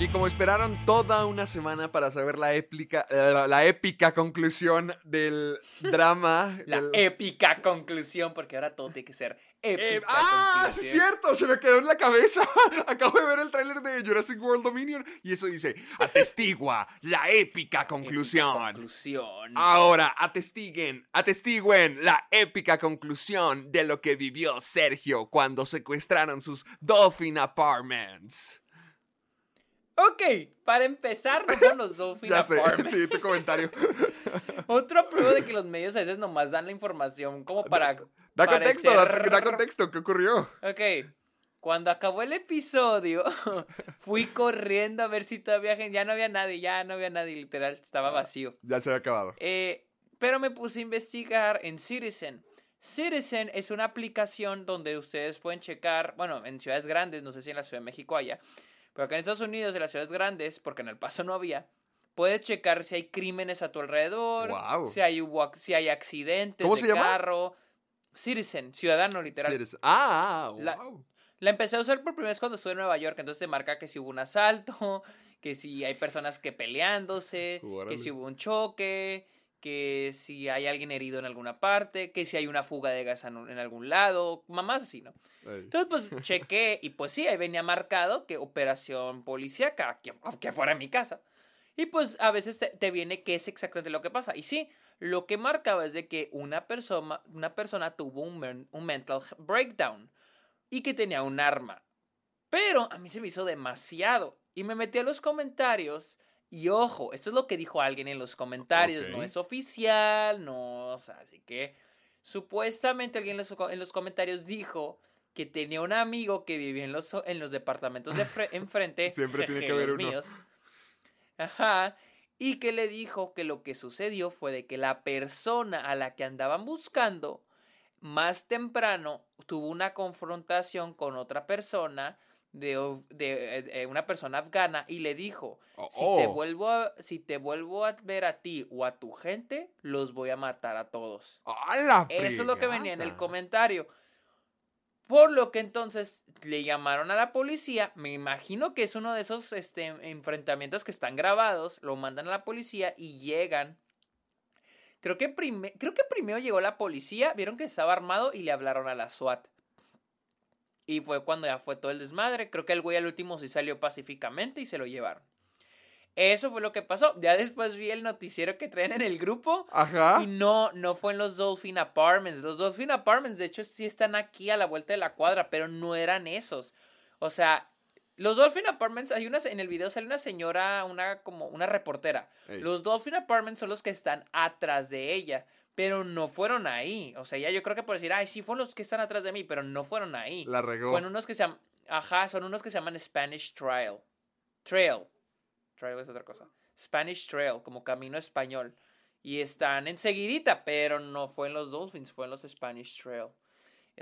Y como esperaron toda una semana para saber la épica, la épica conclusión del drama. La del- épica conclusión, porque ahora todo tiene que ser épica Eh, ¡Ah! ¡Sí es conclusión. cierto! Se me quedó en la cabeza. Acabo de ver el tráiler de Jurassic World Dominion y eso dice: Atestigua la épica conclusión. Conclusión. Ahora, atestiguen, atestiguen la épica conclusión de lo que vivió Sergio cuando secuestraron sus Dolphin Apartments. Ok, para empezar, no son los Dolphin Ya sé, Apartments. sí, tu comentario. Otro prueba de que los medios a veces nomás dan la información como para. Da contexto, da, parecer- da contexto, ¿qué ocurrió? Ok. Cuando acabó el episodio, fui corriendo a ver si todavía gente. Ya no había nadie, ya no había nadie, literal. Estaba vacío. Ya se había acabado. Eh, pero me puse a investigar en Citizen. Citizen es una aplicación donde ustedes pueden checar, bueno, en ciudades grandes, no sé si en la Ciudad de México haya, pero acá en Estados Unidos, en las ciudades grandes, porque en El Paso no había, puedes checar si hay crímenes a tu alrededor, si, hay, si hay accidentes ¿Cómo de se llama? carro. Citizen, ciudadano, literal. Citizen. Ah, wow. La empecé a usar por primera vez cuando estuve en Nueva York, entonces te marca que si hubo un asalto, que si hay personas que peleándose, que si hubo un choque, que si hay alguien herido en alguna parte, que si hay una fuga de gas en, algún lado, mamás así, ¿no? Ey. Entonces pues chequé y pues sí, ahí venía marcado que operación policíaca, que, que fuera en mi casa. Y pues a veces te, te viene qué es exactamente lo que pasa. Y sí, lo que marcaba es de que una persona, una persona tuvo un, men- un mental breakdown y que tenía un arma. Pero a mí se me hizo demasiado. Y me metí a los comentarios. Y ojo, esto es lo que dijo alguien en los comentarios. No es oficial, no. O sea, así que supuestamente alguien en los, co- en los comentarios dijo que tenía un amigo que vivía en los, en los departamentos de fre- enfrente. Siempre tiene que haber uno. míos. Ajá. Y que le dijo que lo que sucedió fue de que la persona a la que andaban buscando más temprano tuvo una confrontación con otra persona de, de, eh, eh, una persona afgana y le dijo Oh, si te oh. vuelvo a, si te vuelvo a ver a ti o a tu gente los voy a matar a todos ¡A la eso es lo que venía en el comentario por lo que entonces le llamaron a la policía. Me imagino que es uno de esos este, enfrentamientos que están grabados. Lo mandan a la policía y llegan. Creo que, creo que primero llegó la policía, vieron que estaba armado y le hablaron a la SWAT. Y fue cuando ya fue todo el desmadre. Creo que el güey al último sí salió pacíficamente y se lo llevaron. Eso fue lo que pasó. Ya después vi el noticiero que traen en el grupo. Ajá. Y no, no fue en los Dolphin Apartments. Los Dolphin Apartments, de hecho, sí están aquí a la vuelta de la cuadra, pero no eran esos. O sea, los Dolphin Apartments, hay una, en el video sale una señora, una como una reportera. Ey. Los Dolphin Apartments son los que están atrás de ella, pero no fueron ahí. O sea, ya yo creo que por decir, ay, sí fueron los que están atrás de mí, pero no fueron ahí. La regó. Fueron unos que se llaman, ajá, son unos que se llaman Spanish Trail. Trail. Trail es otra cosa. Spanish Trail, como camino español. Y están enseguidita, pero no fue en los Dolphins, fue en los Spanish Trail.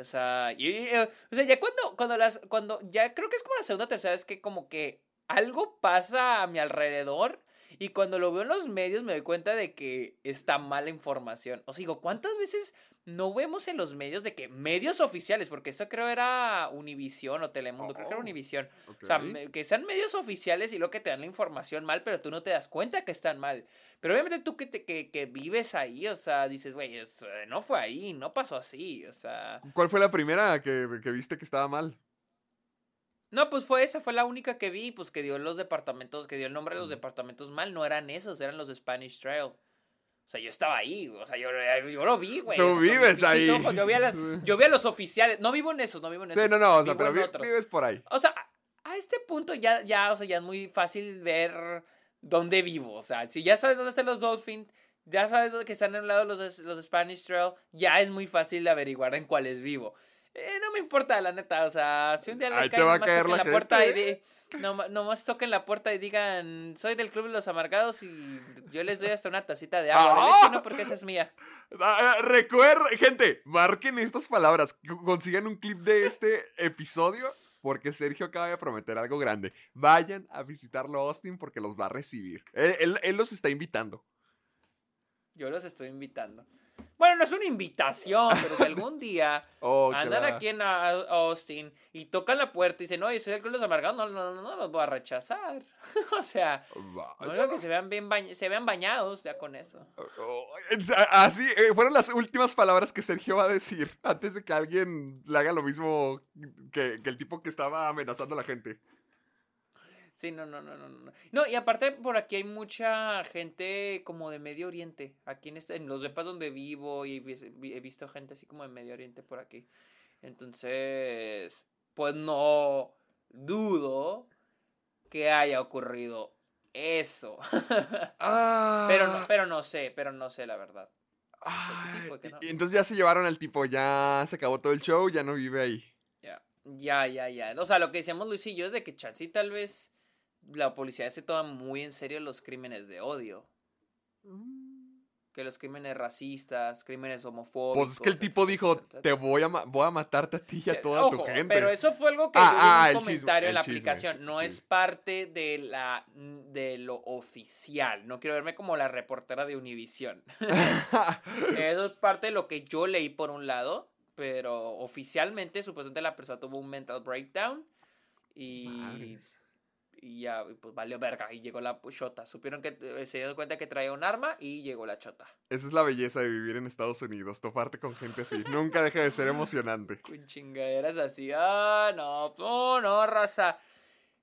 O sea, y- y, eh, o sea, ya cuando, cuando las, cuando, ya creo que es como la segunda o tercera vez que como que algo pasa a mi alrededor y cuando lo veo en los medios me doy cuenta de que está mala información. O sea, digo, ¿cuántas veces no vemos en los medios de que medios oficiales, porque esto creo era Univisión o Telemundo, creo que era Oh, Univisión. O sea, que sean medios oficiales y lo que te dan la información mal, pero tú no te das cuenta que están mal. Pero obviamente tú que, te, que, que vives ahí, o sea, dices, güey, eh, no fue ahí, no pasó así, o sea... ¿Cuál fue la primera que, que viste que estaba mal? No, pues fue esa, fue la única que vi, pues que dio los departamentos, que dio el nombre de los departamentos mal, no eran esos, eran los de Spanish Trail. O sea, yo estaba ahí, o sea, yo, yo lo vi, güey. Tú vives ahí. ojos, Yo vi, a yo vi a los oficiales, no vivo en esos, no vivo en esos. Sí, no, no, o sea, pero vi- vives por ahí. O sea, a- a este punto ya, ya, o sea, ya es muy fácil ver dónde vivo. O sea, si ya sabes dónde están los Dolphins, ya sabes dónde que están en un lado los, los Spanish Trail, ya es muy fácil averiguar en cuáles vivo. Eh, no me importa, la neta, o sea, si un día le caen, nomás toquen la la, puerta y nomás toquen la puerta y digan, soy del Club de los Amargados y yo les doy hasta una tacita de agua. ¡Ah! no, porque esa es mía. Ah, ah, Recuerden, gente, marquen estas palabras. Consigan un clip de este episodio porque Sergio acaba de prometer algo grande. Vayan a visitarlo a Austin porque los va a recibir. Él, él- él los está invitando. Yo los estoy invitando. Bueno, no es una invitación, pero si algún día Oh, andan aquí en Austin y tocan la puerta y dicen, oye, soy del Club de los Amargados, no, no, no, no los voy a rechazar. o sea, no digo que se vean, bien bañ- se vean bañados ya con eso. Oh, es- a- Así eh, fueron las últimas palabras que Sergio va a decir antes de que alguien le haga lo mismo que, que el tipo que estaba amenazando a la gente. Sí, no, no, no, no, no. No, y aparte por aquí hay mucha gente como de Medio Oriente. Aquí en, este, en los depas donde vivo y he vis- vi- he visto gente así como de Medio Oriente por aquí. Entonces, pues no dudo que haya ocurrido eso. pero no, pero no sé, pero no sé la verdad. Ay, sí, no. entonces ya se llevaron al tipo, ya se acabó todo el show, ya no vive ahí. Ya, ya, ya, ya. O sea, lo que decíamos Luis y yo es de que chance y tal vez la policía se toma muy en serio los crímenes de odio. Que los crímenes racistas, crímenes homofóbicos. Pues es que el tipo etcétera, dijo, etcétera, te etcétera. voy a, voy a matarte a ti y a toda tu gente. Pero eso fue algo que Ah, ah, en el un chisme, comentario en la chisme, aplicación. no sí. es parte de la de lo oficial. No quiero verme como la reportera de Univision. Eso es parte de lo que yo leí por un lado, pero oficialmente supuestamente la persona tuvo un mental breakdown y, Madres. Y ya pues valió verga y llegó la chota. Supieron que eh, se dieron cuenta que traía un arma y llegó la chota. Esa es la belleza de vivir en Estados Unidos, toparte con gente así. Nunca deja de ser emocionante. Con chingaderas así. Ah, no, no, no, raza.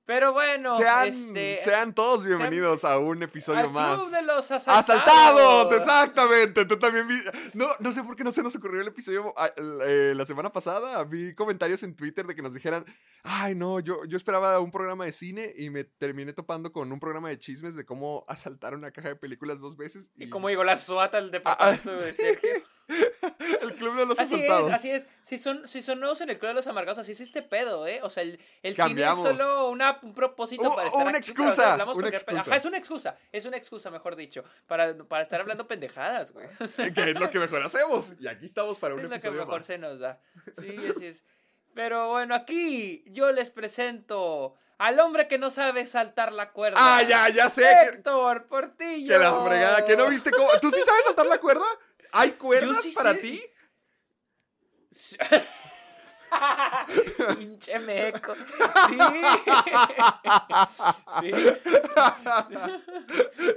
Pero bueno, Sean, este sean todos bienvenidos a un episodio al más. club de los asaltados. ¡Asaltados! Exactamente. Tú también vi. No, no sé por qué no se nos ocurrió el episodio ah, eh, la semana pasada. Vi comentarios en Twitter de que nos dijeran: Ay, no, yo, yo esperaba un programa de cine y me terminé topando con un programa de chismes de cómo asaltar una caja de películas dos veces. Y como llegó la SWAT al Ah, departamento de sí. Sergio. El club de los Así es, asaltados. así es. Si son, si son nuevos en el Club de los Amargados, así es este pedo, ¿eh? O sea, el, el cine es solo una, un propósito U- para estar una aquí, excusa, una excusa. Ajá, es una excusa. Es una excusa, mejor dicho. Para, para estar hablando pendejadas, güey. Que es lo que mejor hacemos. Y aquí estamos para un es lo que episodio mejor más. se nos da. Sí, así es. Pero bueno, aquí yo les presento al hombre que no sabe saltar la cuerda. Ah, ya, ya sé. Héctor Portillo. que la fregada. ¿Que no viste cómo? ¿Tú sí sabes saltar la cuerda? ¿Hay cuerdas sí para sé. ti? Pinche meco. Sí. sí.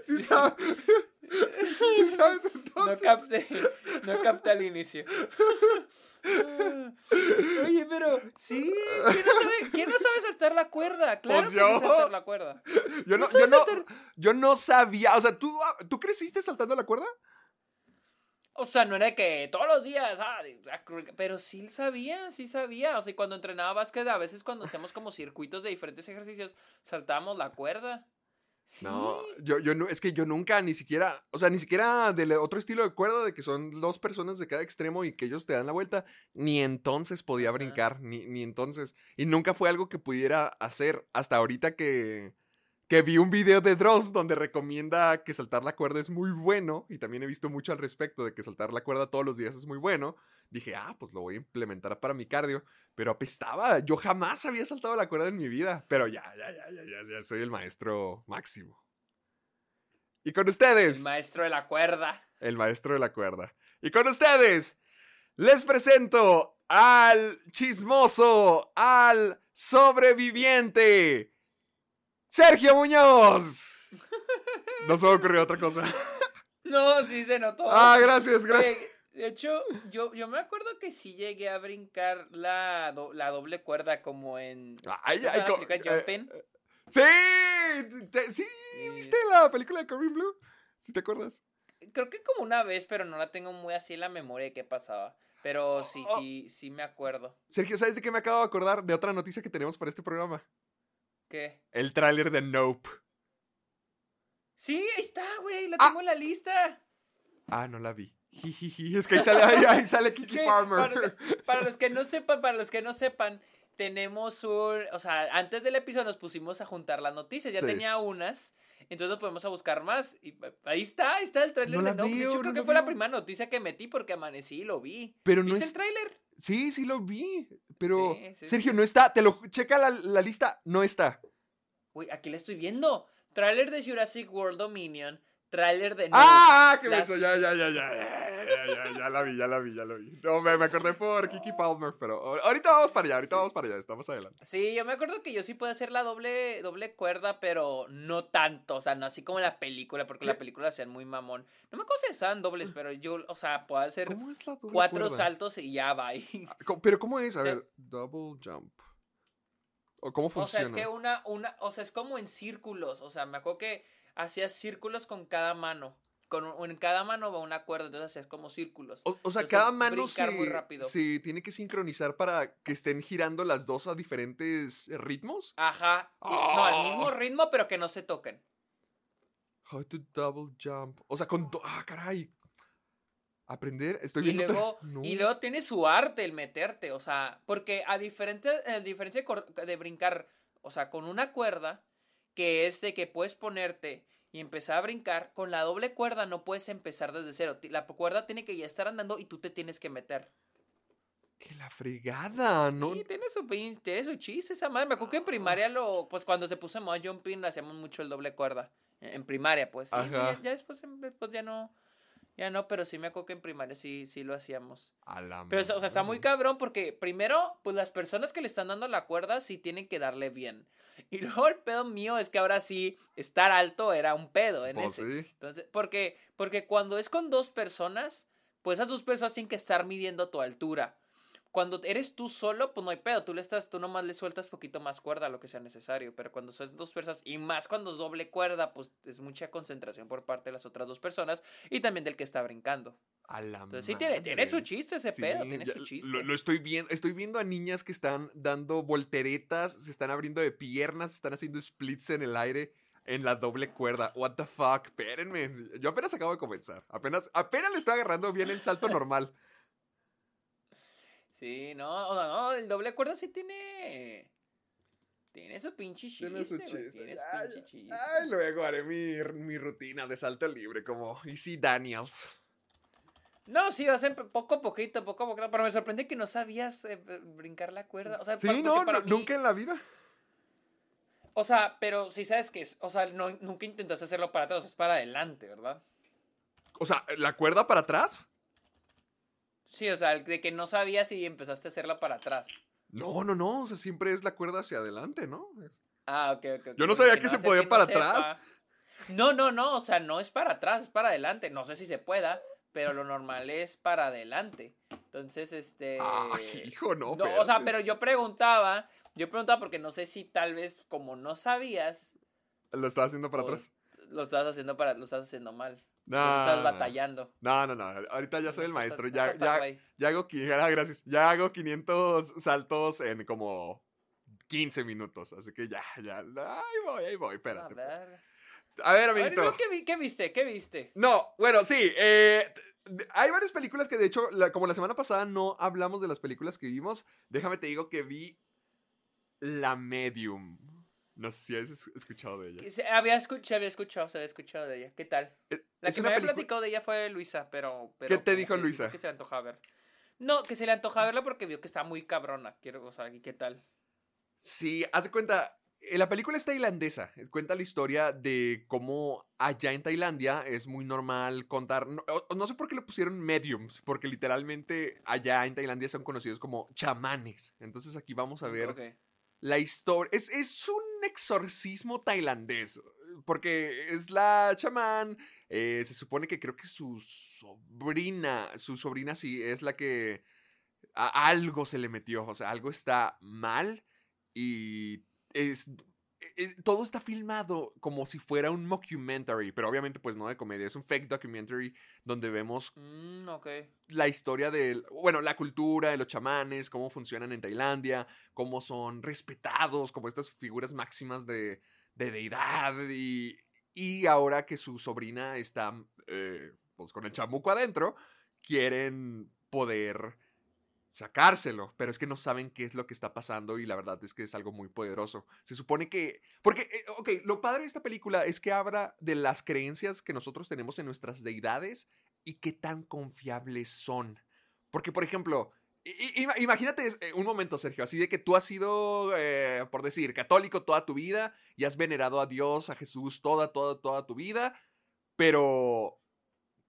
¿Sí sabes? ¿Sí sabes No entonces? capté, no capté al inicio. Oye, pero sí, ¿quién no sabe, quién no sabe saltar la cuerda? Claro Pues que yo. saltar la cuerda. Yo no, ¿No yo, no, yo no sabía. O sea, ¿tú, ¿tú creciste saltando la cuerda? O sea, no era que todos los días, ah, pero sí sabía, sí sabía. O sea, y cuando entrenaba básquet, a veces cuando hacíamos como circuitos de diferentes ejercicios, saltábamos la cuerda. Sí. No, yo, yo no, es que yo nunca ni siquiera, o sea, ni siquiera del otro estilo de cuerda de que son dos personas de cada extremo y que ellos te dan la vuelta, ni entonces podía brincar, ni, ni entonces. Y nunca fue algo que pudiera hacer hasta ahorita que, que vi un video de Dross donde recomienda que saltar la cuerda es muy bueno y también he visto mucho al respecto de que saltar la cuerda todos los días es muy bueno. Dije, ah, pues lo voy a implementar para mi cardio, pero apestaba. Yo jamás había saltado la cuerda en mi vida, pero ya, ya, ya, ya, ya, ya soy el maestro máximo. Y con ustedes, El maestro de la cuerda. el maestro de la cuerda. Y con ustedes, les presento al chismoso, al sobreviviente, Sergio Muñoz. No se me ocurrió otra cosa. No, sí se notó. Ah, gracias, gracias. Eh, De hecho, yo, yo me acuerdo que sí llegué a brincar la, do- la doble cuerda como en... Ay, ¿Cómo se ay, co- película eh, Jumping? Sí, te- sí, ¿viste la película de Corbin Blue? ¿Sí te acuerdas? creo que como una vez, pero no la tengo muy así en la memoria de qué pasaba. Pero sí, Oh. sí, sí me acuerdo. Sergio, ¿sabes de qué me acabo de acordar? De otra noticia que tenemos para este programa. ¿Qué? El tráiler de Nope. Sí, ahí está, güey, la Ah. tengo en la lista. Ah, no la vi. Es que ahí sale, ahí, ahí sale Es Kiki que Palmer. Para, para los que no sepan, para los que no sepan, tenemos un, o sea, antes del episodio nos pusimos a juntar las noticias, ya Sí. tenía unas, entonces nos podemos a buscar más y ahí está, ahí está el tráiler No de Nope. De hecho, no creo que fue la primera noticia que metí porque amanecí y lo vi. Pero no ¿Viste es. el tráiler? Sí, sí lo vi. Pero. Sí, sí, Sergio, sí. no está. Te lo. Checa la, la lista. No está. Uy, aquí la estoy viendo. Tráiler de Jurassic World Dominion, tráiler de Nope. ¡Ah! ¡Qué menso! Ya, ya, ya, ya. Ya, ya, ya la vi, ya la vi, ya la vi. No, me, me acordé por Kiki Palmer, pero ahorita vamos para allá, ahorita vamos para allá, estamos adelante. Sí, yo me acuerdo que yo sí puedo hacer la doble, doble cuerda, pero no tanto, o sea, no así como la película, porque la película hacían muy mamón. No me acuerdo si estaban dobles, pero yo, o sea, puedo hacer ¿Cómo es la doble cuatro saltos y ya va. Ah, Pero ¿cómo es? A ver, double jump. ¿O cómo O sea, funciona? es que una, una, o sea, es como en círculos, o sea, me acuerdo que hacías círculos con cada mano. Con un- en cada mano va una cuerda, entonces hacías como círculos. O, o sea, Entonces, cada mano brincar muy se, rápido. se tiene que sincronizar para que estén girando las dos a diferentes ritmos. Ajá. y- No, al mismo Ah. ritmo, pero que no se toquen. How to double jump. O sea, con... Ah, caray. Aprender. Estoy Y viendo... luego, No. y luego tiene su arte el meterte, o sea, porque a diferente, a diferencia de, de brincar, o sea, con una cuerda, que es de que puedes ponerte y empezar a brincar, con la doble cuerda no puedes empezar desde cero. La cuerda tiene que ya estar andando y tú te tienes que meter. Que la fregada, ¿no? Sí, tiene su, tiene su chiste esa madre. Me acuerdo que en primaria lo, pues cuando se puso en moda jumping hacíamos mucho el doble cuerda. En, primaria, pues. Ajá. Ya, ya después, después ya no, ya no, pero sí me acuerdo que en primaria sí, sí lo hacíamos. A la Pero, o sea, está muy cabrón porque primero, pues las personas que le están dando la cuerda sí tienen que darle bien. Y luego el pedo mío es que ahora sí, estar alto era un pedo en Pues ese. sí. Entonces, porque, porque cuando es con dos personas, pues esas dos personas tienen que estar midiendo tu altura. Cuando eres tú solo, pues no hay pedo. Tú le estás, tú nomás le sueltas poquito más cuerda a lo que sea necesario. Pero cuando son dos personas, y más cuando es doble cuerda, pues es mucha concentración por parte de las otras dos personas y también del que está brincando. A la Entonces, sí, tiene- tiene su chiste ese pedo, tiene su chiste. Lo, lo estoy viendo, estoy viendo a niñas que están dando volteretas, se están abriendo de piernas, están haciendo splits en el aire en la doble cuerda. What the fuck, espérenme. Yo apenas acabo de comenzar. Apenas, apenas le estoy agarrando bien el salto normal. Sí, no, o sea, no, el doble cuerda sí tiene. Tiene su pinche chiste. Tiene su chiste. Tiene su Ay, pinche chiste. ay, luego haré mi, mi rutina de salto libre como Easy Daniels. No, sí, va a ser poco a poquito, poco a poquito. Pero me sorprende que no sabías eh, brincar la cuerda. O sea, Sí, para- no, para no, mí- nunca en la vida. O sea, pero si sabes que es. O sea, no, nunca intentaste hacerlo para atrás, es para adelante, ¿verdad? O sea, ¿la cuerda para atrás? Sí, o sea, de que no sabías y empezaste a hacerla para atrás. No, no, no. O sea, siempre es la cuerda hacia adelante, ¿no? Ah, ok, ok. Yo no sabía que que se podía no para sepa. atrás. No, no, no, o sea, no es para atrás, es para adelante. No sé si se pueda, pero lo normal es para adelante. Entonces, este... Ay, hijo, no, o sea, pero yo preguntaba, yo preguntaba porque no sé si tal vez como no sabías, Lo estaba haciendo para atrás. lo estás haciendo para, lo estás haciendo mal. No, estás batallando. No, no, no. Ahorita ya soy el maestro. Ya, ya, ya hago, gracias. Ya hago 500 saltos en como 15 minutos. Así que ya, ya. Ahí voy, ahí voy. A Espérate. A ver, A ver, amiguito. luego, ¿qué, vi- qué viste? ¿Qué viste? No, bueno, sí. eh, hay varias películas que, de hecho, la- como la semana pasada no hablamos de las películas que vimos, déjame te digo que vi La Medium. No sé si has es- escuchado de ella. Se había, escuch- se había escuchado, se había escuchado de ella. ¿Qué tal? Es- La es que me había platicado de ella fue Luisa, pero... pero ¿Qué te dijo que Luisa? Que se le antojaba ver. No, que se le antojaba verla porque vio que está muy cabrona. Quiero, o sea, ¿y qué tal? Sí, haz de cuenta. eh, La película es tailandesa. Cuenta la historia de cómo allá en Tailandia es muy normal contar. No, no sé por qué le pusieron mediums, porque literalmente allá en Tailandia son conocidos como chamanes. Entonces aquí vamos a ver Ok. La historia. Es, es un exorcismo tailandés. Porque es la chamán. eh, se supone que creo que su sobrina. Su sobrina sí es la que. a- algo se le metió. O sea, algo está mal. Y es. Todo está filmado como si fuera un mockumentary, pero obviamente pues no de comedia, es un fake documentary donde vemos Mm, la historia de, bueno, la cultura de los chamanes, cómo funcionan en Tailandia, cómo son respetados como estas figuras máximas de, de deidad y, y ahora que su sobrina está eh, pues con el chamuco adentro, quieren poder sacárselo, pero es que no saben qué es lo que está pasando y la verdad es que es algo muy poderoso. Se supone que, porque, eh, ok, lo padre de esta película es que habla de las creencias que nosotros tenemos en nuestras deidades y qué tan confiables son. Porque, por ejemplo, imagínate eh, un momento, Sergio, así de que tú has sido, eh, por decir, católico toda tu vida y has venerado a Dios, a Jesús toda, toda, toda tu vida, pero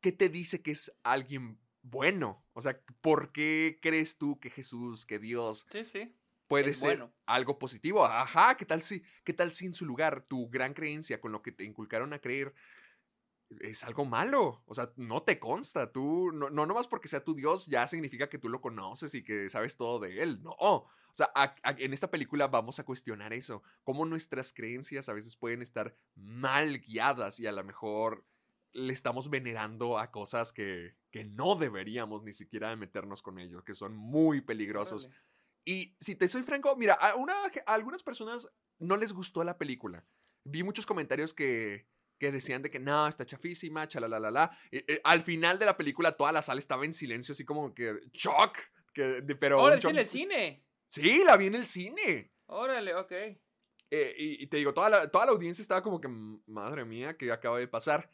¿qué te dice que es alguien bueno? O sea, ¿por qué crees tú que Jesús, que Dios Sí, sí. puede Es ser bueno. algo positivo? Ajá, ¿qué tal si, qué tal si en su lugar tu gran creencia con lo que te inculcaron a creer es algo malo? O sea, no te consta, tú, no, no nomás porque sea tu Dios ya significa que tú lo conoces y que sabes todo de él, no. O sea, a- a- en esta película vamos a cuestionar eso, cómo nuestras creencias a veces pueden estar mal guiadas y a lo mejor le estamos venerando a cosas que, que no deberíamos ni siquiera meternos con ellos, que son muy peligrosos. Órale. Y si te soy franco, mira, a, una, a algunas personas no les gustó la película. Vi muchos comentarios que, que decían de que no, está chafísima, chalalalala. Eh, eh, al final de la película toda la sala estaba en silencio, así como que shock. Que, de- pero Órale, en el cine. Sí, la vi en el cine. Órale, ok. Eh, y, y te digo, toda la, toda la audiencia estaba como que, "M- madre mía, ¿qué acaba de pasar?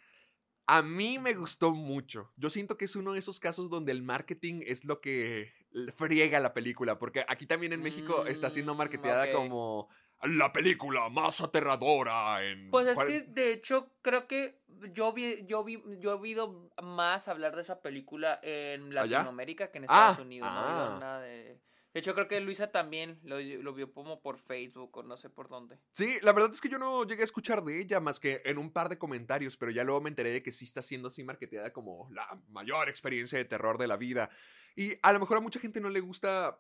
A mí me gustó mucho. Yo siento que es uno de esos casos donde el marketing es lo que friega la película, porque aquí también en México está siendo Mm, marketeada ok. como la película más aterradora en... Pues es que de hecho creo que yo vi, yo vi, yo he oído más hablar de esa película en ¿Allá? Latinoamérica que en Ah, Estados Unidos. No ah. nada de... de hecho creo que Luisa también lo, vio como por Facebook o no sé por dónde. Sí, la verdad es que yo no llegué a escuchar de ella más que en un par de comentarios, pero ya luego me enteré de que sí está siendo así marketeada como la mayor experiencia de terror de la vida. Y a lo mejor a mucha gente no le gusta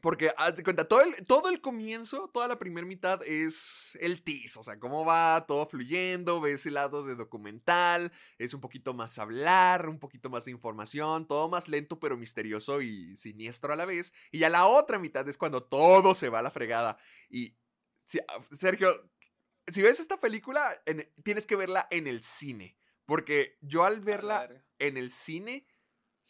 porque, haz de cuenta, todo el, todo el comienzo, toda la primera mitad es el tease, o sea, cómo va todo fluyendo, ves el lado de documental, es un poquito más hablar, un poquito más de información, todo más lento pero misterioso y siniestro a la vez. Y ya la otra mitad es cuando todo se va a la fregada. Y, ah, Sergio, si ves esta película, en- tienes que verla en el cine, porque yo al verla en el cine,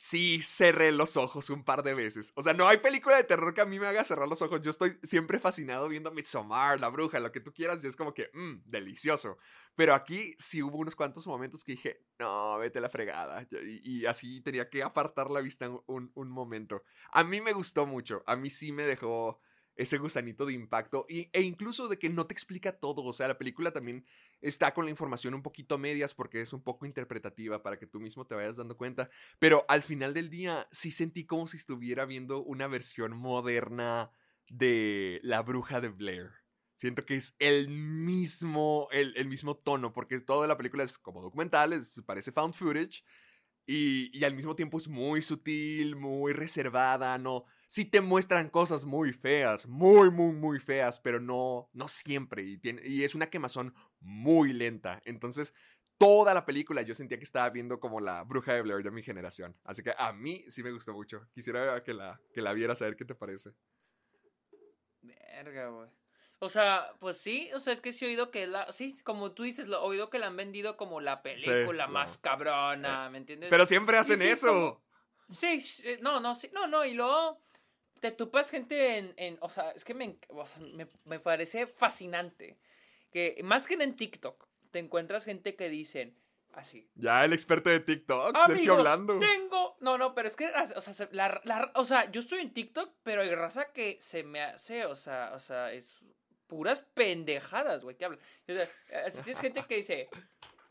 sí cerré los ojos un par de veces. O sea, no hay película de terror que a mí me haga cerrar los ojos. Yo estoy siempre fascinado viendo Midsommar, La Bruja, lo que tú quieras. Y es como que, mmm, delicioso. Pero aquí sí hubo unos cuantos momentos que dije, no, vete la fregada. Yo- Y, y así tenía que apartar la vista un- un momento. A mí me gustó mucho. A mí sí me dejó ese gusanito de impacto y, e incluso de que no te explica todo. O sea, la película también está con la información un poquito medias porque es un poco interpretativa para que tú mismo te vayas dando cuenta. Pero al final del día sí sentí como si estuviera viendo una versión moderna de La Bruja de Blair. Siento que es el mismo, el, el mismo tono, porque toda la película es como documental, es- parece found footage, y, al mismo tiempo es muy sutil, muy reservada, no... Sí te muestran cosas muy feas, muy, muy, muy feas, pero no, no siempre, y es una quemazón muy lenta. Entonces, toda la película yo sentía que estaba viendo como la bruja de Blair de mi generación. Así que a mí sí me gustó mucho. Quisiera que la, que la vieras a ver qué te parece. Verga, güey. O sea, pues sí, o sea, es que sí he oído que la, sí, como tú dices, lo he oído que la han vendido como la película más cabrona, ¿me entiendes? Pero siempre hacen sí, eso. Sí, sí, no, no, sí, no, no, y luego te tupas gente en, en o sea, es que me, o sea, me, me parece fascinante que más que en TikTok te encuentras gente que dicen así, Ya el experto de TikTok, Sergio hablando. tengo. No, no, pero es que, o sea, se- la, la- o sea, yo estoy en TikTok, pero hay raza que se me hace, o sea, o sea, es puras pendejadas, güey, que hablan. O sea, eh, si tienes gente que dice,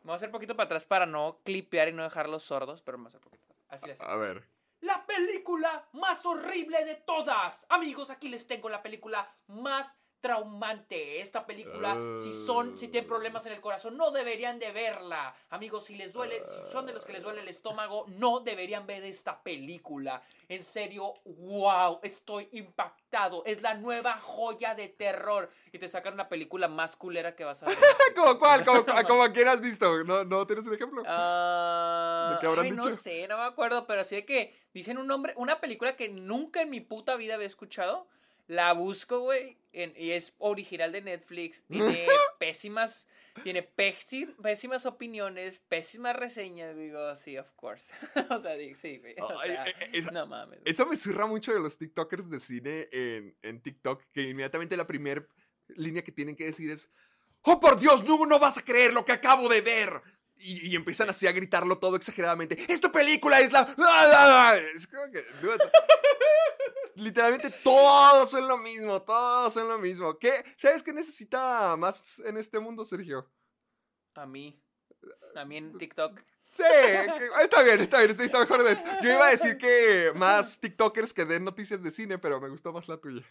me voy a hacer poquito para atrás para no clipear y no dejarlos sordos, pero me voy a hacer poquito. Así, así. A ver. La película más horrible de todas. Amigos, aquí les tengo la película más traumante. Esta película, si son, si tienen problemas en el corazón, no deberían de verla. Amigos, si les duele, si son de los que les duele el estómago, no deberían ver esta película. En serio, wow, estoy impactado. Es la nueva joya de terror. Y te sacan una película más culera que vas a ver. ¿Cómo cuál? ¿Cómo, cómo a quién has visto? ¿No, ¿No tienes un ejemplo? Ah, ¿De qué habrán ay, No dicho? sé, no me acuerdo, pero sí de que dicen un nombre, una película que nunca en mi puta vida había escuchado. La busco, güey, y es original de Netflix. Tiene pésimas, tiene pési- pésimas opiniones, pésimas reseñas. Digo, sí, of course. o sea, digo, sí, güey. O sea, eh, eh, esa- no mames. Eso me surra mucho de los TikTokers de cine en, en TikTok, que inmediatamente la primera línea que tienen que decir es, ¡Oh, por Dios, no, no vas a creer lo que acabo de ver! Y, y empiezan así a gritarlo todo exageradamente. ¡Esta película es la... Es como que... Literalmente todos son lo mismo, todos son lo mismo. ¿Qué? ¿Sabes qué necesita más en este mundo, Sergio? A mí. A mí en TikTok. Sí, que- está bien, está bien, está mejor de eso. Yo iba a decir que más TikTokers que den noticias de cine, pero me gustó más la tuya.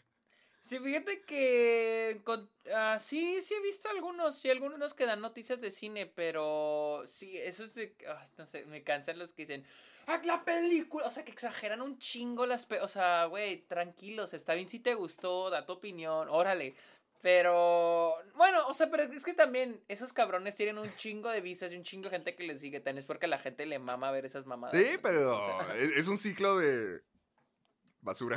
Sí, fíjate que con- ah, sí, sí he visto algunos, sí, algunos que dan noticias de cine, pero sí, eso es de, no sé, me cansan los que dicen, ¡ah, la película! O sea, que exageran un chingo las, pe- o sea, güey, tranquilos, está bien si te gustó, da tu opinión, órale. Pero, bueno, o sea, pero es que también esos cabrones tienen un chingo de vistas y un chingo de gente que les sigue, también es porque a la gente le mama ver esas mamadas. Sí, pero O sea, es, es un ciclo de basura.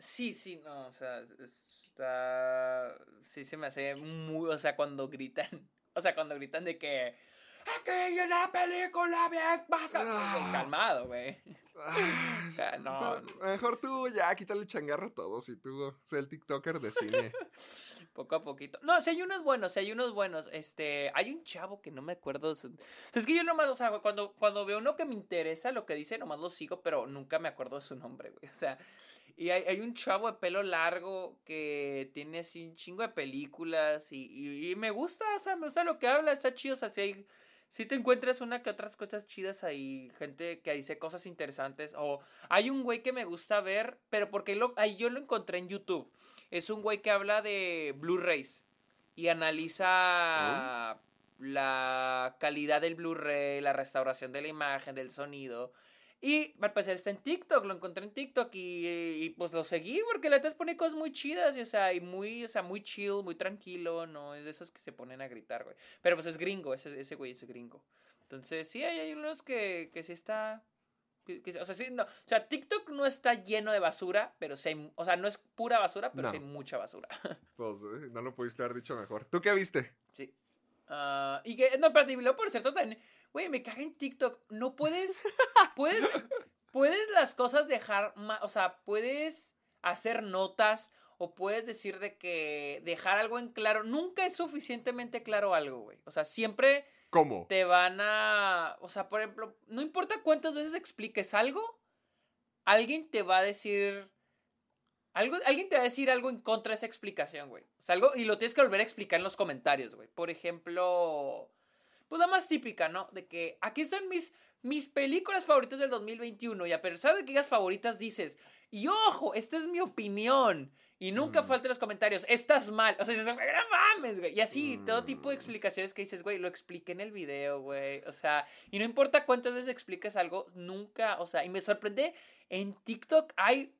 Sí, sí, no, o sea, está... Sí se me hace muy... O sea, cuando gritan... O sea, cuando gritan de que... ¡Aquella es la película bien más... Ah. Calmado, güey. Ay, O sea, no. tú- mejor tú ya quítale changarro a todos y tú soy el TikToker de cine. Poco a poquito. No, si hay unos buenos, si hay unos buenos. Este, hay un chavo que no me acuerdo. Su... Es que yo nomás, o sea, cuando, cuando veo uno que me interesa lo que dice, nomás lo sigo, pero nunca me acuerdo de su nombre, güey. O sea, y hay, hay un chavo de pelo largo que tiene así un chingo de películas y, y- y me gusta, o sea, me gusta lo que habla, está chido, o sea, si hay... Si te encuentras una que otras cosas chidas ahí, gente que dice cosas interesantes. O hay un güey que me gusta ver, pero porque lo, ahí yo lo encontré en YouTube. Es un güey que habla de Blu-rays y analiza la calidad del Blu-ray, la restauración de la imagen, del sonido. Y al parecer está en TikTok, lo encontré en TikTok y, y, pues lo seguí porque la neta pone cosas muy chidas, y, o sea, y muy, o sea, muy chill, muy tranquilo, no es de esos que se ponen a gritar, güey. Pero pues es gringo, ese, ese güey es gringo. Entonces, sí, hay, hay unos que, que sí está. o, sea, sí, no, o sea, TikTok no está lleno de basura, pero sí hay, o sea, no es pura basura, pero sí hay mucha basura. Pues no lo pudiste haber dicho mejor. ¿Tú qué viste? Sí. Ah, y que, no, espérate, y luego, por cierto, también, güey, me caga en TikTok. No puedes, puedes, puedes las cosas dejar, o sea, puedes hacer notas o puedes decir de que dejar algo en claro. Nunca es suficientemente claro algo, güey. O sea, siempre ¿Cómo? te van a, o sea, por ejemplo, no importa cuántas veces expliques algo, alguien te va a decir... Algo, alguien te va a decir algo en contra de esa explicación, güey. O sea, algo, y lo tienes que volver a explicar en los comentarios, güey. Por ejemplo, pues la más típica, ¿no? De que aquí están mis, mis películas favoritas del 2021 y a pesar de que digas favoritas dices, y ojo, esta es mi opinión. Y nunca Mm. falta en los comentarios, estás mal. O sea, dices, "Güey, no mames, güey. Y así, todo tipo de Mm. explicaciones que dices, güey, lo expliqué en el video, güey. O sea, y no importa cuántas veces expliques algo, nunca, o sea, y me sorprende, en TikTok hay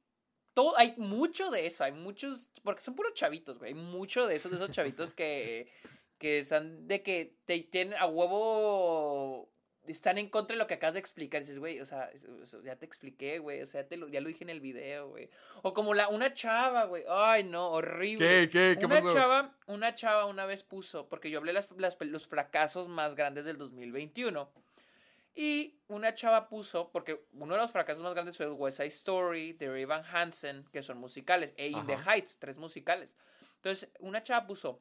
todo, hay mucho de eso, hay muchos, porque son puros chavitos, güey, hay mucho de esos, de esos chavitos que, que están, de que te tienen a huevo, están en contra de lo que acabas de explicar, dices, güey, o sea, ya te expliqué, güey, o sea, te lo, ya lo dije en el video, güey, o como la, una chava, güey, ay, no, horrible. ¿Qué, qué, qué una pasó? chava, una chava una vez puso, porque yo hablé las, las- los fracasos más grandes del 2021. Y una chava puso, porque uno de los fracasos más grandes fue West Side Story, de Ray Van Hansen, que son musicales, e In the Ajá. Heights, tres musicales. Entonces, una chava puso,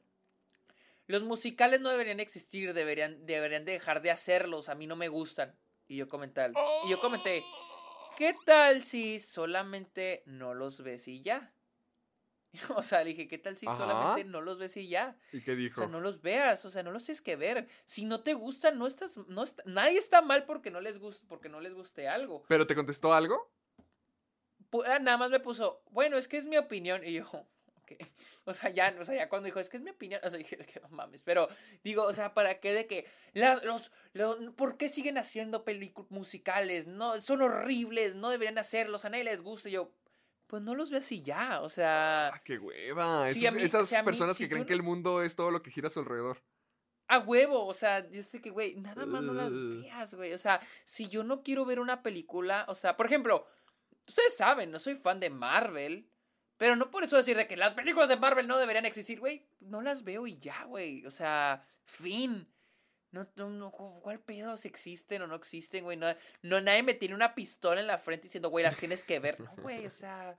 los musicales no deberían existir, deberían, deberían de dejar de hacerlos, a mí no me gustan. Y yo comenté, y yo comenté, ¿qué tal si solamente no los ves y ya? O sea, dije, ¿qué tal si Ajá. solamente no los ves y ya? ¿Y qué O dijo? sea, no los veas, o sea, no los tienes que ver. Si no te gustan, no estás, no está- nadie está mal porque no les guste, porque no les guste algo. ¿Pero te contestó algo? Ah, nada más me puso, bueno, es que es mi opinión. Y yo, O sea, ya, o sea, ya cuando dijo, es que es mi opinión, o sea, dije, que no mames, pero digo, o sea, ¿para qué de que las, los, los, ¿por qué siguen haciendo películas musicales? No, son horribles, no deberían hacerlos, a nadie les gusta, y yo, pues no los ve así ya, o sea, Ah, qué hueva. Sí, a Esos- mí- esas mí- personas si que creen no- que el mundo es todo lo que gira a su alrededor. a huevo, o sea, yo sé que, güey, nada más no las veas, güey, o sea, si yo no quiero ver una película, o sea, por ejemplo, ustedes saben, no soy fan de Marvel, pero no por eso decir de que las películas de Marvel no deberían existir, güey, no las veo y ya, güey, o sea, fin. No, no, no, ¿cuál pedo si existen o no existen, güey? No, no, nadie me tiene una pistola en la frente diciendo, güey, las tienes que ver. No, güey, o sea,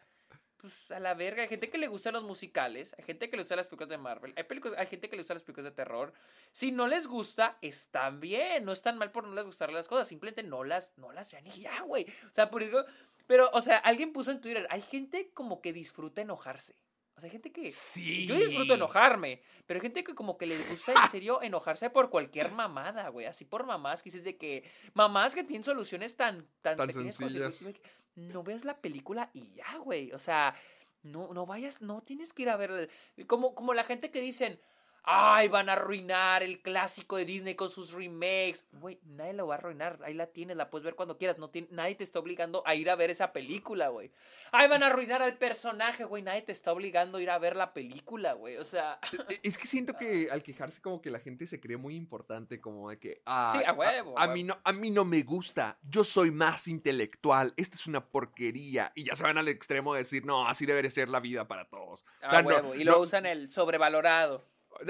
pues a la verga. Hay gente que le gustan los musicales, hay gente que le gustan las películas de Marvel, hay, películas, hay gente que le gustan las películas de terror. Si no les gusta, están bien, no están mal por no les gustar las cosas, simplemente no las, no las vean y ya, güey. O sea, por eso, pero, o sea, alguien puso en Twitter, hay gente como que disfruta enojarse. O sea, hay gente que... Sí. Yo disfruto enojarme, pero hay gente que como que les gusta en serio enojarse por cualquier mamada, güey. Así por mamás que dices de que... Mamás que tienen soluciones tan, tan, Tan pequeñas sencillas. güey, No veas la película y ya, güey. O sea, no, no vayas, no tienes que ir a ver... Como, como la gente que dicen... Ay, van a arruinar el clásico de Disney con sus remakes. Güey, nadie lo va a arruinar. Ahí la tienes, la puedes ver cuando quieras. No tiene- nadie te está obligando a ir a ver esa película, güey. Ay, van a arruinar al personaje, güey. Nadie te está obligando a ir a ver la película, güey. O sea, E- Es que siento que al quejarse como que la gente se cree muy importante, como de que... ah, Sí, a huevo, A, a mí no, a mí no me gusta, yo soy más intelectual, esta es una porquería. Y ya se van al extremo de decir, no, así debería ser la vida para todos. O a no- huevo. y no- lo usan el sobrevalorado.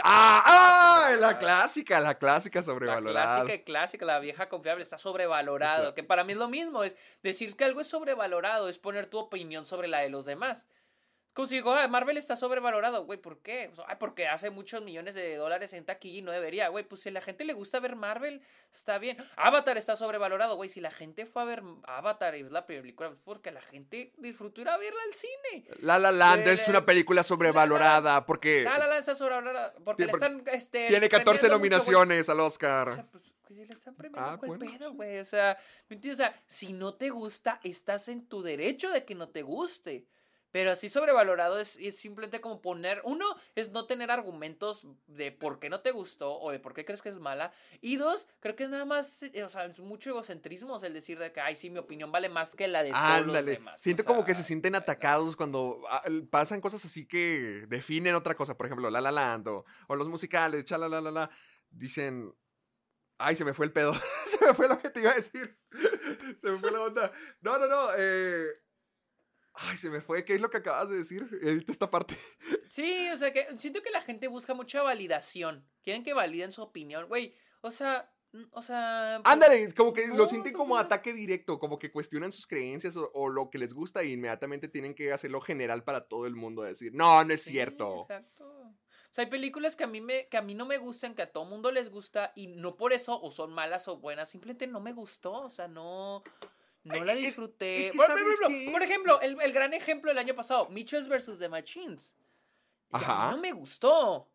¡Ah! ¡Ah! La clásica, la clásica La sobrevalorada. clásica y clásica, la vieja confiable, está sobrevalorado. Exacto. Que para mí es lo mismo, es decir que algo es sobrevalorado, es poner tu opinión sobre la de los demás. Como si digo, "Ah, Marvel está sobrevalorado, güey, ¿por qué? O sea, "Ay, porque hace muchos millones de dólares en taquilla y no debería, güey. Pues si a la gente le gusta ver Marvel, está bien. Avatar está sobrevalorado, güey. Si la gente fue a ver Avatar y es la película, pues porque la gente disfrutó ir a verla al cine. La La Land Le- es una película sobrevalorada porque La La Land está sobrevalorada porque le porque están, este, tiene 14 premiando mucho, güey. nominaciones al O Oscar. sea, pues, que si le están premiando Ah, ¿cuál bueno, pedo, sí. güey. O sea, ¿me entiendes? O sea, si no te gusta, estás en tu derecho de que no te guste. Pero así sobrevalorado es, es simplemente como poner. Uno es no tener argumentos de por qué no te gustó o de por qué crees que es mala. Y dos, creo que es nada más, eh, o sea, es mucho egocentrismo el decir de que, ay, sí, mi opinión vale más que la de todos los Ándale. demás. Siento O como que se sienten ay, no. atacados cuando ah, pasan cosas así que definen otra cosa. Por ejemplo, La La Land o, o los musicales, chala la la la. Dicen. Ay, se me fue el pedo. se me fue lo que te iba a decir. se me fue la onda. No, no, no. eh, Ay, se me fue. ¿Qué es lo que acabas de decir? Edita esta parte. Sí, o sea, que siento que la gente busca mucha validación. Quieren que validen su opinión. Güey, o sea, o sea... pues, Ándale, como que lo no, sienten tú como ataque directo, como que cuestionan sus creencias o, o lo que les gusta y inmediatamente tienen que hacerlo general para todo el mundo, decir, no, no es Sí, cierto. Exacto. O sea, hay películas que a mí me, que a mí no me gustan, que a todo mundo les gusta, y no por eso, o son malas o buenas, simplemente no me gustó. O sea, no. No Ay, la disfruté. es que por, ¿sabes ejemplo, por el, el gran ejemplo del año pasado, Mitchells vs. The Machines. Y a Ajá. mí no me gustó.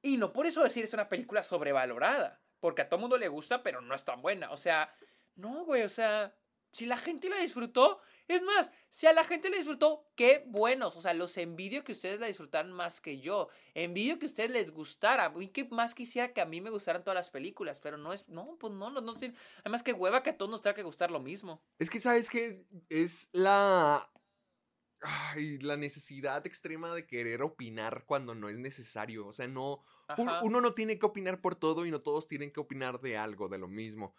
Y no por eso decir es una película sobrevalorada. Porque a todo mundo le gusta, pero no es tan buena. O sea, no, güey, o sea, si la gente la disfrutó, es más, si a la gente le disfrutó, qué buenos. O sea, los envidio que ustedes la disfrutaran más que yo. Envidio que a ustedes les gustara. Mí que más quisiera que a mí me gustaran todas las películas, pero no es, no, pues no, no, no tiene. Además que hueva que a todos nos tenga que gustar lo mismo. Es que, ¿sabes qué? Es, es la... Ay, la necesidad extrema de querer opinar cuando no es necesario. O sea, no... un-. Uno no tiene que opinar por todo y no todos tienen que opinar de algo, de lo mismo.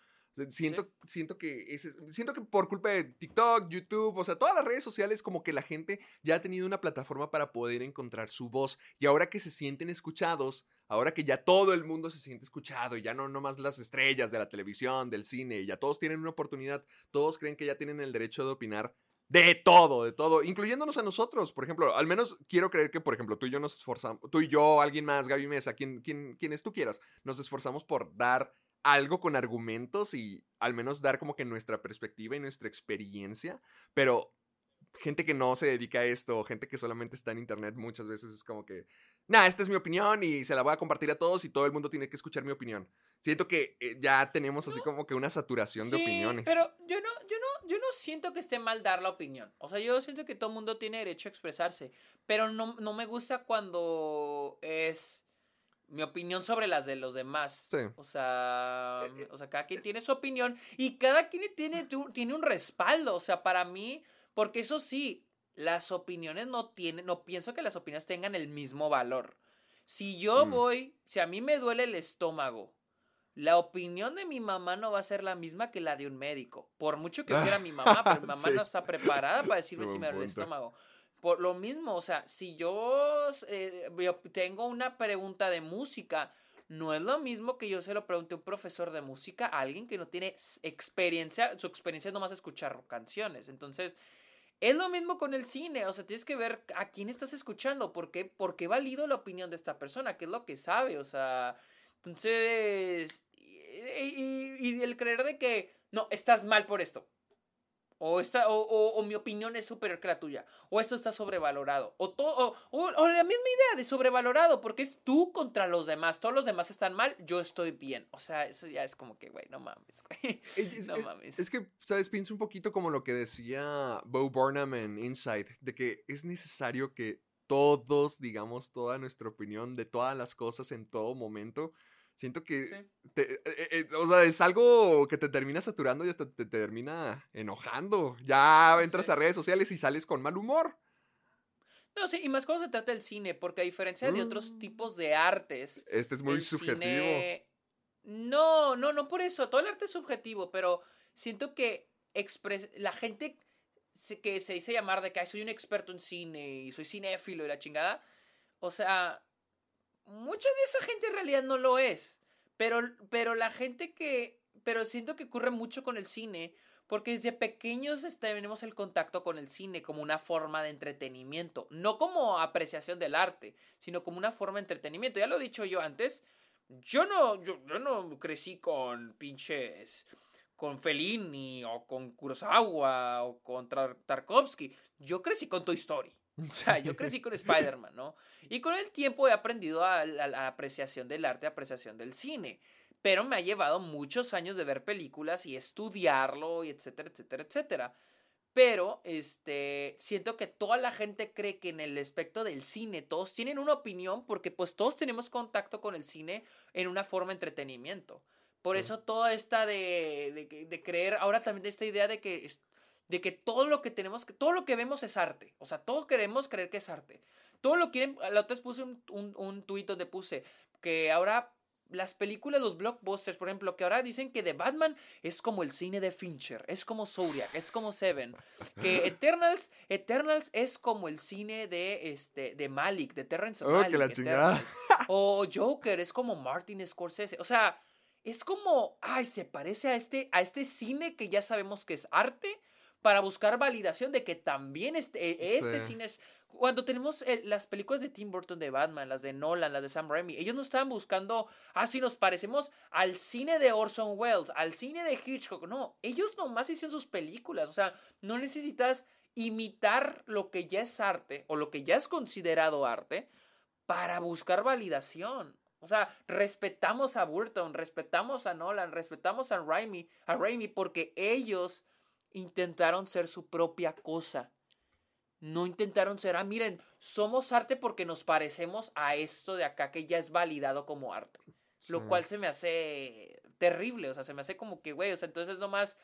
Siento, siento que siento que por culpa de TikTok, YouTube, o sea, todas las redes sociales, como que la gente ya ha tenido una plataforma para poder encontrar su voz. Y ahora que se sienten escuchados, ahora que ya todo el mundo se siente escuchado y ya no nomás las estrellas de la televisión, del cine, ya todos tienen una oportunidad, todos creen que ya tienen el derecho de opinar. De todo, de todo, incluyéndonos a nosotros. Por ejemplo, al menos quiero creer que, por ejemplo, tú y yo nos esforzamos, tú y yo, alguien más, Gaby Mesa, quien, quien, quienes tú quieras, nos esforzamos por dar algo con argumentos y al menos dar como que nuestra perspectiva y nuestra experiencia, pero gente que no se dedica a esto, gente que solamente está en internet, muchas veces es como que, nah, esta es mi opinión y se la voy a compartir a todos y todo el mundo tiene que escuchar mi opinión. Siento que eh, ya tenemos así como que una saturación de opiniones. Pero yo no, yo no, yo no siento que esté mal dar la opinión. O sea, yo siento que todo el mundo tiene derecho a expresarse. Pero no, no me gusta cuando es mi opinión sobre las de los demás. Sí. O sea, o sea, cada quien tiene su opinión y cada quien tiene, tiene un respaldo. O sea, para mí, porque eso sí, las opiniones no tienen, no pienso que las opiniones tengan el mismo valor. Si yo Mm. voy, si a mí me duele el estómago, la opinión de mi mamá no va a ser la misma que la de un médico. Por mucho que quiera mi mamá, pero mi mamá Sí. no está preparada para decirme si me duele el estómago. Por lo mismo, o sea, si yo, eh, tengo una pregunta de música, no es lo mismo que yo se lo pregunte a un profesor de música a alguien que no tiene experiencia, su experiencia es nomás escuchar canciones. Entonces, es lo mismo con el cine, o sea, tienes que ver a quién estás escuchando, por qué, por valido la opinión de esta persona, qué es lo que sabe, o sea, entonces, y el creer de que, no, estás mal por esto, o, esta, o, o- o mi opinión es superior que la tuya, o esto está sobrevalorado, o, to- o, la misma idea de sobrevalorado, porque es tú contra los demás, todos los demás están mal, yo estoy bien, o sea, eso ya es como que, güey, no mames, güey, es- no es- mames. es que, ¿sabes? Pienso un poquito como lo que decía Bo Burnham en Inside, de que es necesario que todos digamos toda nuestra opinión de todas las cosas en todo momento. Siento que, Sí. te- eh, eh, eh, o sea, es algo que te termina saturando y hasta te termina enojando. Ya entras Sí. a redes sociales y sales con mal humor. No, sí, y más cuando se trata del cine, porque a diferencia de otros Mm. tipos de artes, Este es muy subjetivo. cine- No, no, no por eso. Todo el arte es subjetivo, pero siento que expres- la gente que se dice llamar de que "Ay, soy un experto en cine y soy cinéfilo y la chingada. O sea, mucha de esa gente en realidad no lo es. Pero, pero la gente que. Pero siento que ocurre mucho con el cine. Porque desde pequeños este, tenemos el contacto con el cine como una forma de entretenimiento. No como apreciación del arte, sino como una forma de entretenimiento. Ya lo he dicho yo antes. Yo no, yo, yo no crecí con pinches. con Fellini o con Kurosawa o con Tar- Tarkovsky. Yo crecí con Toy Story. O sea, yo crecí con Spider-Man, ¿no? Y con el tiempo he aprendido a la, apreciación del arte, apreciación del cine. Pero me ha llevado muchos años de ver películas y estudiarlo y etcétera, etcétera, etcétera. Pero, este, siento que toda la gente cree que en el aspecto del cine todos tienen una opinión porque pues todos tenemos contacto con el cine en una forma de entretenimiento. Por Sí. eso toda esta de, de, creer, ahora también esta idea de que, de que todo lo que tenemos, todo lo que vemos es arte. O sea, todos queremos creer que es arte. Todo lo quieren, la otra vez puse un, un, un tuit donde puse que ahora las películas, los blockbusters, por ejemplo, que ahora dicen que The Batman es como el cine de Fincher, es como Zodiac, es como Seven, que Eternals, Eternals es como el cine de este de Malik, de Terrence Oh, Malick, que la chingada. O Joker es como Martin Scorsese, o sea, es como, ay, se parece a este a este cine que ya sabemos que es arte para buscar validación de que también este, este Sí. cine es cuando tenemos el- las películas de Tim Burton de Batman, las de Nolan, las de Sam Raimi, ellos no estaban buscando, ah, si nos parecemos al cine de Orson Welles, al cine de Hitchcock. No, ellos nomás hicieron sus películas. O sea, no necesitas imitar lo que ya es arte o lo que ya es considerado arte para buscar validación. O sea, respetamos a Burton, respetamos a Nolan, respetamos a Raimi, a Raimi porque ellos intentaron ser su propia cosa. No intentaron ser, ah, miren, somos arte porque nos parecemos a esto de acá que ya es validado como arte. Lo cual se me hace terrible, o sea, se me hace como que, güey, o sea, entonces nomás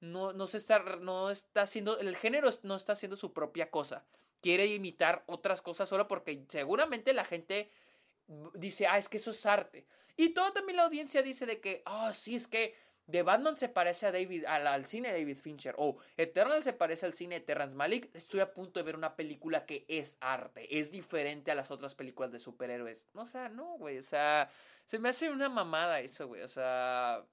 no, no se está, no está haciendo, el género no está haciendo su propia cosa. Quiere imitar otras cosas solo porque seguramente la gente dice, ah, es que eso es arte. Y toda también la audiencia dice de que, ah, sí, es que The Batman se parece a David, al, al cine de David Fincher. O Eternal se parece al cine de Terrence Malick. Estoy a punto de ver una película que es arte. Es diferente a las otras películas de superhéroes. O sea, no, güey. O sea, se me hace una mamada eso, güey. O sea,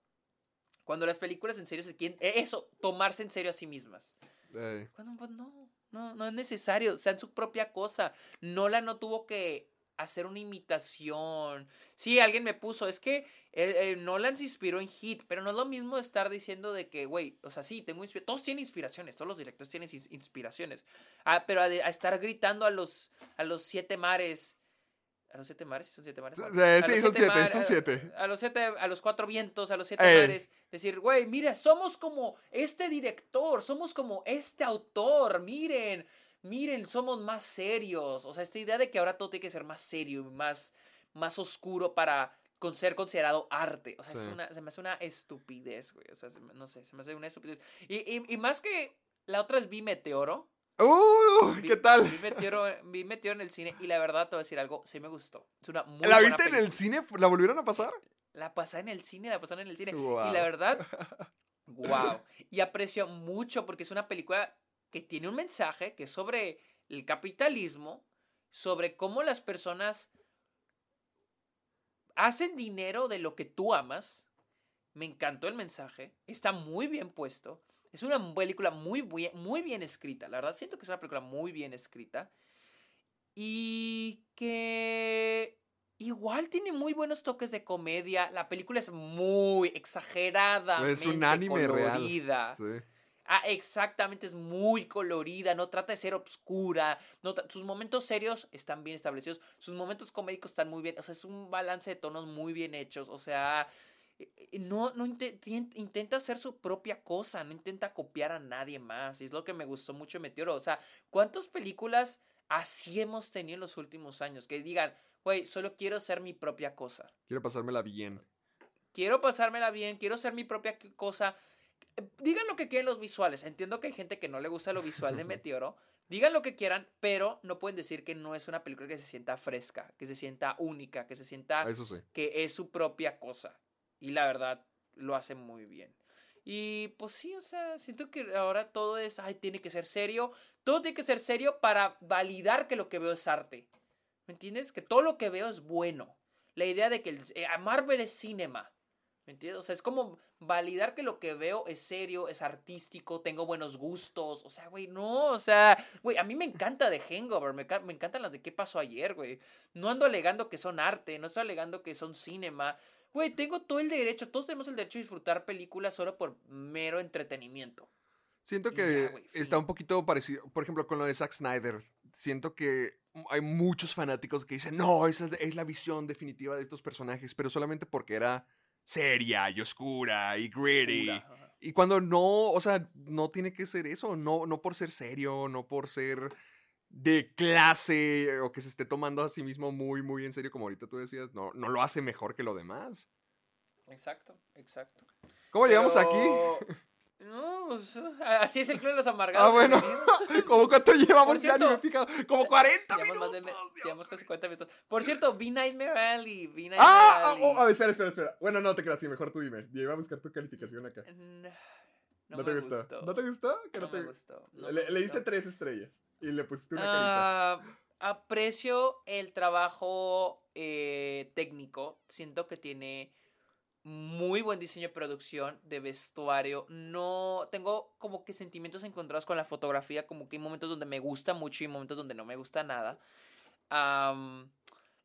cuando las películas en serio se quieren... eh, Eso, tomarse en serio a sí mismas. Cuando, pues no, no, no es necesario, sean su propia cosa. Nolan no tuvo que hacer una imitación. Sí, alguien me puso, es que eh, eh, Nolan se inspiró en Hit, pero no es lo mismo estar diciendo de que, güey, o sea, sí, tengo. Todos tienen inspiraciones, todos los directores tienen ins- inspiraciones. Ah, pero a, de- a estar gritando a los, a los siete mares. ¿A los siete mares? ¿Sí ¿Son siete mares? Sí, A sí, los son siete, mar- son a- siete. A, los siete, a los cuatro vientos, a los siete mares. Decir, güey, mira, somos como este director, somos como este autor, miren, miren, somos más serios. O sea, esta idea de que ahora todo tiene que ser más serio y más, más oscuro para con ser considerado arte. O sea, es una, se me hace una estupidez, güey. O sea, se me- no sé, se me hace una estupidez. Y, y, y más que la otra es Vi Meteoro. ¡Uh! Vi- ¿Qué tal? Vi Meteoro, vi Meteoro en el cine y la verdad te voy a decir algo, sí me gustó. Es una muy ¿La buena viste en el cine? ¿La volvieron a pasar? La pasé en el cine, la pasaron en el cine. Y la verdad, wow. Y aprecio mucho porque es una película que tiene un mensaje que es sobre el capitalismo, sobre cómo las personas hacen dinero de lo que tú amas. Me encantó el mensaje, está muy bien puesto. Es una película muy, buen- muy bien escrita, la verdad siento que es una película muy bien escrita. Y que igual tiene muy buenos toques de comedia. La película es muy exagerada. Es un anime real. Sí. Ah, exactamente, es muy colorida, no trata de ser obscura, no sus momentos serios están bien establecidos, sus momentos comédicos están muy bien, o sea, es un balance de tonos muy bien hechos, o sea, eh, eh, no, intenta hacer su propia cosa, no intenta copiar a nadie más, y es lo que me gustó mucho de Meteoro, o sea, ¿cuántas películas así hemos tenido en los últimos años? Que digan, güey, solo quiero ser mi propia cosa Quiero pasármela bien. quiero pasármela bien, quiero ser mi propia cosa. Digan lo que quieran los visuales. Entiendo que hay gente que no le gusta lo visual de Meteoro. Digan lo que quieran, pero no pueden decir que no es una película que se sienta fresca, que se sienta única, que se sienta Eso sí. que es su propia cosa. Y la verdad, lo hace muy bien. Y pues sí, o sea, siento que ahora todo es, ay, tiene que ser serio. Todo tiene que ser serio para validar que lo que veo es arte. ¿Me entiendes? Que todo lo que veo es bueno. La idea de que el, eh, Marvel es cinema. ¿Me entiendes? O sea, es como validar que lo que veo es serio, es artístico, tengo buenos gustos. O sea, güey, no, o sea, güey, a mí me encanta de Hangover, me, me encantan las de qué pasó ayer, güey. No ando alegando que son arte, no estoy alegando que son cinema. Güey, tengo todo el derecho, todos tenemos el derecho a disfrutar películas solo por mero entretenimiento. Siento que ya, güey, está un poquito parecido, por ejemplo, con lo de Zack Snyder. Siento que hay muchos fanáticos que dicen, no, esa es la visión definitiva de estos personajes, pero solamente porque era seria y oscura y gritty. Y cuando no, o sea, no tiene que ser eso, no, no por ser serio, no por ser de clase o que se esté tomando a sí mismo muy, muy en serio, como ahorita tú decías, no, no lo hace mejor que lo demás. Exacto, exacto. ¿Cómo llegamos aquí? No, pues, ah, así es el club de los amargados. Ah, bueno. ¿Cómo cuánto llevamos? Por ya ni me cierto, fijado. Como 40 Llevamos minutos. más de llevamos casi mío. 40 minutos. Por cierto, vi Nightmare Alley. Vi Nightmare Ah, ah, Alley. oh, espera, espera, espera. Bueno, no te creas, sí, mejor tú dime. Yo iba a buscar tu calificación acá. No, no ¿No, te gustó? gustó. ¿No te gustó? ¿Que no No me te- gustó, no le, me le diste tres estrellas y le pusiste una carita. Ah, aprecio el trabajo eh, técnico. Siento que tiene muy buen diseño de producción, de vestuario. No tengo como que sentimientos encontrados con la fotografía, como que hay momentos donde me gusta mucho y momentos donde no me gusta nada.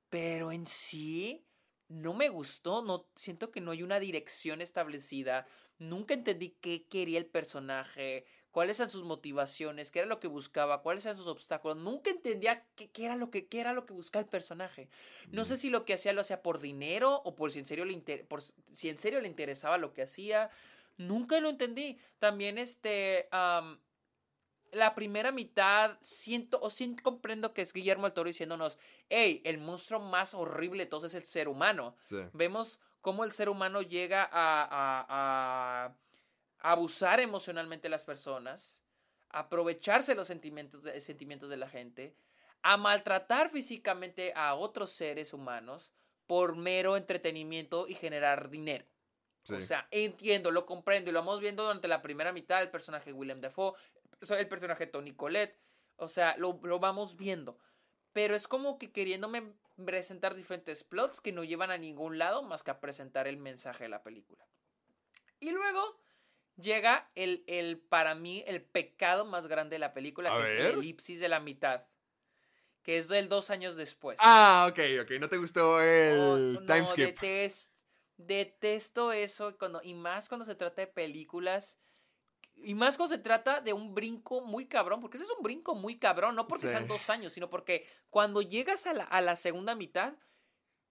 Pero en sí no me gustó, no siento que no hay una dirección establecida. Nunca entendí qué quería el personaje, cuáles eran sus motivaciones, qué era lo que buscaba, cuáles eran sus obstáculos. Nunca entendía qué, qué era lo que qué era lo que buscaba el personaje. No sé si lo que hacía lo hacía por dinero o por si en serio le inter- por si en serio le interesaba lo que hacía. Nunca lo entendí. También este am, la primera mitad siento o sí comprendo que es Guillermo del Toro diciéndonos, hey, el monstruo más horrible todos es el ser humano. Sí. Vemos cómo el ser humano llega a- a- a abusar emocionalmente de las personas, a aprovecharse los sentimientos de, sentimientos de la gente, a maltratar físicamente a otros seres humanos por mero entretenimiento y generar dinero. sí. O sea, entiendo, lo comprendo y lo vamos viendo durante la primera mitad, el personaje William Dafoe, el personaje Tony Collette, o sea, lo, lo vamos viendo. Pero es como que queriéndome presentar diferentes plots que no llevan a ningún lado más que a presentar el mensaje de la película. Y luego llega el, el para mí, el pecado más grande de la película, A que es el elipsis de la mitad. que es del dos años después. Ah, ok, ok. ¿No te gustó el No, time no, skip? detes- detesto eso cuando, y más cuando se trata de películas. Y más cuando se trata de un brinco muy cabrón, porque ese es un brinco muy cabrón, no porque Sí. sean dos años, sino porque cuando llegas a la, a la segunda mitad,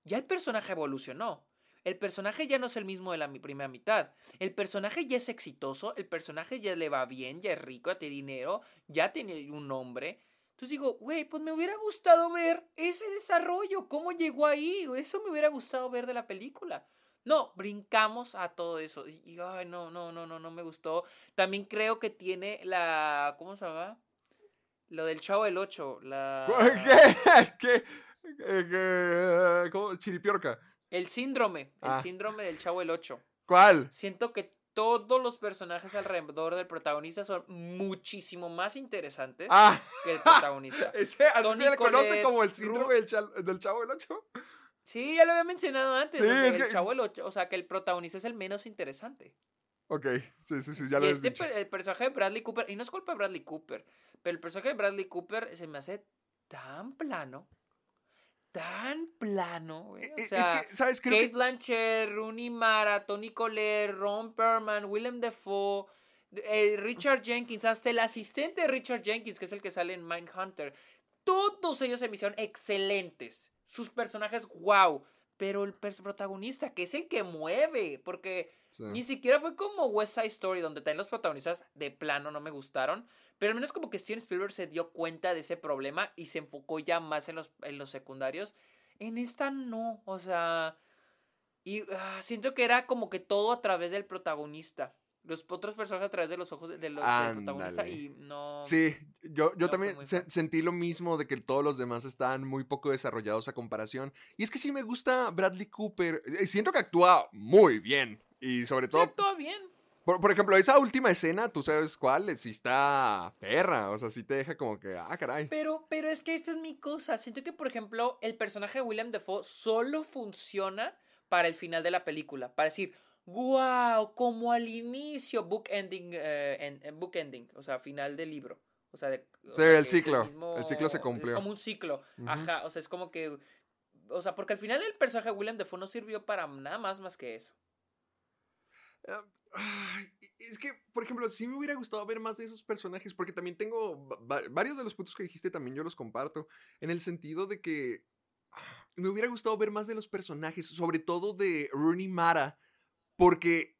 ya el personaje evolucionó. El personaje ya no es el mismo de la primera mitad. El personaje ya es exitoso, el personaje ya le va bien, ya es rico, ya tiene dinero, ya tiene un nombre. Entonces digo, güey, pues me hubiera gustado ver ese desarrollo, cómo llegó ahí, eso me hubiera gustado ver de la película. No, brincamos a todo eso. Y, ay, no, no, no, no, no me gustó. También creo que tiene la. ¿Cómo se llama? Lo del Chavo del 8. La... ¿Qué? ¿Qué? ¿Qué? ¿Cómo? Chiripiorca. El síndrome. El Ah. síndrome del Chavo del 8. ¿Cuál? Siento que todos los personajes alrededor del protagonista son muchísimo más interesantes Ah, que el protagonista. ese, así Toni se le conoce Collette, como el síndrome del, del chavo del 8. Sí, ya lo había mencionado antes. Sí, es el que- Chavo del 8, o sea, que el protagonista es el menos interesante. Ok, sí, sí, sí, ya lo has este dicho. el personaje de Bradley Cooper, y no es culpa de Bradley Cooper, pero el personaje de Bradley Cooper se me hace tan plano, tan plano, güey. E- O e- sea, es que, ¿sabes? Creo Kate que... Blanchett, Rooney Mara, Tony Collette, Ron Perlman, Willem Dafoe, eh, Richard Jenkins, hasta el asistente de Richard Jenkins, que es el que sale en Mindhunter, todos ellos se me hicieron excelentes. Sus personajes, wow. Pero el protagonista, que es el que mueve, porque Sí. ni siquiera fue como West Side Story, donde también los protagonistas de plano no me gustaron. Pero al menos como que Steven Spielberg se dio cuenta de ese problema y se enfocó ya más en los, en los secundarios. En esta no, o sea... Y ah, siento que era como que todo a través del protagonista. Los otros personajes a través de los ojos de- los- del protagonista y no... Sí, yo, yo No también se- sentí lo mismo de que todos los demás estaban muy poco desarrollados a comparación. Y es que sí me gusta Bradley Cooper. eh, Siento que actúa muy bien. Y sobre Sí, todo, actúa bien. Por, por ejemplo, esa última escena, tú sabes cuál, sí está perra. O sea, sí te deja como que, ah, caray. Pero, pero es que esta es mi cosa. Siento que, por ejemplo, el personaje de William Defoe solo funciona para el final de la película. Para decir, wow, como al inicio, book ending, eh, en, book ending, o sea, final del libro. O sea, de- o Sí, sea, el que es ciclo, el ciclo se Es cumplió. como un ciclo. Ajá, o sea, es como que. O sea, porque al final el personaje de William Defoe no sirvió para nada más más que eso. Ay, Es que, por ejemplo, sí me hubiera gustado ver más de esos personajes, porque también tengo va- va- varios de los puntos que dijiste, también yo los comparto, en el sentido de que ah, me hubiera gustado ver más de los personajes, sobre todo de Rooney Mara, porque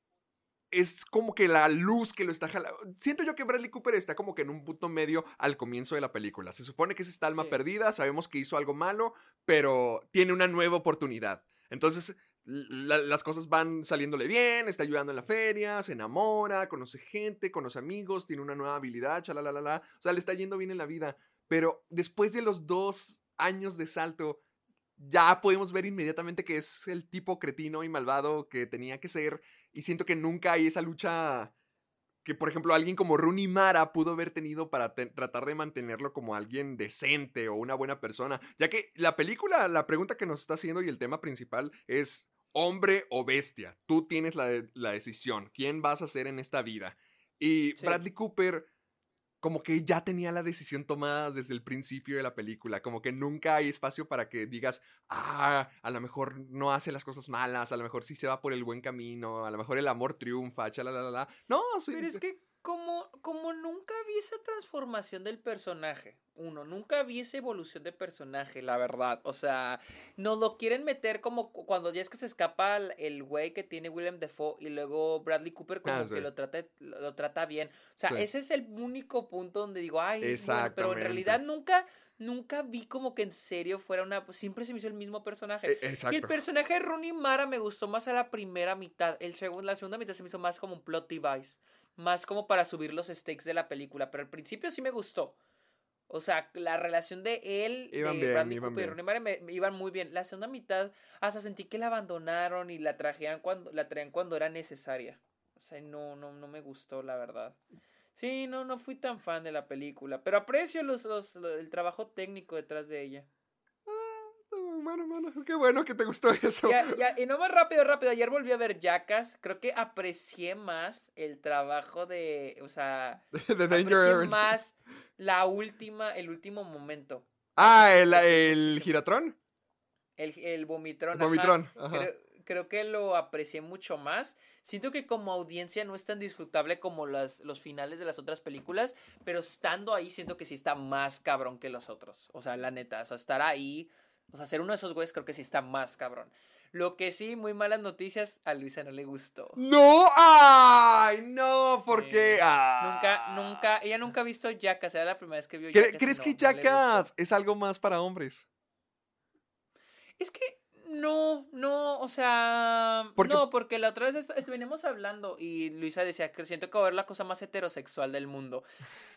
es como que la luz que lo está jalando. Siento yo que Bradley Cooper está como que en un punto medio al comienzo de la película. Se supone que es esta alma Sí. perdida, sabemos que hizo algo malo, pero tiene una nueva oportunidad. Entonces, la- las cosas van saliéndole bien, está ayudando en la feria, se enamora, conoce gente, conoce amigos, tiene una nueva habilidad, chalalala. O sea, le está yendo bien en la vida. Pero después de los dos años de salto, ya podemos ver inmediatamente que es el tipo cretino y malvado que tenía que ser. Y siento que nunca hay esa lucha que, por ejemplo, alguien como Rooney Mara pudo haber tenido para tratar de mantenerlo como alguien decente o una buena persona. Ya que la película, la pregunta que nos está haciendo y el tema principal es hombre o bestia. Tú tienes la, la decisión. ¿Quién vas a ser en esta vida? Y Sí. Bradley Cooper como que ya tenía la decisión tomada desde el principio de la película, como que nunca hay espacio para que digas, ah, a lo mejor no hace las cosas malas, a lo mejor sí se va por el buen camino, a lo mejor el amor triunfa, chalalala. No, sí. Pero es que como, como nunca vi esa transformación del personaje, uno, nunca vi esa evolución de personaje, la verdad. O sea, nos lo quieren meter como cu- cuando ya es que se escapa el- el güey que tiene William Defoe y luego Bradley Cooper como Ah, que lo, trata, lo, trata bien. O sea, Sí. ese es el único punto donde digo, ay, bueno", pero en realidad nunca... Nunca vi como que en serio fuera una... Siempre se me hizo el mismo personaje. E- Y el Exacto. personaje de Rooney Mara me gustó más a la primera mitad. El segundo, la segunda mitad se me hizo más como un plot device. Más como para subir los stakes de la película. Pero al principio sí me gustó. O sea, la relación de él, Iban de bien, Bradley iban Cooper y. Rooney Mara me, me iban muy bien. La segunda mitad, hasta sentí que la abandonaron y la traían cuando, la traían cuando era necesaria. O sea, no, no, no me gustó, la verdad. Sí, no, no fui tan fan de la película. Pero aprecio los, los, lo- el trabajo técnico detrás de ella. Bueno, bueno, qué bueno que te gustó eso. Ya, ya, y no más rápido, rápido. Ayer volví a ver Jackass. Creo que aprecié más el trabajo de. O sea, The Danger más la última, el último momento. Ah, el, el giratrón. El, el vomitrón. El ajá. vomitrón, ajá. Creo, creo que lo aprecié mucho más. Siento que como audiencia no es tan disfrutable como las, los finales de las otras películas, pero estando ahí siento que sí está más cabrón que los otros. O sea, la neta, o sea, estar ahí, o sea, ser uno de esos güeyes creo que sí está más cabrón. Lo que sí, muy malas noticias, a Luisa no le gustó. No, ay, no, ¿por Sí. qué? Ah. Nunca, nunca, ella nunca ha visto Jackass, era la primera vez que vio ¿Cre- Jackass. ¿Crees no, que no. Jackass es algo más para hombres? Es que no, no, o sea, Porque- no, porque la otra vez est- est- venimos hablando y Luisa decía que siento que va a ver la cosa más heterosexual del mundo.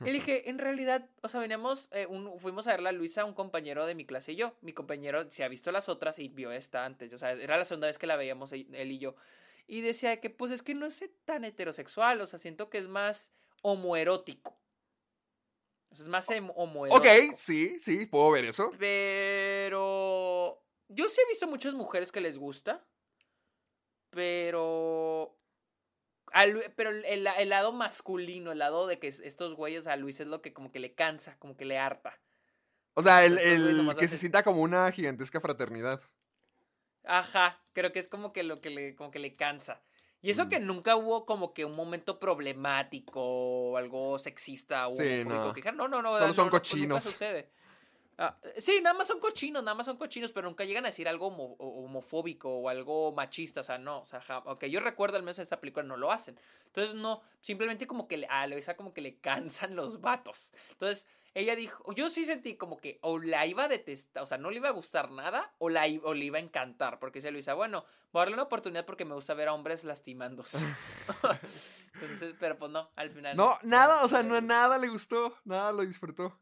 Y dije, en realidad, o sea, veníamos, eh, un- fuimos a verla a Luisa, un compañero de mi clase y yo. Mi compañero se ha visto las otras y vio esta antes, o sea, era la segunda vez que la veíamos e- él y yo. Y decía que, pues es que no es tan heterosexual, o sea, siento que es más homoerótico. O sea, es más homoerótico. Ok, sí, sí, puedo ver eso. Pero yo sí he visto muchas mujeres que les gusta. Pero. a Lu- pero el, el- lado masculino, el lado de que es- estos güeyes a Luis es lo que como que le cansa, como que le harta. O sea, el, el que se sienta como una gigantesca fraternidad. Ajá, creo que es como que lo que le, como que le cansa. Y eso Mm. que nunca hubo como que un momento problemático o algo sexista o Sí, no. Que no, no, no. Son no, pues nunca cochinos. sucede. Ah, sí, nada más son cochinos, nada más son cochinos, pero nunca llegan a decir algo homo- homofóbico o algo machista, o sea, no, o sea, aunque yo recuerdo al menos en esta película no lo hacen. Entonces, no, simplemente como que le- a Luisa como que le cansan los vatos. Entonces, ella dijo, yo sí sentí como que o la iba a detestar, o sea, no le iba a gustar nada o, la, o le iba a encantar, porque dice Luisa, bueno, voy a darle una oportunidad porque me gusta ver a hombres lastimándose. Entonces, pero pues no, al final. No, nada, o sea, no nada le gustó, nada lo disfrutó.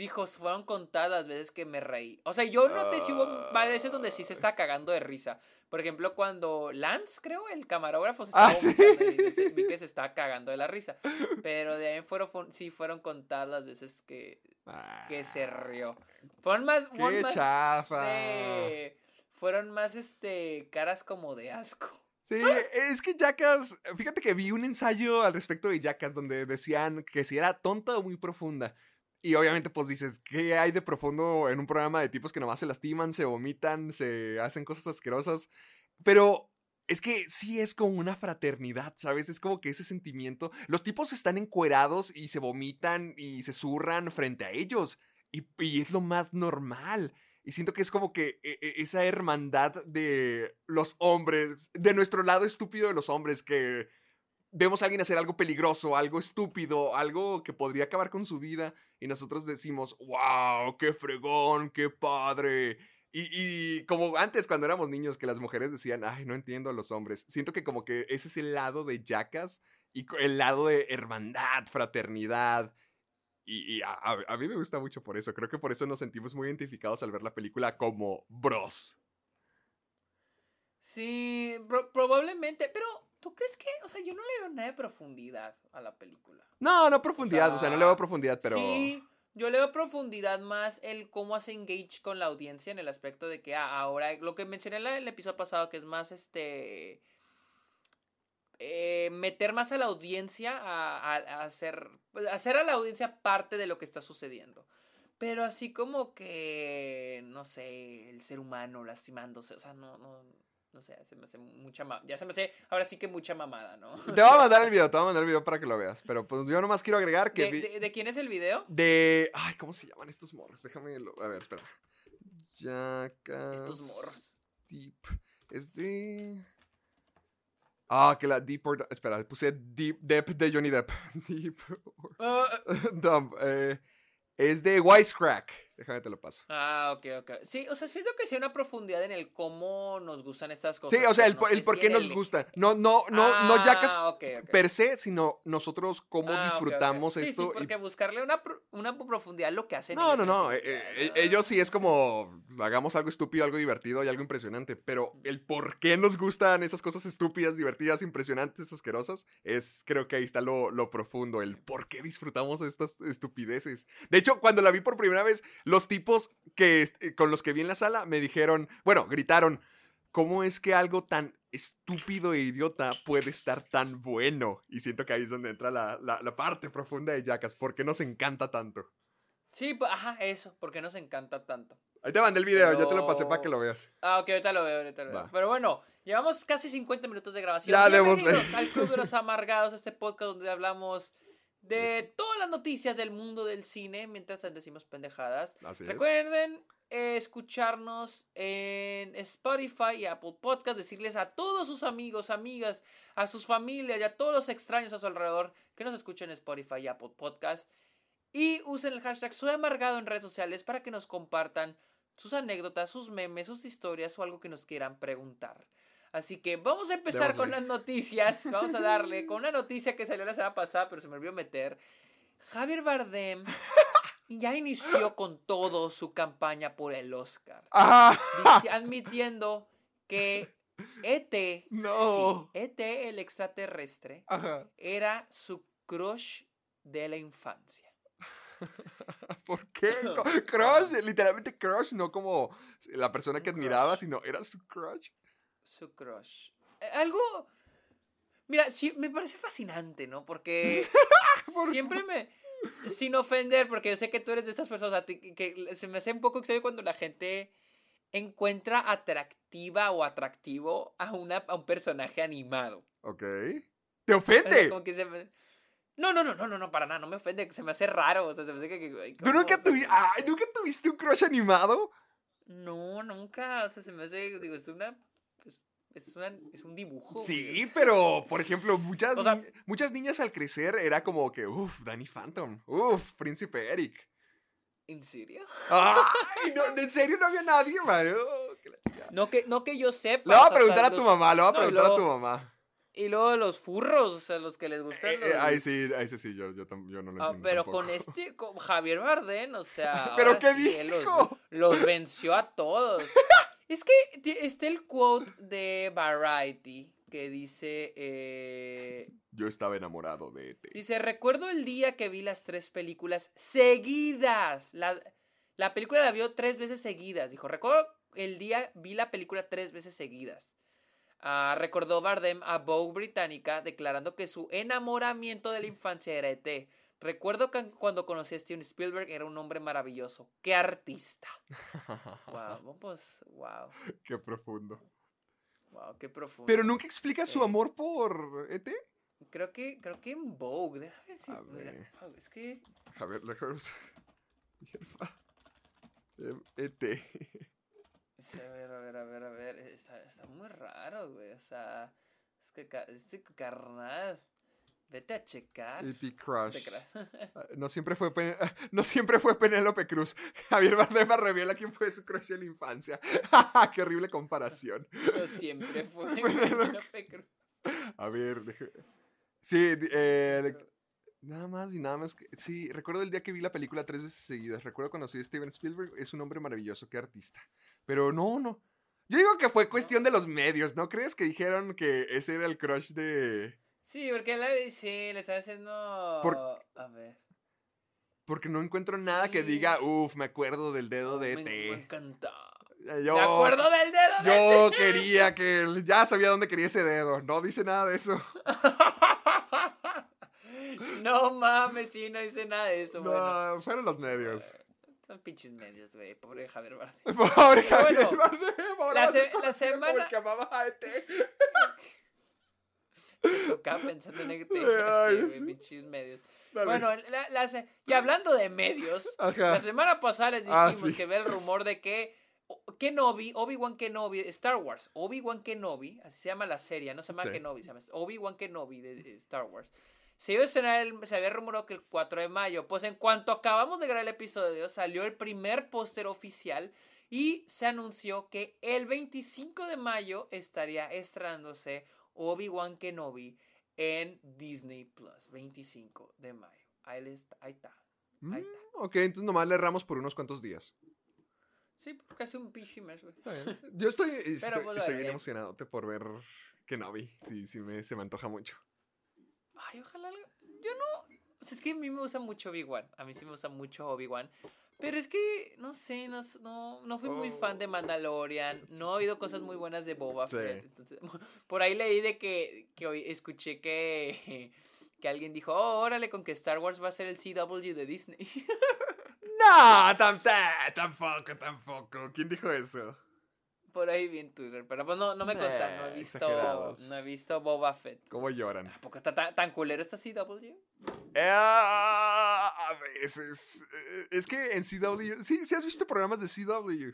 Dijo, fueron contadas las veces que me reí. O sea, yo noté si hubo varias veces donde sí se está cagando de risa. Por ejemplo, cuando Lance, creo, el camarógrafo, se estaba Ah, sí. y vi que se estaba cagando de la risa. Pero de ahí fueron, fue- sí fueron contadas las veces que, que se rió. Fueron más, fueron ¡Qué más chafa! de- fueron más, este, caras como de asco. Sí, es que Jackass, fíjate que vi un ensayo al respecto de Jackass donde decían que si era tonta o muy profunda. Y obviamente pues dices, ¿qué hay de profundo en un programa de tipos que nomás se lastiman, se vomitan, se hacen cosas asquerosas? Pero es que sí es como una fraternidad, ¿sabes? Es como que ese sentimiento. Los tipos están encuerados y se vomitan y se zurran frente a ellos. Y, y es lo más normal. Y siento que es como que e- e- esa hermandad de los hombres, de nuestro lado estúpido de los hombres, que vemos a alguien hacer algo peligroso, algo estúpido, algo que podría acabar con su vida, y nosotros decimos, wow, qué fregón, qué padre. Y, y como antes cuando éramos niños que las mujeres decían, ay, no entiendo a los hombres. Siento que como que ese es el lado de Jackass y el lado de hermandad, fraternidad. Y, a, mí me gusta mucho por eso. Creo que por eso nos sentimos muy identificados al ver la película como bros. Sí, pro- probablemente, pero ¿tú crees que, o sea, yo no le veo nada de profundidad a la película? No, no profundidad, o sea, no le veo profundidad, pero... Sí, yo le veo profundidad más el cómo hace engage con la audiencia en el aspecto de que ah, ahora, lo que mencioné en el episodio pasado, que es más este... eh, meter más a la audiencia a, a- a hacer, pues, hacer a la audiencia parte de lo que está sucediendo. Pero así como que, no sé, el ser humano lastimándose, o sea, no, no, no sé, se me hace mucha, ma- ya se me hace, ahora sí que mucha mamada, ¿no? Te voy a mandar el video, te voy a mandar el video para que lo veas. Pero pues yo nomás quiero agregar que ¿De, vi- de- de quién es el video? de... Ay, ¿cómo se llaman estos morros? Déjame... lo- A ver, espera. Jackass... Estos morros. Deep. Es de... Ah, que la Deep or... Espera, puse Deep Depp de Johnny Depp. Deep or... Ah, Dumb. eh, es de Wisecrack. Déjame te lo paso. Ah, ok, ok. Sí, o sea, siento que sí hay una profundidad en el cómo nos gustan estas cosas. Sí, o sea, el, no el por si qué nos el- gusta. No, no, no, no Jackass Ah, ok, ok. per se, sino nosotros cómo Ah, disfrutamos Sí, esto. Sí, y- porque buscarle una, una profundidad lo que hacen No, ellos no, no. eh, eh, ¿no? ellos sí es como hagamos algo estúpido, algo divertido y algo impresionante. Pero el por qué nos gustan esas cosas estúpidas, divertidas, impresionantes, asquerosas, es creo que ahí está lo, lo profundo. El por qué disfrutamos estas estupideces. De hecho, cuando la vi por primera vez, los tipos que eh, con los que vi en la sala me dijeron, bueno, gritaron. ¿Cómo es que algo tan estúpido e idiota puede estar tan bueno? Y siento que ahí es donde entra la, la- la parte profunda de Jackass. ¿Por qué nos encanta tanto? Sí, pues, ajá, eso, porque nos encanta tanto. Ahí te mandé el video, ya te lo pasé para que lo veas. Ah, ok, ahorita lo veo, ahorita lo veo. Va. Pero bueno, llevamos casi 50 minutos de grabación. Ya. Bienvenidos al Club de los Amargados, este podcast donde hablamos de todas las noticias del mundo del cine, mientras decimos pendejadas. Así es. Recuerden eh, escucharnos en Spotify y Apple Podcast, decirles a todos sus amigos, amigas, a sus familias y a todos los extraños a su alrededor que nos escuchen en Spotify y Apple Podcast. Y usen el hashtag Soy Amargado en redes sociales para que nos compartan sus anécdotas, sus memes, sus historias o algo que nos quieran preguntar. Así que vamos a empezar con las noticias. Vamos a darle con una noticia que salió la semana pasada, pero se me olvidó meter. Javier Bardem ya inició con todo su campaña por el Oscar, ¡Ah! dici- admitiendo que ET, No. sí, ET el extraterrestre, Ajá. era su crush de la infancia. ¿Por qué? Crush, literalmente crush, no como la persona que admiraba, sino era su crush. Su crush. Eh, Algo. Mira, sí, me parece fascinante, ¿no? Porque ¿Por siempre me. Sin ofender, porque yo sé que tú eres de estas personas que, que se me hace un poco extraño cuando la gente encuentra atractiva o atractivo a, una, a un personaje animado. Ok. ¿Te O sea, ofende? como que se me- No, no, no, no, no, no, para nada, no me ofende, se me hace raro. O sea, se me hace que. ¿Tú nunca, tuvi- ¿nunca tuviste un crush animado? No, nunca. O sea, se me hace. Digo, es una. Es, una- es un dibujo. Sí, pero, por ejemplo, muchas, O sea- ni- muchas niñas al crecer era como que, uff, Danny Phantom, uff, Príncipe Eric. ¿En serio? Ay, no, en serio no había nadie, Mario. chingada. No que, no que yo sepa. Le voy o a preguntar a tu los- mamá, le voy a no, preguntar a tu mamá. Y luego los furros, o sea, los que les gustan. Eh, los- eh, ahí sí, ahí sí, sí, yo, yo, yo no lo Ah, pero tampoco. con este, con Javier Bardem, o sea. ¿Pero qué sí, él los, dijo? los venció a todos. es que está el quote de Variety que dice. eh, Yo estaba enamorado de ET. Dice, recuerdo el día que vi las tres películas seguidas. La, la película la vio tres veces seguidas. Dijo, recuerdo el día vi la película tres veces seguidas. Ah, recordó Bardem a Vogue Británica declarando que su enamoramiento de la infancia era ET. Recuerdo que cuando conocí a Steven Spielberg era un hombre maravilloso. ¡Qué artista! Wow, pues, wow, Qué profundo. wow, qué profundo. Pero nunca explica su amor por ET. Creo que, creo que en Vogue, déjame ver si... A ver. es que... A ver, déjanos. ET. A ver, a ver, a ver, a ver. Está, está muy raro, güey. O sea, es que, este carnal. Vete a checar. ET. Ah, No siempre fue Pen- no siempre fue Penélope Cruz. Javier Bardem revela quién fue su crush en la infancia. Qué horrible comparación. No siempre fue. Penélope. Cruz. A ver, sí, eh, nada más y nada más. que- Sí, recuerdo el día que vi la película tres veces seguidas. Recuerdo cuando conocí a Steven Spielberg. Es un hombre maravilloso, qué artista. Pero no, no. Yo digo que fue cuestión de los medios, ¿no crees que dijeron que ese era el crush de... Sí, porque la sí, le está haciendo. Por- A ver. Porque no encuentro nada que diga, uff, me acuerdo del dedo de me, me encanta. Eh, Yo, Me acuerdo del dedo de yo quería que... Ya sabía dónde quería ese dedo. No dice nada de eso. No mames, sí, no hice nada de eso, bueno. No, fueron los medios. Son pinches medios, güey. Pobre Javier Bardem. Pobre Javier bueno, Bardem, la va a ser se- la conocido como el semana- que amaba a ET. Tocaba pensando en. Sí, güey, pinches medios. Dale. Bueno, la- y hablando de medios, Ajá. la semana pasada les Ah, dijimos sí. que ve el rumor de que Kenobi, Obi-Wan Kenobi, Star Wars, Obi-Wan Kenobi, así se llama la serie, no se llama Sí. Kenobi, se llama Obi-Wan Kenobi de, de Star Wars. Se iba a estrenar, el- se había rumorado que el 4 de mayo. Pues en cuanto acabamos de grabar el episodio, salió el primer póster oficial y se anunció que el 25 de mayo estaría estrenándose Obi-Wan Kenobi en Disney Plus. 25 de mayo. Ahí, les- ahí está. Mm, Ahí está. ok, entonces nomás le erramos por unos cuantos días. Sí, porque hace un pinche mes, güey. Está. Yo estoy, estoy, pues, estoy bien emocionado por ver Kenobi. Sí, sí, me, se me antoja mucho. Ay, ojalá. Yo no. sea, es que a mí me gusta mucho Obi-Wan. A mí sí me gusta mucho Obi-Wan. Pero es que, no sé, no, no, no fui muy fan de Mandalorian. No he oído cosas muy buenas de Boba Oh. Sí. Fett. Entonces, por ahí leí de que, que hoy escuché que, que alguien dijo, oh, órale, con que Star Wars va a ser el CW de Disney. No, tam- ta- tampoco, tampoco. ¿Quién dijo eso? Por ahí vi en Twitter, pero pues no, no me consta, no he visto, exagerados. no he visto Boba Fett. ¿Cómo lloran? ¿A poco está tan, tan culero esta CW? Eh, veces. Eh, Es que en CW. Sí, sí has visto programas de CW.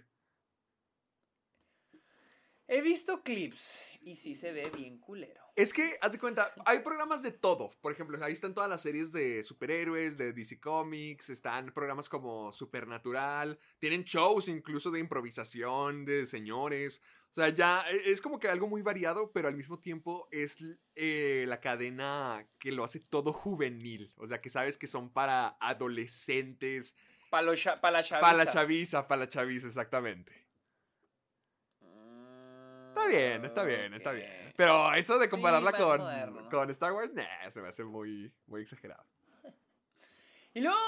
He visto clips y sí se ve bien culero. Es que, haz de cuenta, hay programas de todo. Por ejemplo, ahí están todas las series de superhéroes, de DC Comics, están programas como Supernatural, tienen shows incluso de improvisación, de señores. O sea, ya e- es como que algo muy variado, pero al mismo tiempo es eh, la cadena que lo hace todo juvenil. O sea, que sabes que son para adolescentes, Para la chaviza. para la chaviza, para la chaviza, exactamente. Está bien, está bien, está bien. Mm. Pero eso de compararla con, con Star Wars, nah, se me hace muy, muy exagerado. Y luego,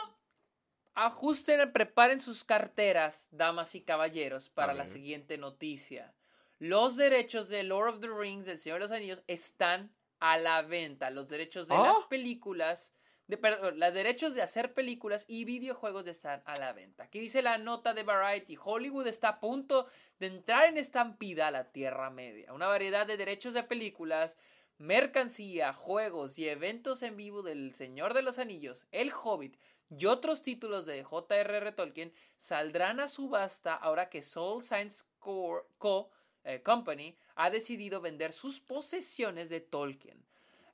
ajusten, preparen sus carteras, damas y caballeros, para la siguiente noticia. Los derechos de Lord of the Rings, del Señor de los Anillos, están a la venta. Los derechos de ¿Ah? las películas, de, perdón, los derechos de hacer películas y videojuegos están a la venta. Aquí dice la nota de Variety. Hollywood está a punto de entrar en estampida a la Tierra Media. Una variedad de derechos de películas, mercancía, juegos y eventos en vivo del Señor de los Anillos, El Hobbit y otros títulos de J.R.R. Tolkien saldrán a subasta ahora que Soul Science Co. Eh, Company ha decidido vender sus posesiones de Tolkien.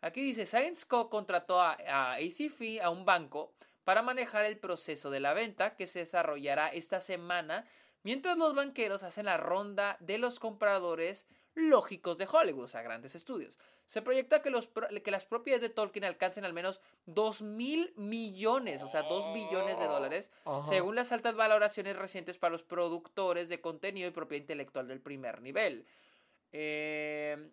Aquí dice, Science Co. contrató a, a ACF, a un banco, para manejar el proceso de la venta que se desarrollará esta semana mientras los banqueros hacen la ronda de los compradores lógicos de Hollywood, o sea, grandes estudios. Se proyecta que, los, que las propiedades de Tolkien alcancen al menos 2 mil millones, o sea, 2 billones de dólares, según las altas valoraciones recientes para los productores de contenido y propiedad intelectual del primer nivel. Eh,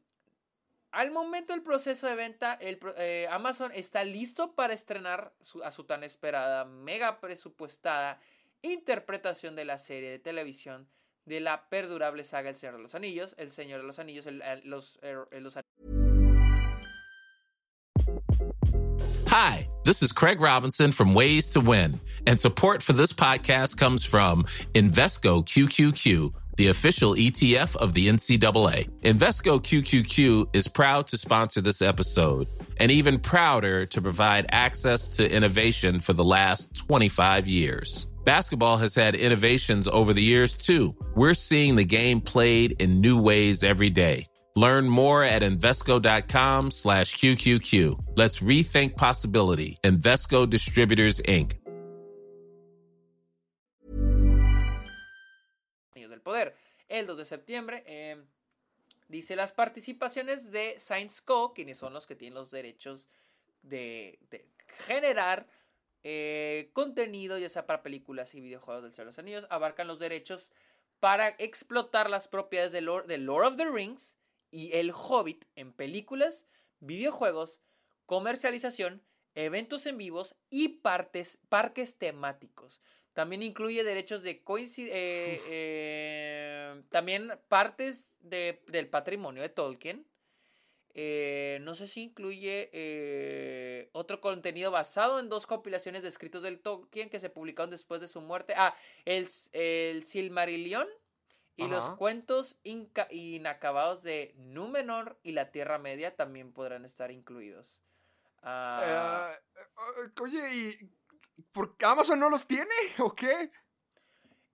al momento del proceso de venta, el eh, Amazon está listo para estrenar su- a su tan esperada, mega presupuestada interpretación de la serie de televisión de la perdurable saga El Señor de los Anillos. El Señor de los Anillos, el- los, er- los Hi, this is Craig Robinson from Ways to Win, and support for this podcast comes from Invesco QQQ, the official ETF of the NCAA. Invesco QQQ is proud to sponsor this episode and even prouder to provide access to innovation for the last 25 years. Basketball has had innovations over the years too. We're seeing the game played in new ways every day. Learn more at Invesco.com slash QQQ. Let's rethink possibility. Invesco Distributors, Inc. Del Poder. El 2 de septiembre eh, dice las participaciones de Science Co., quienes son los que tienen los derechos de, de generar eh, contenido, ya sea para películas y videojuegos del Señor de los Anillos, abarcan los derechos para explotar las propiedades de Lord, de Lord of the Rings y El Hobbit en películas, videojuegos, comercialización, eventos en vivos y partes, parques temáticos. También incluye derechos de coincidencia. también partes de- del patrimonio de Tolkien. Eh, no sé si incluye eh, otro contenido basado en dos compilaciones de escritos del Tolkien que se publicaron después de su muerte. Ah, el, el Silmarillion y los cuentos inca- inacabados de Númenor y la Tierra Media también podrán estar incluidos. Ah, Eh, eh, oye, ¿y por Amazon no los tiene o qué?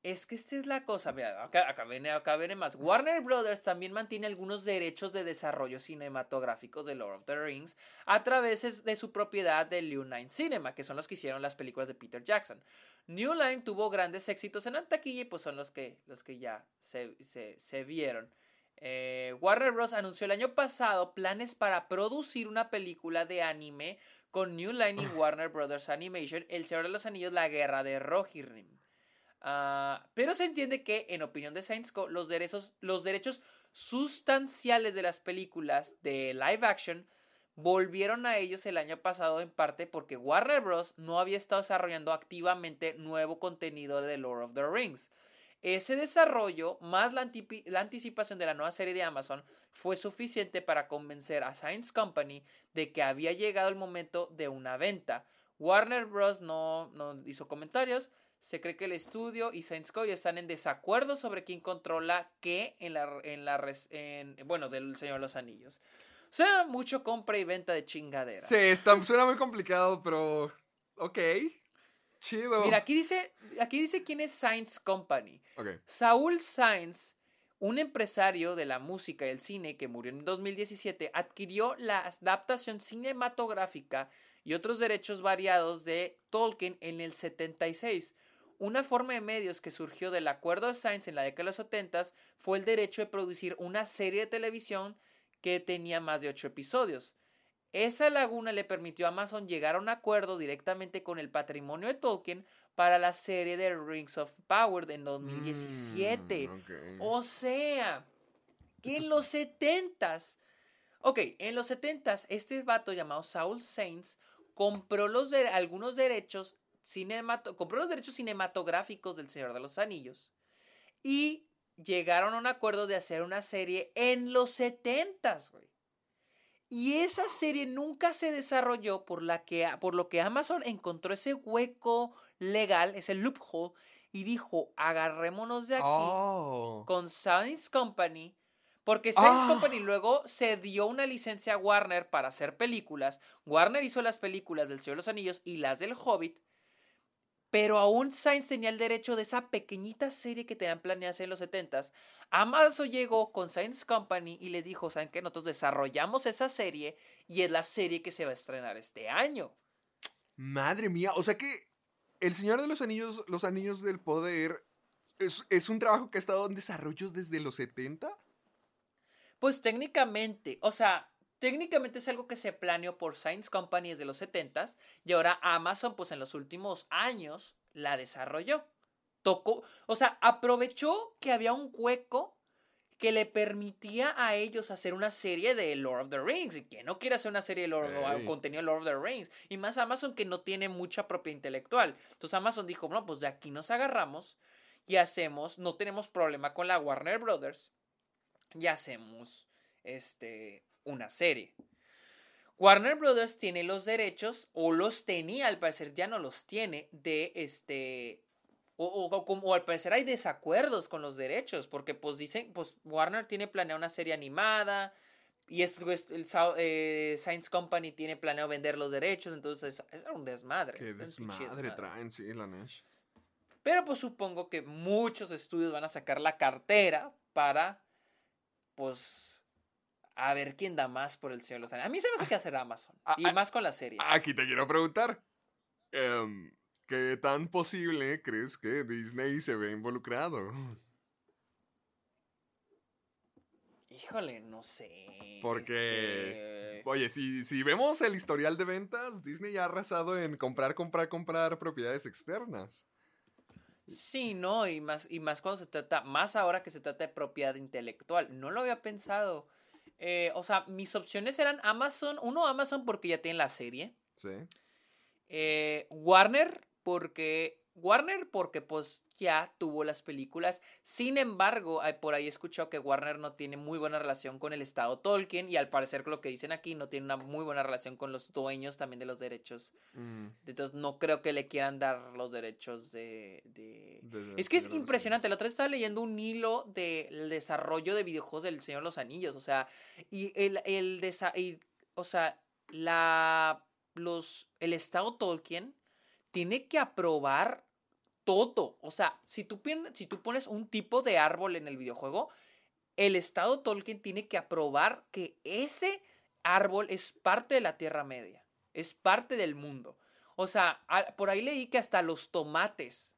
Es que esta es la cosa, mira, acá, acá viene, acá viene más. Warner Brothers también mantiene algunos derechos de desarrollo cinematográficos de Lord of the Rings a través de su propiedad de New Line Cinema, que son los que hicieron las películas de Peter Jackson. New Line tuvo grandes éxitos en la taquilla y pues son los que, los que ya se, se- se vieron. Eh, Warner Bros. anunció el año pasado planes para producir una película de anime con New Line y Warner Brothers Animation, El Señor de los Anillos, La Guerra de Rohirrim. Ah, pero se entiende que, en opinión de Science Co., los derechos, los derechos sustanciales de las películas de live action volvieron a ellos el año pasado en parte porque Warner Bros. no había estado desarrollando activamente nuevo contenido de Lord of the Rings. Ese desarrollo, más la, la anticipación de la nueva serie de Amazon, fue suficiente para convencer a Science Company de que había llegado el momento de una venta. Warner Bros. no, no hizo comentarios. Se cree que el estudio y Science Code están en desacuerdo sobre quién controla qué en la, en la en, bueno, del Señor de los Anillos. O sea, mucho compra y venta de chingadera. Sí, está, suena muy complicado, pero ok. Chido. Mira, aquí dice, aquí dice quién es Science Company. Ok. Saúl Sainz, un empresario de la música y el cine que murió en 2017, adquirió la adaptación cinematográfica y otros derechos variados de Tolkien en el 76. Una forma de medios que surgió del acuerdo de Sainz en la década de los 70 fue el derecho de producir una serie de televisión que tenía más de ocho episodios. Esa laguna le permitió a Amazon llegar a un acuerdo directamente con el patrimonio de Tolkien para la serie de Rings of Power en 2017. Mm. O sea, que en los 70s, ok, en los 70s, este vato llamado Saul Sainz compró los de- algunos derechos cinemato- compró los derechos cinematográficos del Señor de los Anillos y llegaron a un acuerdo de hacer una serie en los 70s, güey. Y esa serie nunca se desarrolló por, la que, por lo que Amazon encontró ese hueco legal, ese loophole, y dijo, agarrémonos de aquí Oh. con Science Company, porque Science Ah. Company luego se dio una licencia a Warner para hacer películas. Warner hizo las películas del Señor de los Anillos y las del Hobbit, pero aún Science tenía el derecho de esa pequeñita serie que tenían planeadas en los 70s. Amazon llegó con Science Company y les dijo, ¿saben qué? Nosotros desarrollamos esa serie y es la serie que se va a estrenar este año. Madre mía, o sea que El Señor de los Anillos, los Anillos del Poder, es, es un trabajo que ha estado en desarrollos desde los 70. Pues técnicamente, o sea, técnicamente es algo que se planeó por Science Company desde los 70s y ahora Amazon, pues en los últimos años, la desarrolló. Tocó, o sea, aprovechó que había un hueco que le permitía a ellos hacer una serie de Lord of the Rings. Y que no quiere hacer una serie de Lord, o contenido de Lord of the Rings. Y más Amazon que no tiene mucha propiedad intelectual. Entonces Amazon dijo, no, pues de aquí nos agarramos y hacemos, no tenemos problema con la Warner Brothers y hacemos este, una serie. Warner Brothers tiene los derechos, o los tenía, al parecer ya no los tiene, de este. O, o- al parecer hay desacuerdos con los derechos, porque pues dicen, pues Warner tiene planeado una serie animada, y es, el eh, Science Company tiene planeado vender los derechos, entonces es, un desmadre. Qué pinche desmadre traen, sí, la Nash. pero pues supongo que muchos estudios van a sacar la cartera para, pues, a ver quién da más por el Señor de los Anillos. A mí se me hace que hacer Amazon. Ah, Y ah, más con la serie. Aquí te quiero preguntar. em, ¿Qué tan posible crees que Disney se ve involucrado? Híjole, no sé. Porque, este, oye, si, si vemos el historial de ventas, Disney ha arrasado en comprar, comprar, comprar propiedades externas. Sí, no, y más, y más cuando se trata, más ahora que se trata de propiedad intelectual. No lo había pensado. Eh, o sea, mis opciones eran Amazon. Uno, Amazon porque ya tiene la serie. Sí. Eh, Warner, porque. Warner, porque pues ya tuvo las películas. Sin embargo, hay- por ahí he escuchado que Warner no tiene muy buena relación con el Estado Tolkien. Y al parecer, con lo que dicen aquí, no tiene una muy buena relación con los dueños también de los derechos. Mm, Entonces, no creo que le quieran dar los derechos de. de- de- Es que es de impresionante. La otra vez estaba leyendo un hilo del desarrollo de videojuegos del Señor de los Anillos. O sea, y el, el desa- y, o sea, la los el Estado Tolkien tiene que aprobar todo. O sea, si tú, si tú pones un tipo de árbol en el videojuego, el Estado Tolkien tiene que aprobar que ese árbol es parte de la Tierra Media, es parte del mundo. O sea, por ahí leí que hasta los tomates,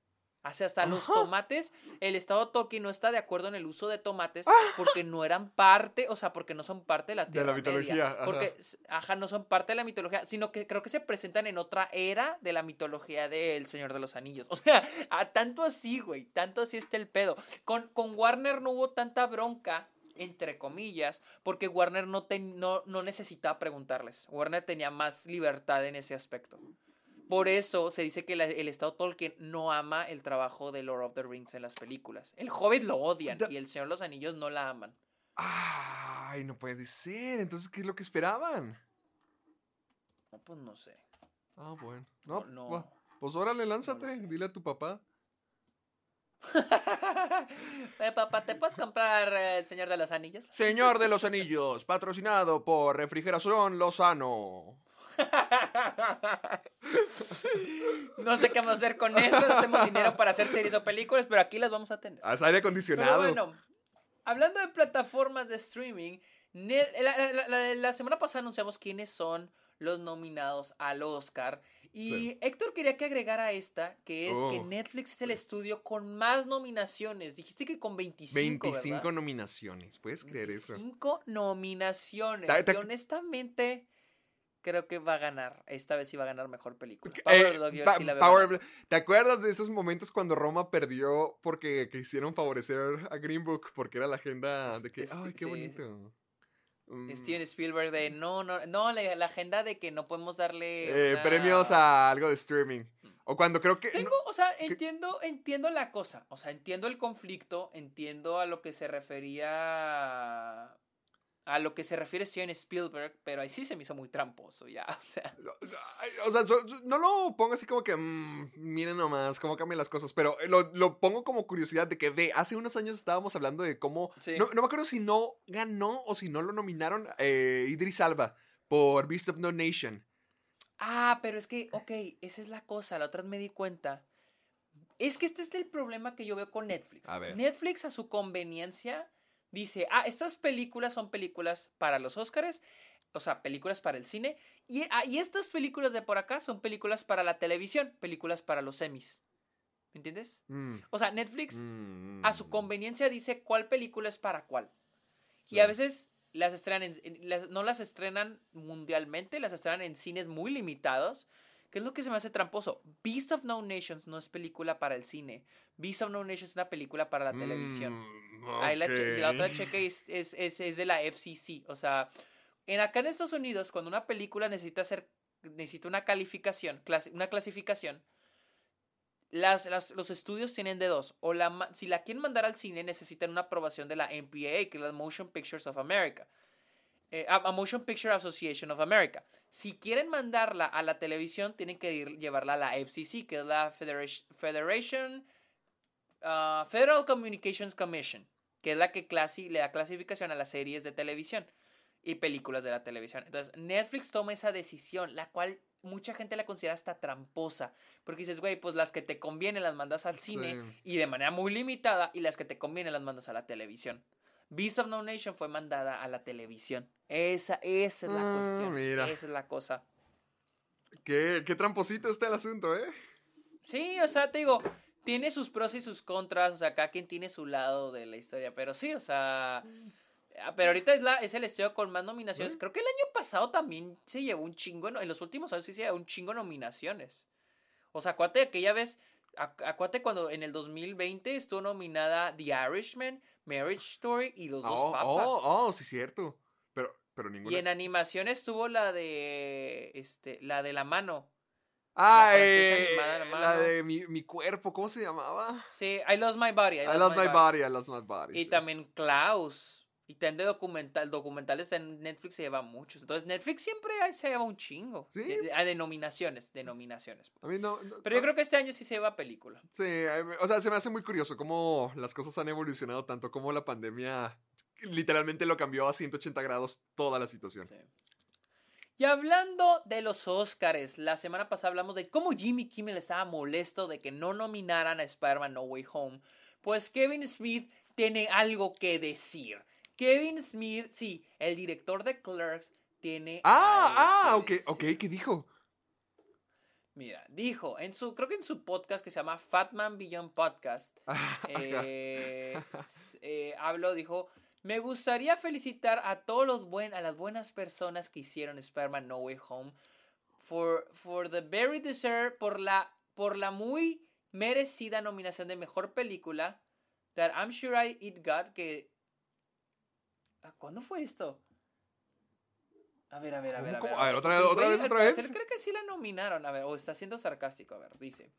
o sea, hasta los tomates, el Estado Tolkien no está de acuerdo en el uso de tomates porque no eran parte, o sea, porque no son parte de la De Tierra la mitología, Media, ajá. porque, ajá, no son parte de la mitología, sino que creo que se presentan en otra era de la mitología del Señor de los Anillos. O sea, a tanto así, güey, tanto así está el pedo. Con, con Warner no hubo tanta bronca, entre comillas, porque Warner no, ten- no, no necesitaba preguntarles. Warner tenía más libertad en ese aspecto. Por eso se dice que la- el Estado Tolkien no ama el trabajo de Lord of the Rings en las películas. El Hobbit lo odian y el Señor de los Anillos no la aman. Ay, no puede ser. Entonces, ¿qué es lo que esperaban? No, pues no sé. Ah, bueno. No, No, no. pues órale, lánzate. Dile a tu papá. Eh, papá, ¿te puedes comprar eh, el Señor de los Anillos? Señor de los Anillos, patrocinado por Refrigeración Lozano. No sé qué vamos a hacer con eso, no tenemos dinero para hacer series o películas, pero aquí las vamos a tener. Haz aire Pero acondicionado. bueno, hablando de plataformas de streaming, la, la- la- la semana pasada anunciamos quiénes son los nominados al Oscar. Y Sí. Héctor quería que agregara esta, que es que Oh, Netflix es el estudio con más nominaciones. Dijiste que con 25. 25 ¿verdad? nominaciones, ¿puedes creer eso? 25 nominaciones. Ta- ta- Y honestamente, creo que va a ganar. Esta vez sí va a ganar mejor película. Eh, Power of the Dog, yo Pa- sí la veo Power ganar. of the- ¿Te acuerdas de esos momentos cuando Roma perdió porque quisieron favorecer a Green Book porque era la agenda de que, Este, ay, qué sí. bonito? Mm, Steven Spielberg de no, no, no, la, la agenda de que no podemos darle eh, una- premios a algo de streaming. O cuando creo que... Tengo, o sea, entiendo, entiendo la cosa, o sea, entiendo el conflicto, entiendo a lo que se refería a lo que se refiere Steven Spielberg, pero ahí sí se me hizo muy tramposo ya, o sea. O sea, no lo pongo así como que, mm, miren nomás cómo cambian las cosas, pero lo, lo pongo como curiosidad de que, ve, hace unos años estábamos hablando de cómo... Sí. No, no me acuerdo si no ganó o si no lo nominaron eh, Idris Alba por Beast of No Nation. Ah, pero es que, ok, esa es la cosa, la otra vez me di cuenta. Es que este es el problema que yo veo con Netflix. A ver. Netflix a su conveniencia dice, ah, estas películas son películas para los Óscares, o sea, películas para el cine, y, ah, y estas películas de por acá son películas para la televisión, películas para los semis. ¿Me entiendes? Mm, O sea, Netflix mm, a su conveniencia dice cuál película es para cuál. Y a veces las estrenan en- en- las- no las estrenan mundialmente, las estrenan en cines muy limitados. ¿Qué es lo que se me hace tramposo? Beast of No Nations no es película para el cine. Beast of No Nations es una película para la televisión. mm, Ahí la, otra cheque es, es, es- es de la FCC. O sea, en acá en Estados Unidos, cuando una película necesita hacer, necesita una calificación, una clasificación, las, las- los estudios tienen de dos. O la, si la quieren mandar al cine, necesitan una aprobación de la MPAA, que es la Motion Pictures of America. Eh, a, Motion Picture Association of America. Si quieren mandarla a la televisión, tienen que ir- llevarla a la FCC, que es la Federation, Federation ah, Federal Communications Commission, que es la que clasi- le da clasificación a las series de televisión y películas de la televisión. Entonces, Netflix toma esa decisión, la cual mucha gente la considera hasta tramposa, porque dices, güey, pues las que te convienen las mandas al cine Sí. y de manera muy limitada, y las que te convienen las mandas a la televisión. Beast of No Nation fue mandada a la televisión. Esa, esa es la Ah, cuestión. mira. Esa es la cosa. Qué, qué tramposito está el asunto, ¿eh? Sí, o sea, te digo, tiene sus pros y sus contras, o sea, cada quien tiene su lado de la historia, pero sí, o sea, ah, pero ahorita es, la, es el estudio con más nominaciones. Creo que el año pasado también se llevó un chingo, en los últimos años sí se llevó un chingo de nominaciones. O sea, acuérdate de aquella vez, ac- acuérdate cuando en el 2020 estuvo nominada The Irishman, Marriage Story y Los Dos Oh, Papas. oh, oh, sí, cierto. Pero, pero ninguna. Y en animación estuvo la de, este, la de la mano. ah, la eh, animada la la mano. de mi, mi cuerpo, ¿cómo se llamaba? Sí, I Lost My Body. I lost my body, I lost my body. Y sí. también Klaus. Y también de documental, documentales en Netflix se lleva muchos. Entonces Netflix siempre se lleva un chingo. Sí. De- ah, de nominaciones, de nominaciones. A pues. mí no. no- Pero yo no- creo que este año sí se lleva película. Sí, a o sea, se me hace muy curioso cómo las cosas han evolucionado tanto, como la pandemia literalmente lo cambió a 180 grados toda la situación. Sí. Y hablando de los Oscars, la semana pasada hablamos de cómo Jimmy Kimmel estaba molesto de que no nominaran a Spider-Man No Way Home. Pues Kevin Smith tiene algo que decir. Kevin Smith, sí, el director de Clerks, tiene. Ah, ah, ok, ok. ¿qué dijo? Mira, dijo en su, creo que en su podcast que se llama Fatman Beyond Podcast, eh, s- eh, habló, dijo, me gustaría felicitar a todos los buen, a las buenas personas que hicieron Spider-Man No Way Home for, for the very deserved, por la, por la muy merecida nominación de mejor película that I'm sure I it got que ¿Ah, ¿Cuándo fue esto? A ver, a ver, a ver. ¿Cómo, A ver? A ver, otra vez, otra vez, otra vez. Creo que sí la nominaron. A ver, o está siendo sarcástico. A ver, dice.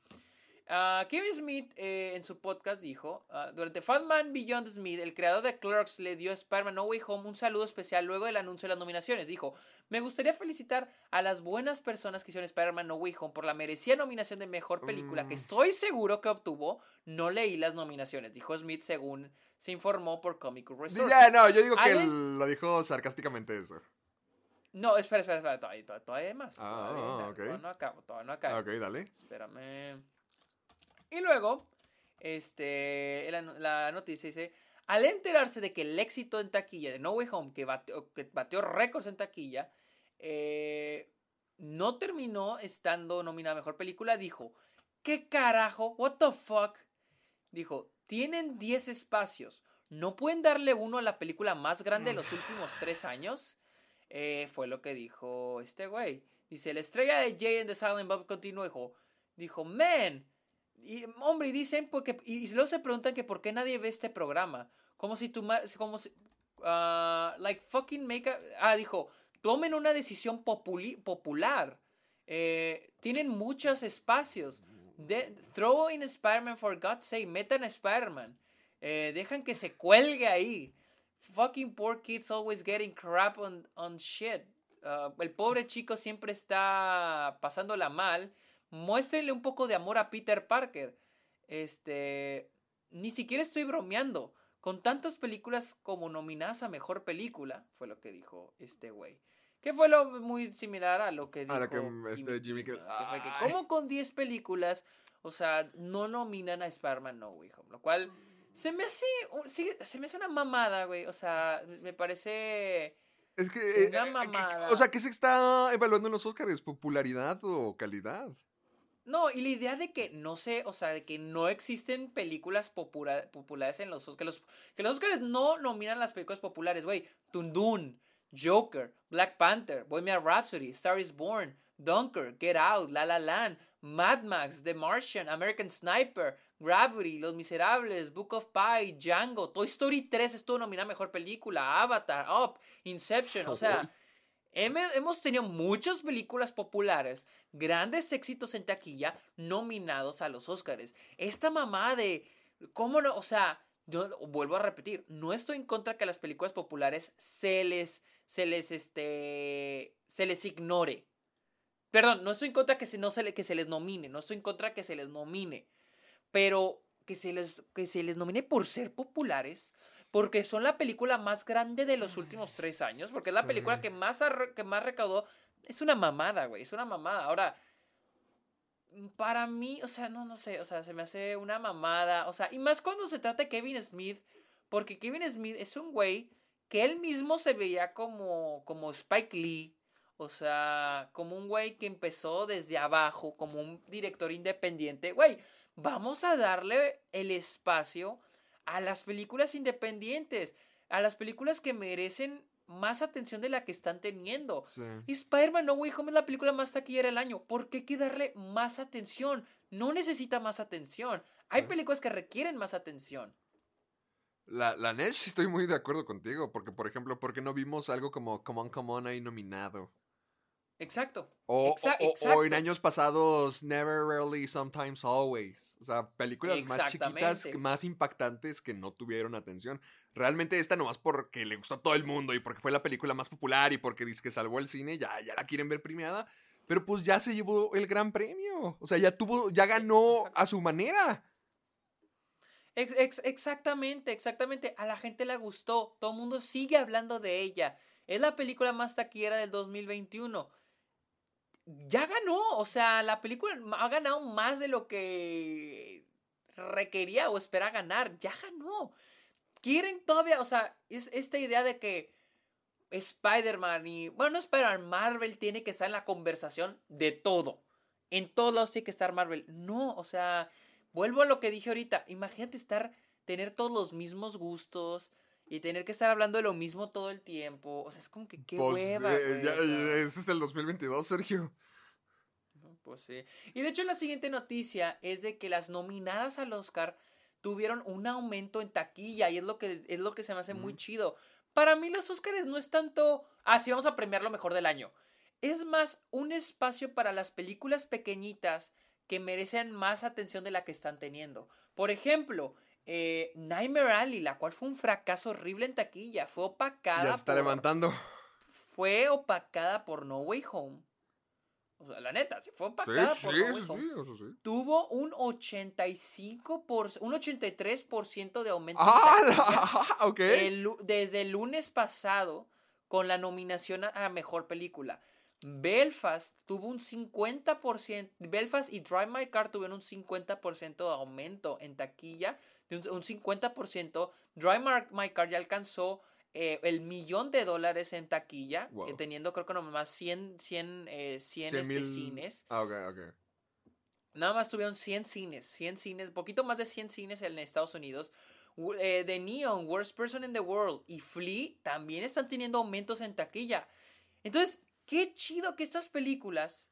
Ah, Kevin Smith eh, en su podcast dijo, ah, durante Fatman Beyond Smith, el creador de Clerks le dio a Spider-Man No Way Home un saludo especial luego del anuncio de las nominaciones. Dijo, me gustaría felicitar a las buenas personas que hicieron Spider-Man No Way Home por la merecida nominación de Mejor Película, que Mm. estoy seguro que obtuvo. No leí las nominaciones, dijo Smith según se informó por Comic Resources. Ya, no, yo digo que él lo dijo sarcásticamente eso. No, espera, espera, espera, todavía, todavía, hay más. Ah, todavía, ok. todavía no acabo, todavía no acabo. Ok, dale. Espérame. Y luego, este, la, la noticia dice, al enterarse de que el éxito en taquilla de No Way Home, que bateó, que bateó récords en taquilla, eh, no terminó estando nominada a Mejor Película, dijo, ¿qué carajo? ¿What the fuck? Dijo, tienen 10 espacios, ¿no pueden darle uno a la película más grande de los últimos tres años? Eh, fue lo que dijo este güey. Dice, la estrella de Jay and the Silent Bob continuó, dijo, dijo, man, y, hombre, y dicen, porque, y, luego se preguntan que por qué nadie ve este programa. Como si tu como si, ah, like fucking make a, ah, dijo, tomen una decisión popular. Eh, tienen muchos espacios. De, throw in Spider-Man for God's sake, metan a Spider-Man. Eh, dejan que se cuelgue ahí. Fucking poor kids always getting crap on, on shit. Uh, el pobre chico siempre está pasándola mal. Muéstrenle un poco de amor a Peter Parker. Este. Ni siquiera estoy bromeando. Con tantas películas como nominadas a mejor película, fue lo que dijo este güey. Que fue lo muy similar a lo que dijo A lo que, este, Jimmy que como con 10 películas, o sea, no nominan a Spider-Man No Way Home, lo cual se me hace se me hace una mamada, güey, o sea, me parece Es que. eh, Una eh, que- mamada. o sea, ¿qué se está evaluando en los Oscars? ¿Popularidad o calidad? No, y la idea de que no sé, o sea, de que no existen películas popula- populares en los Oscars. Que los, que los Oscars no nominan las películas populares, güey. Tundun, Joker, Black Panther, Bohemian Rhapsody, Star is Born, Dunker, Get Out, La La Land, Mad Max, The Martian, American Sniper, Gravity, Los Miserables, Book of Pie, Django, Toy Story 3 estuvo nominada Mejor Película, Avatar, Up, Inception, o sea... Hemos tenido muchas películas populares, grandes éxitos en taquilla, nominados a los Oscars. Esta mamá de. ¿Cómo no? O sea, vuelvo a repetir, no estoy en contra que a las películas populares se les. se les este. se les ignore. Perdón, no estoy en contra que se, no se, le- que se les nomine, no estoy en contra que se les nomine. Pero que se les, que se les nomine por ser populares, porque son la película más grande de los últimos tres años, porque es la Sí. película que más, que más recaudó. Es una mamada, güey, es una mamada. Ahora, para mí, o sea, no, no sé, o sea, se me hace una mamada, o sea, y más cuando se trata de Kevin Smith, porque Kevin Smith es un güey que él mismo se veía como, como Spike Lee, o sea, como un güey que empezó desde abajo, como un director independiente, güey, vamos a darle el espacio a las películas independientes, a las películas que merecen más atención de la que están teniendo. Sí. Spider-Man No Way Home es la película más taquillera del año. ¿Por qué hay que darle más atención? No necesita más atención. Hay Sí. películas que requieren más atención. La, la net sí estoy muy de acuerdo contigo, porque por ejemplo, ¿por qué no vimos algo como Come On, Come On ahí nominado? Exacto. O, Exa- o- en años pasados, Never, Rarely, Sometimes, Always. O sea, películas más chiquitas, más impactantes que no tuvieron atención. Realmente esta nomás porque le gustó a todo el mundo y porque fue la película más popular y porque dice que salvó el cine, ya, ya la quieren ver premiada. Pero pues ya se llevó el gran premio. O sea, ya tuvo, ya ganó a su manera. Ex- ex- exactamente, exactamente. A la gente le gustó. Todo el mundo sigue hablando de ella. Es la película más taquillera del 2021. Ya ganó. O sea, la película ha ganado más de lo que requería o espera ganar. Ya ganó. Quieren todavía, o sea, es esta idea de que Spider-Man y, bueno, no Spider-Man, Marvel tiene que estar en la conversación de todo. En todos lados tiene que estar Marvel. No, o sea, vuelvo a lo que dije ahorita. Imagínate estar, tener todos los mismos gustos y tener que estar hablando de lo mismo todo el tiempo. O sea, es como que qué pues hueva. eh, ya- sea. ese es el 2022, Sergio. No, Pues sí. Y de hecho la siguiente noticia es de que las nominadas al Oscar tuvieron un aumento en taquilla y es lo que, es lo que se me hace muy chido. Para mí los Oscars no es tanto, ah, sí, vamos a premiar lo mejor del año. Es más un espacio para las películas pequeñitas que merecen más atención de la que están teniendo. Por ejemplo, eh, Nightmare Alley, la cual fue un fracaso horrible en taquilla, fue opacada. Ya se está por- levantando. Fue opacada por No Way Home. O sea, la neta, sí fue Sí, opacada sí, por No Way Home. sí, eso sí. Tuvo un 85%, por, un 83% de aumento. en ¡Ah! taquilla. la- ok. El lu- desde el lunes pasado con la nominación a, a mejor película. Belfast tuvo un 50%, Belfast y Drive My Car tuvieron un 50% de aumento en taquilla, de un, un 50%. Drive My- Car ya alcanzó eh, el millón de dólares en taquilla, Wow. eh, teniendo creo que nomás 100, 100, eh, 100 Cien este, mil- cines. Ah, ok, ok. Nada más tuvieron 100 cines, 100 cines, poquito más de 100 cines en Estados Unidos. W- eh, The Neon, Worst Person in the World y Flea también están teniendo aumentos en taquilla. Entonces, qué chido que estas películas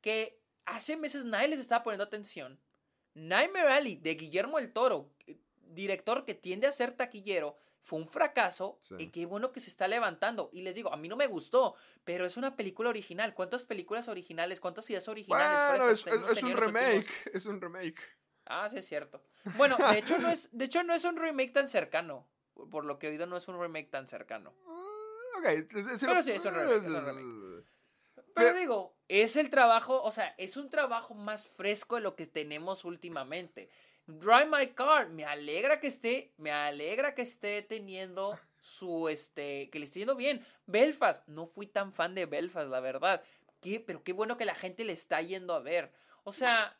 que hace meses nadie les estaba poniendo atención. Nightmare Alley de Guillermo el Toro, eh, director que tiende a ser taquillero, fue un fracaso Sí. y qué bueno que se está levantando. Y les digo, a mí no me gustó, pero es una película original. ¿Cuántas películas originales, cuántas ideas originales? Bueno, es, es- es un últimos- remake. Es un remake. Ah, sí es cierto. Bueno, de hecho no es, de hecho no es un remake tan cercano. Por lo que he oído no es un remake tan cercano. Ok. es- es- Pero sí, es un remake, es un remake. Pero Pero- digo, es el trabajo, o sea, es un trabajo más fresco de lo que tenemos últimamente. Drive My Car, me alegra que esté, me alegra que esté teniendo su, este, que le esté yendo bien. Belfast, no fui tan fan de Belfast, la verdad. Qué, pero qué bueno que la gente le está yendo a ver. O sea,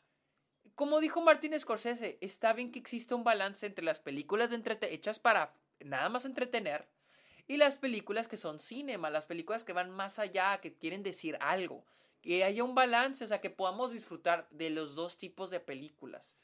como dijo Martin Scorsese, está bien que exista un balance entre las películas de hechas para nada más entretener y las películas que son cinema, las películas que van más allá, que quieren decir algo. Que haya un balance, o sea, que podamos disfrutar de los dos tipos de películas.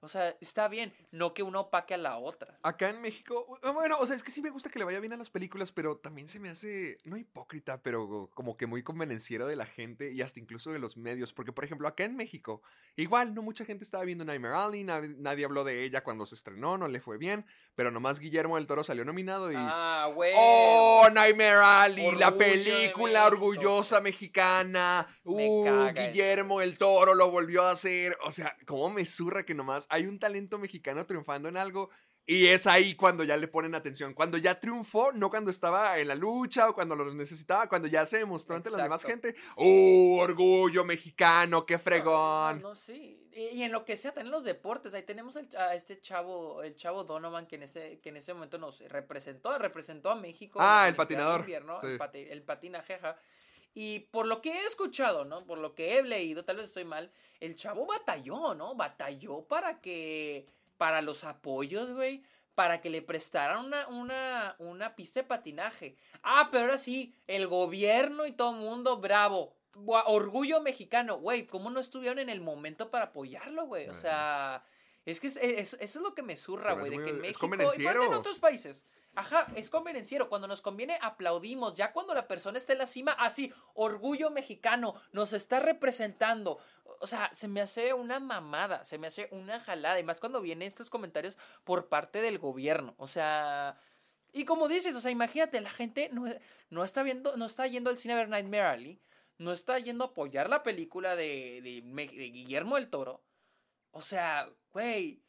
O sea, está bien, no que una opaque a la otra. Acá en México, uh, bueno, o sea, es que sí me gusta que le vaya bien a las películas, pero también se me hace, no hipócrita, pero como que muy convenenciero de la gente y hasta incluso de los medios. Porque, por ejemplo, acá en México, igual no mucha gente estaba viendo Nightmare Alley, nadie, nadie habló de ella cuando se estrenó, no le fue bien, pero nomás Guillermo del Toro salió nominado y... Ah, güey. ¡Oh, Nightmare Alley! la Orgullo película orgullosa mexicana. Me Uh. Guillermo el Toro lo volvió a hacer. O sea, cómo me zurra que nomás hay un talento mexicano triunfando en algo. Y es ahí cuando ya le ponen atención. Cuando ya triunfó, no cuando estaba en la lucha o cuando lo necesitaba, cuando ya se demostró ante la demás gente. ¡Uh, orgullo mexicano! ¡Qué No, fregón! No, sí. Y, y en lo que sea, también los deportes. Ahí tenemos el- a este chavo, el chavo Donovan, que en ese, que en ese momento nos representó, representó a México. Ah, el patinador, invierno, sí. el, pati- el patinaje, ajá. Y por lo que he escuchado, ¿no? Por lo que he leído, tal vez estoy mal, el chavo batalló, ¿no? Batalló para que, para los apoyos, güey, para que le prestaran una, una, una pista de patinaje. Ah, pero ahora sí, el gobierno y todo el mundo, bravo. Orgullo mexicano, güey, ¿cómo no estuvieron en el momento para apoyarlo, güey? O sea, es que es- es- eso es lo que me me güey, de que en México, convenenciero. en otros países, Ajá, es convenenciero. Cuando nos conviene, aplaudimos. Ya cuando la persona está en la cima, así, orgullo mexicano, nos está representando. O sea, se me hace una mamada, se me hace una jalada. Y más cuando vienen estos comentarios por parte del gobierno. O sea. Y como dices, o sea, imagínate, la gente no, no está viendo, no está yendo al cine a ver Nightmare Alley, no está yendo a apoyar la película de, de, de Guillermo del Toro. O sea, güey.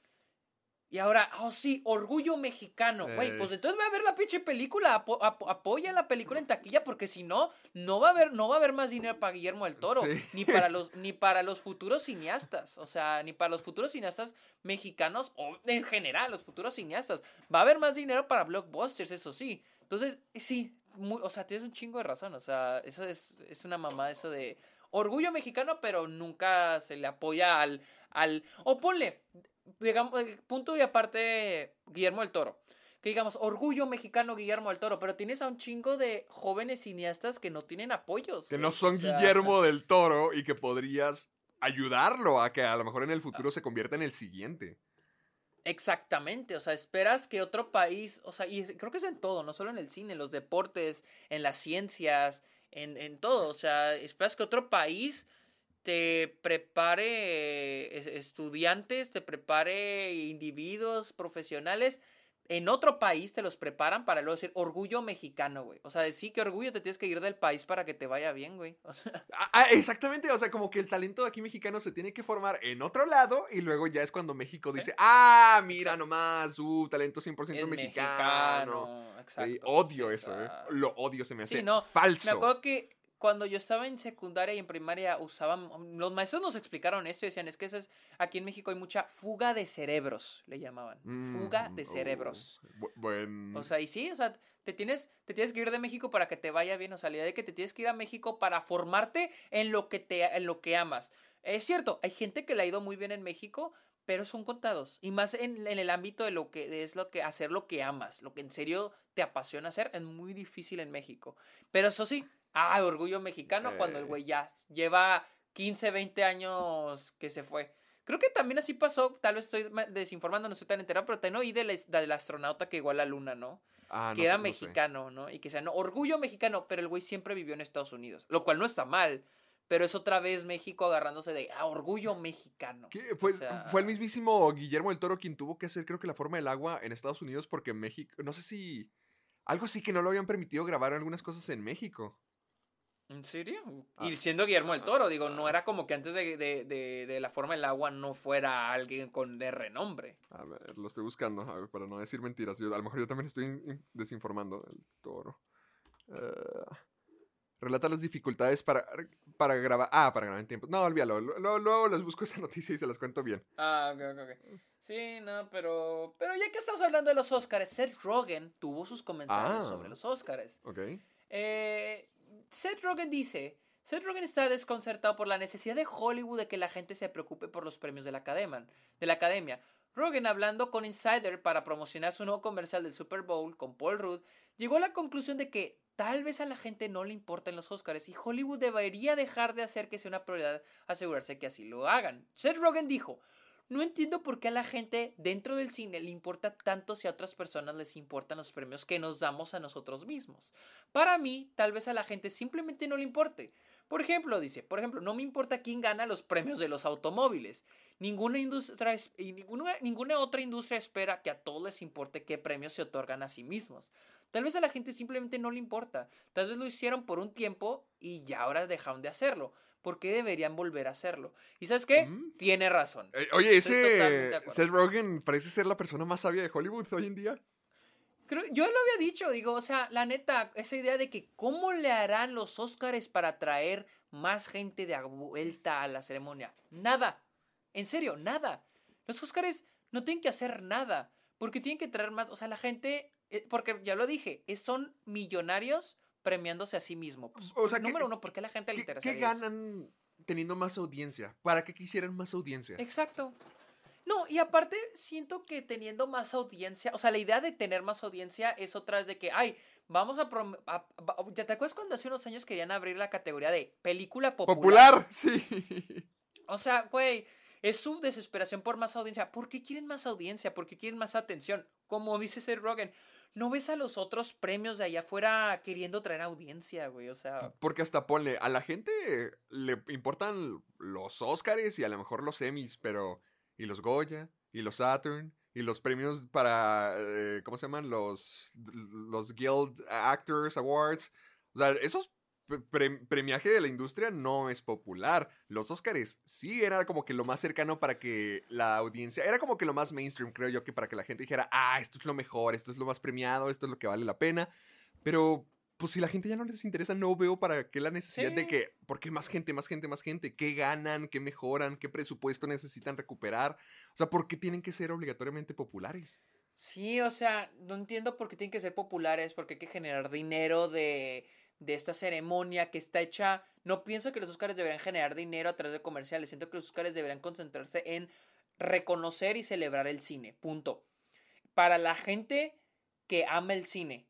Y ahora, oh sí, orgullo mexicano. Güey, Eh. pues entonces va a ver la pinche película, apo- apo- apoya la película en taquilla, porque si no, no va a haber, no va a haber más dinero para Guillermo del Toro, Sí. ni para los, ni para los futuros cineastas, o sea, ni para los futuros cineastas mexicanos, o en general, los futuros cineastas. Va a haber más dinero para blockbusters, eso sí. Entonces, sí, muy- o sea, tienes un chingo de razón, o sea, eso es, es una mamada eso de orgullo mexicano, pero nunca se le apoya al, al, o ponle, digamos, eh, punto y aparte Guillermo del Toro. Que digamos, orgullo mexicano Guillermo del Toro, pero tienes a un chingo de jóvenes cineastas que no tienen apoyos. Que güey, no son o sea, Guillermo del Toro y que podrías ayudarlo a que a lo mejor en el futuro se convierta en el siguiente. Exactamente, o sea, esperas que otro país, o sea, y creo que es en todo, no solo en el cine, en los deportes, en las ciencias, en, en todo, o sea, esperas que otro país te prepare estudiantes, te prepare individuos profesionales en otro país te los preparan para luego decir orgullo mexicano, güey. O sea, decir que orgullo te tienes que ir del país para que te vaya bien, güey. O sea, Ah, ah, exactamente, o sea, como que el talento de aquí mexicano se tiene que formar en otro lado y luego ya es cuando México dice, ah, mira nomás, su talento 100% es mexicano. mexicano. Exacto. Sí, odio Sí, eso, ¿eh? Lo odio, se me hace Sí, no, falso. Me acuerdo que cuando yo estaba en secundaria y en primaria usaban, los maestros nos explicaron esto y decían, es que eso es, aquí en México hay mucha fuga de cerebros, le llamaban. Fuga Mm, de oh, cerebros. buen... O sea, y sí, o sea, te tienes, te tienes que ir de México para que te vaya bien. O sea, la idea de que te tienes que ir a México para formarte en lo que te, en lo que amas. Es cierto, hay gente que le ha ido muy bien en México, pero son contados. Y más en, en el ámbito de lo que es lo que hacer lo que amas, lo que en serio te apasiona hacer, es muy difícil en México. Pero eso sí, ah, orgullo mexicano cuando el güey ya lleva 15, 20 años que se fue. Creo que también así pasó, tal vez estoy ma- desinformando, no estoy tan enterado, pero también oí del, del astronauta que igual a la luna, ¿no? Ah, no que era sé, no sé. mexicano, ¿no? Y que sea, no, orgullo mexicano, pero el güey siempre vivió en Estados Unidos, lo cual no está mal, pero es otra vez México agarrándose de, ah, orgullo mexicano. ¿Qué? Pues O sea, fue el mismísimo Guillermo del Toro quien tuvo que hacer, creo que la forma del agua en Estados Unidos, porque México, no sé si. Algo sí que no lo habían permitido grabar algunas cosas en México. ¿En serio? Ah. Y siendo Guillermo el Toro, digo, no era como que antes de, de, de, de la forma del agua no fuera alguien con de renombre. A ver, lo estoy buscando, a ver, para no decir mentiras. Yo, a lo mejor yo también estoy in- desinformando del toro. Eh, relata las dificultades para, para grabar. Ah, para grabar en tiempo. No, olvídalo. lo- lo- Luego les busco esa noticia y se las cuento bien. Ah, ok, ok, ok. Sí, no, pero. Pero ya que estamos hablando de los Oscars, Seth Rogen tuvo sus comentarios Ah. sobre los Oscars. Ok. Eh, Seth Rogen dice. Seth Rogen está desconcertado por la necesidad de Hollywood de que la gente se preocupe por los premios de la academia. De. Rogen, hablando con Insider para promocionar su nuevo comercial del Super Bowl con Paul Rudd, llegó a la conclusión de que tal vez a la gente no le importan los Oscars y Hollywood debería dejar de hacer que sea una prioridad asegurarse que así lo hagan. Seth Rogen dijo, no entiendo por qué a la gente dentro del cine le importa tanto si a otras personas les importan los premios que nos damos a nosotros mismos. Para mí, tal vez a la gente simplemente no le importe. Por ejemplo, dice, por ejemplo, no me importa quién gana los premios de los automóviles. Ninguna industria ninguna, ninguna otra industria espera que a todos les importe qué premios se otorgan a sí mismos. Tal vez a la gente simplemente no le importa. Tal vez lo hicieron por un tiempo y ya ahora dejaron de hacerlo. ¿Por qué deberían volver a hacerlo? ¿Y sabes qué? Mm. Tiene razón. Eh, oye, ese. Seth Rogen parece ser la persona más sabia de Hollywood hoy en día. Creo, yo lo había dicho, digo, o sea, la neta, esa idea de que cómo le harán los Óscares para atraer más gente de vuelta a la ceremonia. Nada. En serio, nada. Los Óscares no tienen que hacer nada. Porque tienen que traer más. O sea, la gente. eh, porque ya lo dije, son millonarios premiándose a sí mismos. Pues, O sea, que- número uno, ¿por qué a la gente le ¿Qué, interesa? qué ganan teniendo más audiencia? ¿Para qué quisieran más audiencia? Exacto. No, y aparte siento que teniendo más audiencia, o sea, la idea de tener más audiencia es otra vez de que, ay, vamos a... prom- a- ¿Ya te acuerdas cuando hace unos años querían abrir la categoría de película popular? Popular, sí. O sea, güey, es su desesperación por más audiencia. ¿Por qué quieren más audiencia? ¿Por qué quieren más atención? Como dice Seth Rogen, ¿no ves a los otros premios de allá afuera queriendo traer audiencia, güey? O sea... Porque hasta ponle, a la gente le importan los Oscars y a lo mejor los Emmys, pero. Y los Goya, y los Saturn, y los premios para. eh, ¿Cómo se llaman? Los. Los Guild Actors Awards. O sea, esos pre- pre- premiaje de la industria no es popular. Los Oscars sí era como que lo más cercano para que la audiencia. Era como que lo más mainstream, creo yo, que para que la gente dijera, ah, esto es lo mejor, esto es lo más premiado, esto es lo que vale la pena. Pero, pues si la gente ya no les interesa, no veo para qué la necesidad de que, ¿por qué más gente, más gente, más gente? ¿Qué ganan? ¿Qué mejoran? ¿Qué presupuesto necesitan recuperar? O sea, ¿por qué tienen que ser obligatoriamente populares? Sí, o sea, no entiendo por qué tienen que ser populares, porque hay que generar dinero de, de esta ceremonia que está hecha. No pienso que los Oscars deberían generar dinero a través de comerciales. Siento que los Oscars deberían concentrarse en reconocer y celebrar el cine. Punto. Para la gente que ama el cine.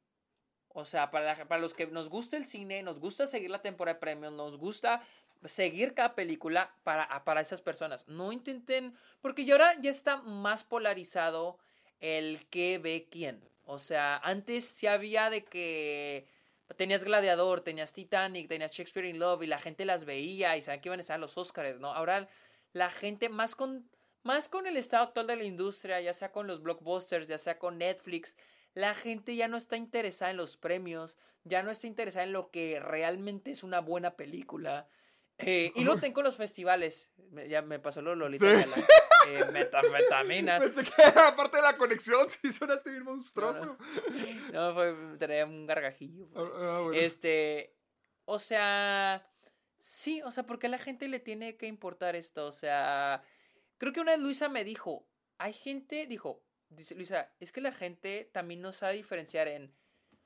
O sea, para, para los que nos gusta el cine, nos gusta seguir la temporada de premios, nos gusta seguir cada película para, para esas personas. No intenten, porque ya ahora ya está más polarizado el que ve quién. O sea, antes sí había de que tenías Gladiador, tenías Titanic, tenías Shakespeare in Love y la gente las veía y sabían que iban a estar en los Oscars, ¿no? Ahora la gente más con más con el estado actual de la industria, ya sea con los blockbusters, ya sea con Netflix, la gente ya no está interesada en los premios, ya no está interesada en lo que realmente es una buena película. Eh, y lo tengo con los festivales. Me- Ya me pasó lo Lolita. Sí. Eh, metanfetaminas. Pensé que aparte de la conexión, sí sonaste bien monstruoso. No, fue, tenía un gargajillo. Ah, ah, bueno. Este, o sea, sí, o sea, ¿por qué a la gente le tiene que importar esto? O sea, creo que una vez Luisa me dijo, hay gente, dijo, dice Luisa, es que la gente también no sabe diferenciar en,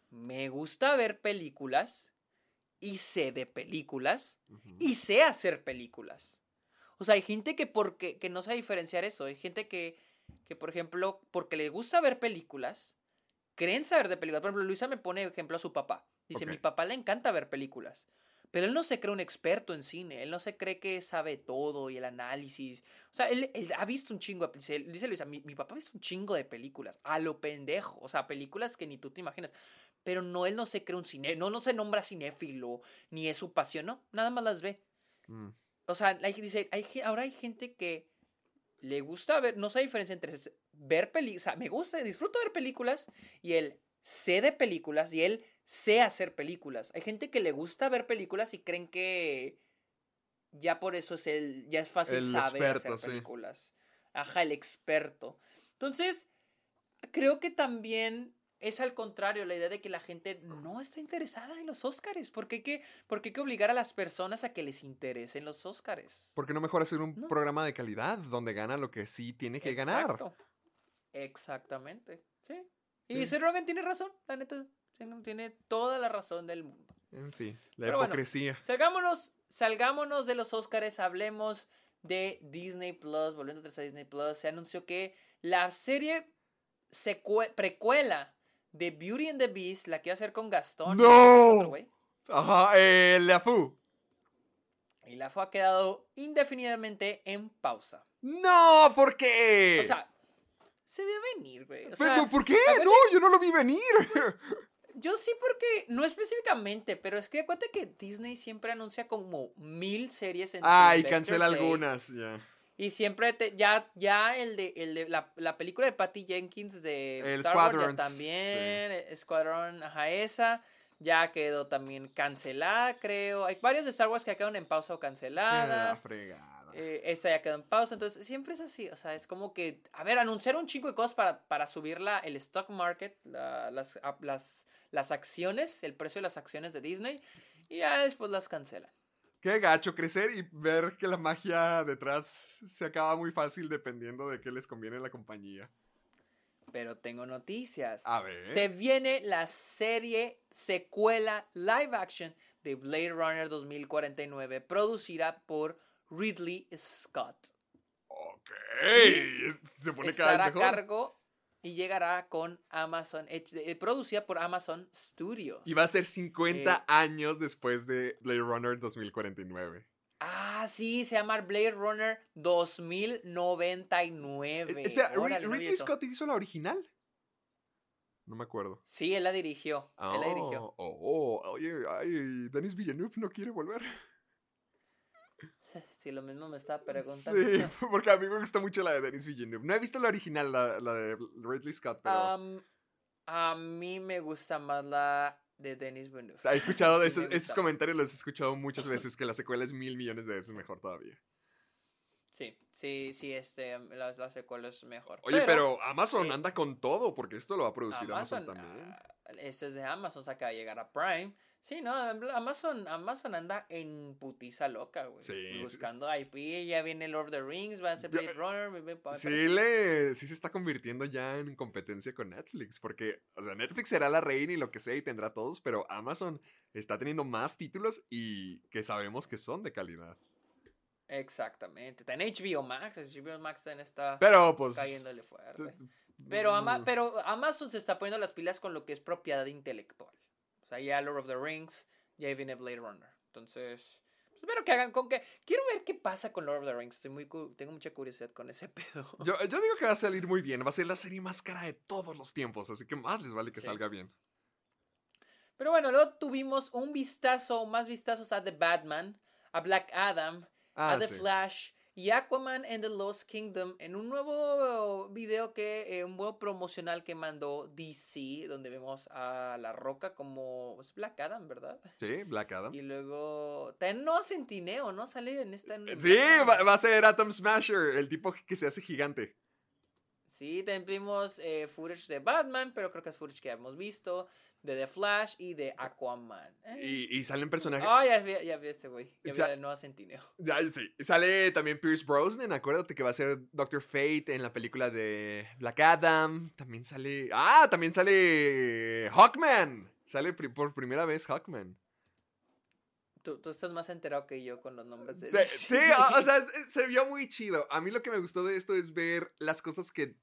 me gusta ver películas y sé de películas y sé hacer películas. O sea, hay gente que porque que no sabe diferenciar eso. Hay gente que, que, por ejemplo, porque le gusta ver películas, creen saber de películas. Por ejemplo, Luisa me pone ejemplo a su papá. Dice, Ok. mi papá le encanta ver películas. Pero él no se cree un experto en cine. Él no se cree que sabe todo y el análisis. O sea, él, él ha visto un chingo. Dice Luisa, mi, mi papá ha visto un chingo de películas. A lo pendejo. O sea, películas que ni tú te imaginas. Pero no, él no se cree un cine. No, no se nombra cinéfilo. Ni es su pasión. No, nada más las ve Mm. O sea, hay, dice, hay, ahora hay gente que le gusta ver, no sé la diferencia entre ver películas, o sea, me gusta, disfruto ver películas y él sé de películas y él sé hacer películas. Hay gente que le gusta ver películas y creen que ya por eso es el, ya es fácil El saber experto, hacer sí. películas. Ajá, el experto. Entonces, creo que también es al contrario la idea de que la gente no está interesada en los Óscares. ¿Por qué, hay que, por qué hay que obligar a las personas a que les interesen los Óscares? ¿Por qué no mejor hacer un No. programa de calidad donde gana lo que sí tiene que ganar? Exacto. Exactamente. Sí. Y Sí. Seth Rogen tiene razón, la neta. Tiene toda la razón del mundo. En fin, la Pero bueno. hipocresía. Salgámonos, salgámonos de los Óscares, hablemos de Disney Plus, volviendo a Disney Plus, se anunció que la serie precuela de Beauty and the Beast, la a hacer con Gastón, ¡No! otro güey, Ajá, eh, la FU. y la fue ha quedado indefinidamente en pausa. No, ¿por qué? O sea, se ve venir, güey. O Pero, sea, ¿por qué? No, yo no lo vi venir. Yo sí porque, no específicamente, pero es que acuérdate que Disney siempre anuncia como mil series en Ay, Investor cancela Day. algunas, ya. Y siempre te, ya, ya el de, el de la, la película de Patty Jenkins de El Star Wars también, Escuadrón, ajá, esa, ya quedó también cancelada, creo. Hay varias de Star Wars que quedaron en pausa o canceladas. fregada. Eh, esta ya quedó en pausa, entonces siempre es así, o sea, es como que, a ver, anunciar un chingo de cosas para, para subir la, el stock market, la- las, las, las acciones, el precio de las acciones de Disney, y ya después las cancelan. Qué gacho crecer y ver que la magia detrás se acaba muy fácil dependiendo de qué les conviene la compañía. Pero tengo noticias. A ver. Se viene la serie secuela live action de Blade Runner 2049, producida por Ridley Scott. Ok. es- Se pone cada vez a cargo y llegará con Amazon, hech- eh, producida por Amazon Studios. Y va a ser 50 Eh, años después de Blade Runner 2049. Ah, sí, se llama Blade Runner 2099. Es- espera, Órale, no ¿Ridley eso. Scott hizo la original? No me acuerdo. Sí, él la dirigió. Él la dirigió. Oh, oh, oh, oye, ay, Denis Villeneuve no quiere volver. Sí, lo mismo me estaba preguntando. Sí, porque a mí me gusta mucho la de Denis Villeneuve. No he visto la original, la, la de Ridley Scott, pero Am, a mí me gusta más la de Denis Villeneuve. he escuchado Sí, esos, esos comentarios, los he escuchado muchas veces, que la secuela es mil millones de veces mejor todavía. Sí, sí, sí, este, la, la secuela es mejor. Oye, pero, Amazon anda con todo, porque esto lo va a producir Amazon, Amazon, también. ah, este es de Amazon, o sea, que va a llegar a Prime. Sí, no, Amazon, Amazon anda en putiza loca, güey. Sí, sí. Buscando IP, ya viene Lord of the Rings, va a ser Blade Runner. me- me- Sí, le, sí se está convirtiendo ya en competencia con Netflix, porque, o sea, Netflix será la reina y lo que sea y tendrá todos, pero Amazon está teniendo más títulos y que sabemos que son de calidad. Exactamente. Está en HBO Max, HBO Max está Pero, pues... cayéndole fuerte. Pero, Ama- mm, pero Amazon se está poniendo las pilas con lo que es propiedad intelectual. O sea, ya Lord of the Rings, ya viene Blade Runner. Entonces, pues, espero que hagan con que... Quiero ver qué pasa con Lord of the Rings. Estoy muy cu- tengo mucha curiosidad con ese pedo. Yo, yo digo que va a salir muy bien, va a ser la serie más cara de todos los tiempos, así que más les vale que Sí. salga bien. Pero bueno, luego tuvimos un vistazo, más vistazos a The Batman, a Black Adam, Ah, a The sí. Flash y Aquaman and the Lost Kingdom en un nuevo video que, eh, un nuevo promocional que mandó DC, donde vemos a La Roca como es Black Adam, ¿verdad? Sí, Black Adam. Y luego, también no Centineo, ¿no? Sale en esta... en- Sí, va, va a ser Atom Smasher, el tipo que se hace gigante. Sí, también vimos eh, footage de Batman, pero creo que es footage que ya hemos visto, de The Flash y de Aquaman. Y, y salen personajes. Ah, ya vi, ya vi este güey. Ya vi el nuevo Centineo. Ya, sí. Sale también Pierce Brosnan, acuérdate que va a ser Doctor Fate en la película de Black Adam. También sale. Ah, también sale Hawkman. Sale por primera vez Hawkman. Tú, tú estás más enterado que yo con los nombres de Sí, DC. sí, o, o sea, es- se vio muy chido. A mí lo que me gustó de esto es ver las cosas que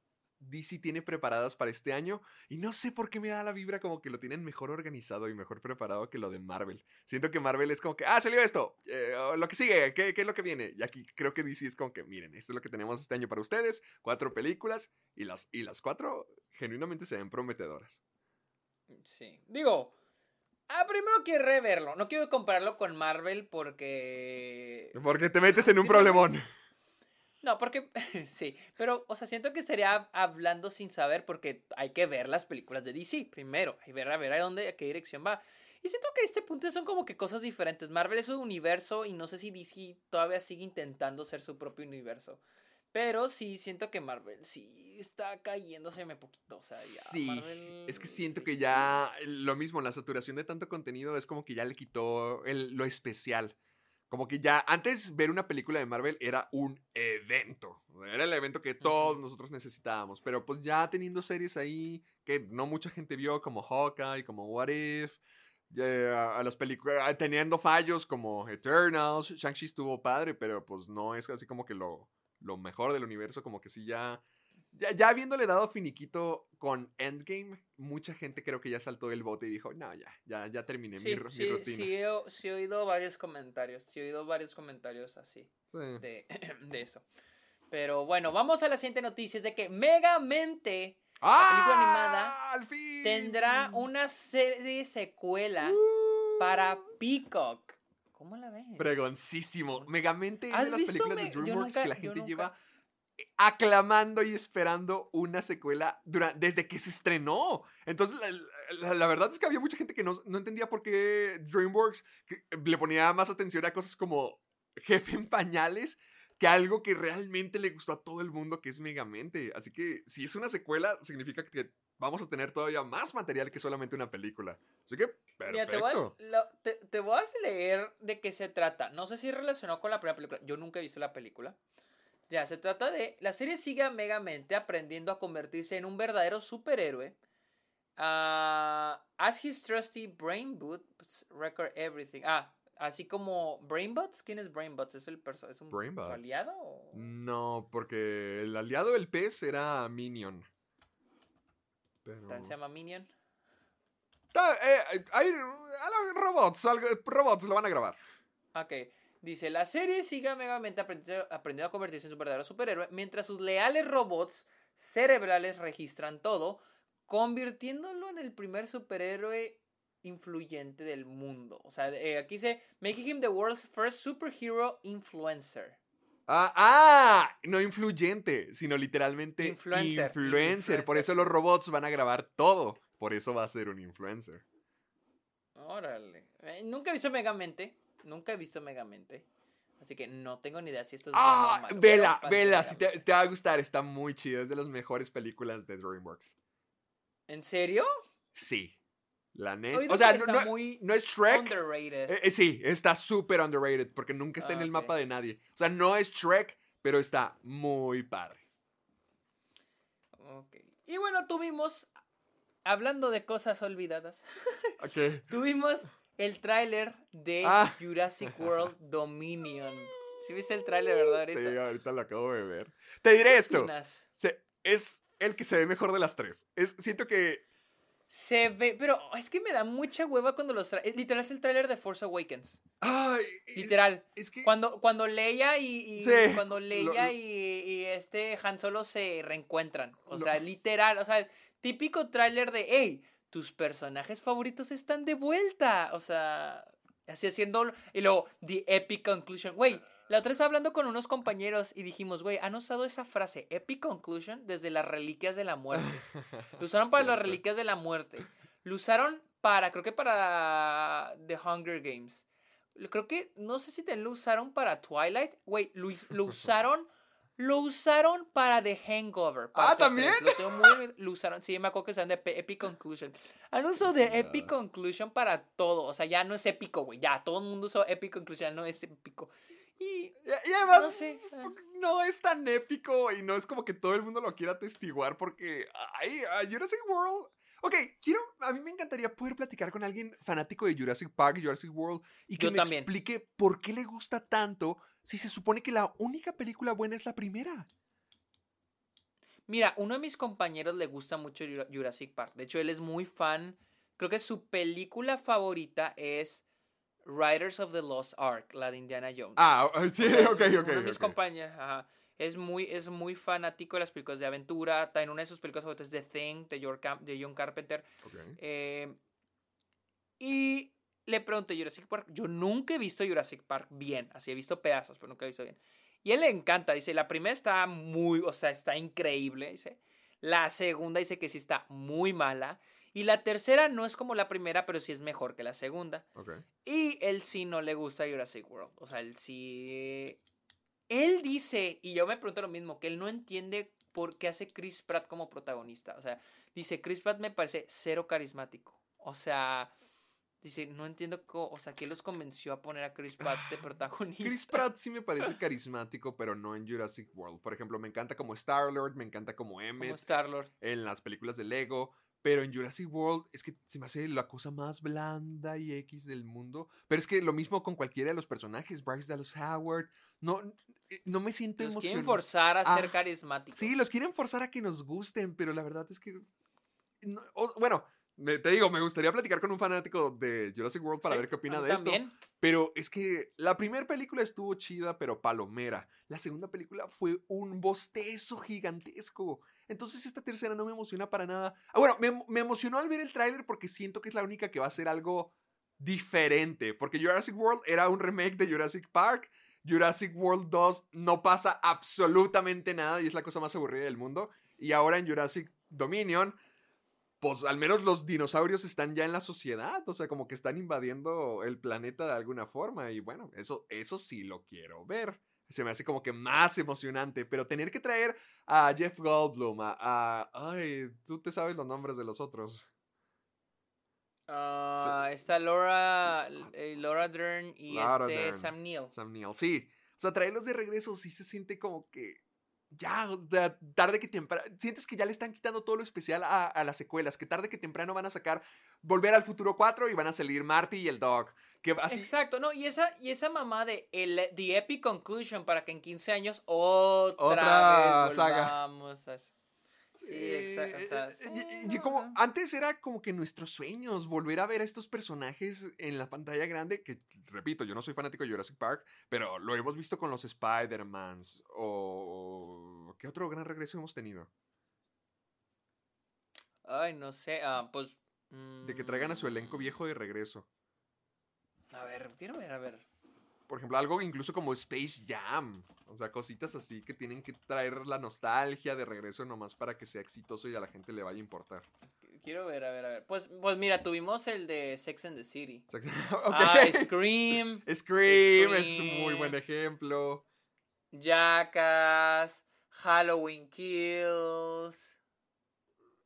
DC tiene preparadas para este año. Y no sé por qué me da la vibra como que lo tienen mejor organizado y mejor preparado que lo de Marvel. Siento que Marvel es como que, ah, salió esto. eh, lo que sigue, ¿qué, ¿qué es lo que viene? Y aquí creo que DC es como que, miren, esto es lo que tenemos este año para ustedes. Cuatro películas. Y las, y las cuatro genuinamente se ven prometedoras. Sí. Digo, ah, primero quiero reverlo. No quiero compararlo con Marvel porque... Porque te metes en un problemón. No, porque sí, pero, o sea, siento que sería hablando sin saber porque hay que ver las películas de DC primero, que ver a ver a dónde, a qué dirección va. Y siento que a este punto son como que cosas diferentes. Marvel es un universo y no sé si DC todavía sigue intentando ser su propio universo. Pero sí siento que Marvel sí está cayéndoseme poquito. O sea, ya Sí, Marvel, es que siento que ya lo mismo, la saturación de tanto contenido es como que ya le quitó el- lo especial. Como que ya antes ver una película de Marvel era un evento. Era el evento que todos nosotros necesitábamos. Pero pues ya teniendo series ahí que no mucha gente vio, como Hawkeye, como What If. ya, a las películas teniendo fallos como Eternals. Shang-Chi estuvo padre, pero pues no es así como que lo, lo mejor del universo. Como que sí ya ya, ya habiéndole dado finiquito con Endgame, mucha gente creo que ya saltó del bote y dijo, no, ya, ya, ya terminé mi, Sí, mi sí, rutina. sí, he, sí he oído varios comentarios. Sí he oído varios comentarios así. Sí. de, de eso. Pero bueno, vamos a la siguiente noticia. Es de que Megamente película animada ¡Ah! ¡Al fin! tendrá una serie secuela para Peacock. ¿Cómo la ves? Fregoncísimo. Megamente es ¿Has de las películas de DreamWorks nunca- que la gente nunca- lleva aclamando y esperando una secuela desde que se estrenó. Entonces, la, la- la verdad es que había mucha gente que no, no entendía por qué DreamWorks que- le ponía más atención a cosas como Jefe en Pañales que algo que realmente le gustó a todo el mundo, que es Megamente. Así que si es una secuela, significa que vamos a tener todavía más material que solamente una película. Así que, perfecto. Mira, te voy, a, lo- te, te voy a leer de qué se trata. No sé si relacionado con la primera película. Yo nunca he visto la película. Ya, se trata de... La serie sigue a Megamente aprendiendo a convertirse en un verdadero superhéroe. Ah, as his trusty brain boots record everything. Ah, así como Brainbots. ¿Quién es Brainbots? ¿Es, el ¿Es un Brainbots. aliado? o- No, porque el aliado del pez era Minion. Pero... ¿También se llama Minion? Eh, hay algo- robots, robots lo van a grabar. Ok. Dice, la serie sigue a Megamente aprendiendo, aprendiendo a convertirse en su verdadero superhéroe, mientras sus leales robots cerebrales registran todo, convirtiéndolo en el primer superhéroe influyente del mundo. O sea, eh, aquí dice, making him the world's first superhero influencer. Ah, ah, no influyente, sino literalmente Influencer, influencer. Por eso los robots van a grabar todo. Por eso va a ser un influencer. Órale. Eh, nunca he visto Megamente. Nunca he visto Megamente. Así que no tengo ni idea si esto es Ah, malo. vela, vela, si te va a gustar, está muy chido. Es de las mejores películas de DreamWorks. ¿En serio? Sí. La neta. O sea, no, es Shrek. Underrated. Eh, eh, sí, está súper underrated porque nunca está Ah, en el ok. mapa de nadie. O sea, no es Shrek, pero está muy padre. Ok. Y bueno, tuvimos, hablando de cosas olvidadas, Ok. tuvimos el tráiler de Ah. Jurassic World Dominion. ¿Sí viste el tráiler, verdad? Sí, Ahorita? ahorita lo acabo de ver. Te diré ¿Qué esto. se- es el que se ve mejor de las tres. Es, siento que. Se ve, pero es que me da mucha hueva cuando los tra- eh, Literal es el tráiler de Force Awakens. Ay, Literal. Es que. Cuando, cuando Leia y, y- Sí, cuando Leia lo- y, y este Han Solo se reencuentran. O Lo- sea, literal. O sea, típico tráiler de hey, tus personajes favoritos están de vuelta. O sea, así haciendo. Y luego, The Epic Conclusion. Güey, La otra vez hablando con unos compañeros y dijimos, güey, han usado esa frase, Epic Conclusion, desde las reliquias de la muerte. Lo usaron para las reliquias de la muerte. Lo usaron para, creo que para The Hunger Games. Creo que, no sé si lo usaron para Twilight. Güey, lo, us- lo usaron, lo usaron para The Hangover. Ah, ¿también? Lo tengo muy, lo usaron, sí, me acuerdo que usaron de Epic Conclusion. Han usado de Epic Conclusion para todo. O sea, ya no es épico, güey. Ya, todo el mundo usó Epic Conclusion, ya no es épico. Y Y, además, No sé, ah. no es tan épico y no es como que todo el mundo lo quiera atestiguar porque, ay, a Jurassic World. Ok, quiero, a mí me encantaría poder platicar con alguien fanático de Jurassic Park, Jurassic World, y que Yo me también. explique por qué le gusta tanto si se supone que la única película buena es la primera. Mira, uno de mis compañeros le gusta mucho Jura- Jurassic Park. De hecho, él es muy fan. Creo que su película favorita es Riders of the Lost Ark, la de Indiana Jones. Ah, sí, ok, ok. Uno de mis ok. compañeros ajá, es, muy, es muy fanático de las películas de aventura. También una de sus películas favoritas es The Thing, de, Cam- de John Carpenter. Ok. Eh, y le pregunté Jurassic Park. Yo nunca he visto Jurassic Park bien. Así he visto pedazos, pero nunca he visto bien. Y él le encanta. Dice, la primera está muy, o sea, está increíble. Dice. La segunda dice que sí está muy mala. Y la tercera no es como la primera, pero sí es mejor que la segunda. Y él sí no le gusta Jurassic World. O sea, él sí. Él dice, y yo me pregunto lo mismo, que él no entiende por qué hace Chris Pratt como protagonista. O sea, dice, Chris Pratt me parece cero carismático. O sea, dice, no entiendo, o sea, ¿qué los convenció a poner a Chris Pratt de protagonista? Chris Pratt sí me parece carismático, pero no en Jurassic World. Por ejemplo, me encanta como Star-Lord, me encanta como como Emmett Star-Lord. en las películas de Lego. Pero en Jurassic World es que se me hace la cosa más blanda y X del mundo. Pero es que lo mismo con cualquiera de los personajes. Bryce Dallas Howard. No, eh, no me siento Los quieren emocionado. forzar a ser Ah, carismáticos. Sí, los quieren forzar a que nos gusten, pero la verdad es que. no- o- bueno, me- te digo, me gustaría platicar con un fanático de Jurassic World para Sí, ver qué opina de esto. también. Pero es que la primera película estuvo chida, pero palomera. La segunda película fue un bostezo gigantesco. Entonces esta tercera no me emociona para nada. Ah, bueno, me, me emocionó al ver el tráiler porque siento que es la única que va a ser algo diferente. Porque Jurassic World era un remake de Jurassic Park. Jurassic World 2 no pasa absolutamente nada y es la cosa más aburrida del mundo. Y ahora en Jurassic Dominion, pues al menos los dinosaurios están ya en la sociedad, o sea, como que están invadiendo el planeta de alguna forma y bueno, eso, eso sí lo quiero ver. Se me hace como que más emocionante, pero tener que traer a Jeff Goldblum, a... a- ay, tú te sabes los nombres de los otros. Ah, está Laura, eh, Laura Dern y Laura este Dern. Sam Neill. Sam Neill, sí. O sea, traerlos de regreso sí se siente como que... Ya, o sea, tarde que temprano... Sientes que ya le están quitando todo lo especial a, a las secuelas, que tarde que temprano van a sacar Volver al Futuro 4 y van a salir Marty y el Dog. Que así... Exacto, no, y esa, y esa mamá de el, The Epic Conclusion para que en 15 años otra, Otra vez saga. volvamos a... Sí, exacto. o sea, Eh, sí, y- y no, como no. antes era como que nuestros sueños volver a ver a estos personajes en la pantalla grande que repito yo no soy fanático de Jurassic Park pero lo hemos visto con los Spider-Mans o qué otro gran regreso hemos tenido Ay, no sé, ah, pues... de que traigan a su elenco mm, viejo de regreso A ver, quiero ver, a ver. por ejemplo algo incluso como Space Jam o sea cositas así que tienen que traer la nostalgia de regreso nomás para que sea exitoso y a la gente le vaya a importar Quiero ver, a ver, a ver. Pues, pues mira, tuvimos el de Sex and the City. O sea, Ah. Scream, Scream es un muy buen ejemplo Jackass, Halloween Kills,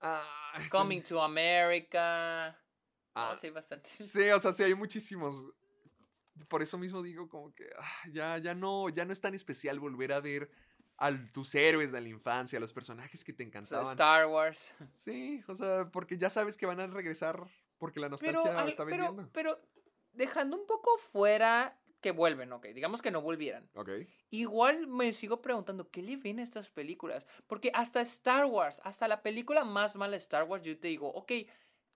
Ah, Coming to America. Ah, sí, bastante. Sí, o sea, sí hay muchísimos. Por eso mismo digo como que ah, ya, ya no, ya no es tan especial volver a ver a tus héroes de la infancia, a los personajes que te encantaban. Star Wars. Sí, o sea, porque ya sabes que van a regresar porque la nostalgia Pero, está pero, vendiendo. pero dejando un poco fuera que vuelven, ok, digamos que no volvieran. Ok. Igual me sigo preguntando, ¿qué le ven a estas películas? Porque hasta Star Wars, hasta la película más mala de Star Wars, yo te digo, ok,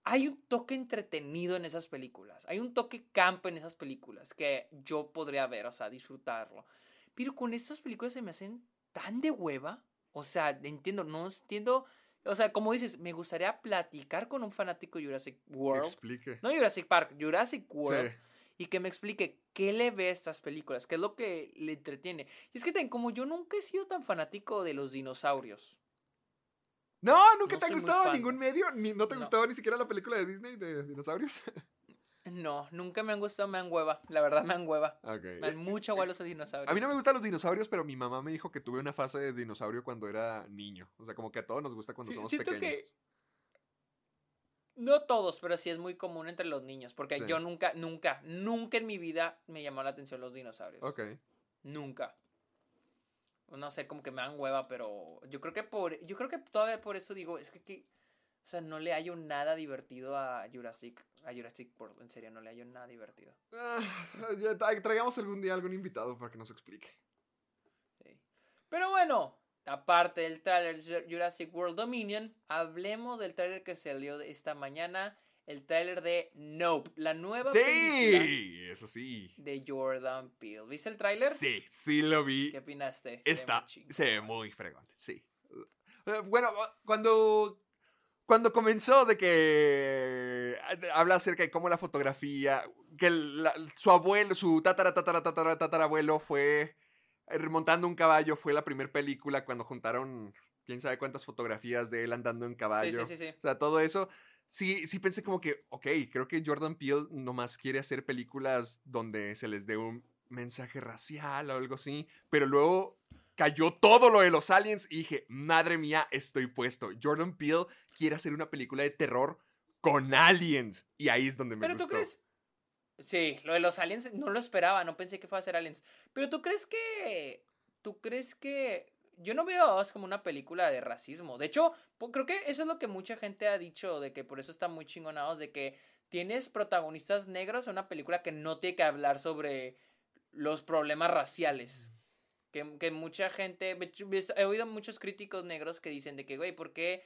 hay un toque entretenido en esas películas, hay un toque camp en esas películas que yo podría ver, o sea, disfrutarlo. Pero con estas películas se me hacen tan de hueva, o sea, entiendo, no entiendo, o sea, como dices, me gustaría platicar con un fanático Jurassic Que World. explique. No Jurassic Park, Jurassic Sí. Y que me explique qué le ve a estas películas, qué es lo que le entretiene. Y es que ten- como yo nunca he sido tan fanático de los dinosaurios. No, nunca No te ha gustado ningún medio, ni, no te No. gustaba ni siquiera la película de Disney de dinosaurios. No, nunca me han gustado, me han hueva. La verdad me han hueva. Me dan mucha hueva los dinosaurios. A mí no me gustan los dinosaurios, pero mi mamá me dijo que tuve una fase de dinosaurio cuando era niño. O sea, como que a todos nos gusta cuando Sí, somos siento pequeños. que- No todos, pero sí es muy común entre los niños. Porque Sí. yo nunca, nunca, nunca en mi vida me llamó la atención los dinosaurios. Ok. Nunca. No sé, como que me dan hueva, pero yo creo que por, yo creo que todavía por eso digo, es que, que- o sea, no le hallo nada divertido a Jurassic, a Jurassic World, en serio, no le hallo nada divertido. Ah, ya traigamos algún día algún invitado para que nos explique. Sí. Pero bueno, aparte del tráiler Jurassic World Dominion, hablemos del tráiler que salió esta mañana, el tráiler de Nope, la nueva película Sí, eso sí. de Jordan Peele. ¿Viste el tráiler? Sí, sí lo vi. ¿Qué opinaste? Está, se ve muy fregón, sí. Eh, Bueno, cuando, cuando comenzó de que eh, habla acerca de cómo la fotografía, que la- su abuelo, su tatara, tatara, tatara, tatarabuelo fue remontando un caballo, fue la primera película cuando juntaron quién sabe cuántas fotografías de él andando en caballo. sí, sí, sí. O sea, todo eso. Sí, sí pensé como que, ok, creo que Jordan Peele nomás quiere hacer películas donde se les dé un mensaje racial o algo así. Pero luego cayó todo lo de los aliens y dije, madre mía, estoy puesto. Jordan Peele quiere hacer una película de terror con aliens. Y ahí es donde me Pero tú gustó. crees. Sí, lo de los aliens no lo esperaba, no pensé que fuera a ser aliens. Pero tú crees que. ¿Tú crees que.? Yo no veo a Us como una película de racismo. De hecho, creo que eso es lo que mucha gente ha dicho, de que por eso está muy chingonados, de que tienes protagonistas negros en una película que no tiene que hablar sobre los problemas raciales. Que, que mucha gente. He oído muchos críticos negros que dicen de que, güey, ¿por qué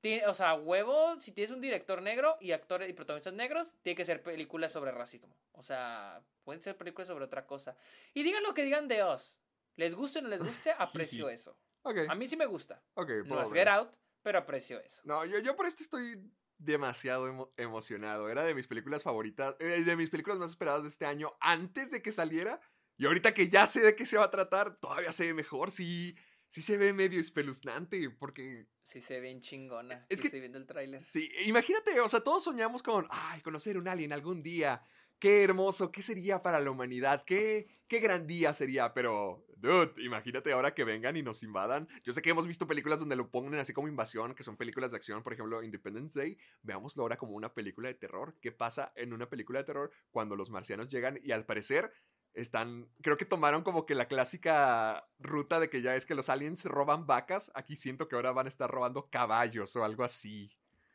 tiene, o sea, huevo, si tienes un director negro y actores y protagonistas negros, tiene que ser películas sobre racismo. O sea, pueden ser películas sobre otra cosa. Y digan lo que digan de Us. Les guste o no les guste, aprecio eso. Ok, A mí sí me gusta. ok, No es. Get Out, pero aprecio eso. No, yo, yo por esto estoy demasiado emo- emocionado. Era de mis películas favoritas, eh, de mis películas más esperadas de este año antes de que saliera. Y ahorita que ya sé de qué se va a tratar, todavía se ve mejor. Sí, sí se ve medio espeluznante. Porque, Sí se ve bien chingona. Es que- Estoy viendo el tráiler. sí, imagínate, o sea, todos soñamos con, ay, conocer un alien algún día. Qué hermoso, qué sería para la humanidad, qué, qué gran día sería. Pero, dude, imagínate ahora que vengan y nos invadan. Yo sé que hemos visto películas donde lo ponen así como invasión, que son películas de acción, por ejemplo, Independence Day. Veámoslo ahora como una película de terror. ¿Qué pasa en una película de terror cuando los marcianos llegan y al parecer están, creo que tomaron como que la clásica ruta de que ya es que los aliens roban vacas. Aquí siento que ahora van a estar robando caballos o algo así.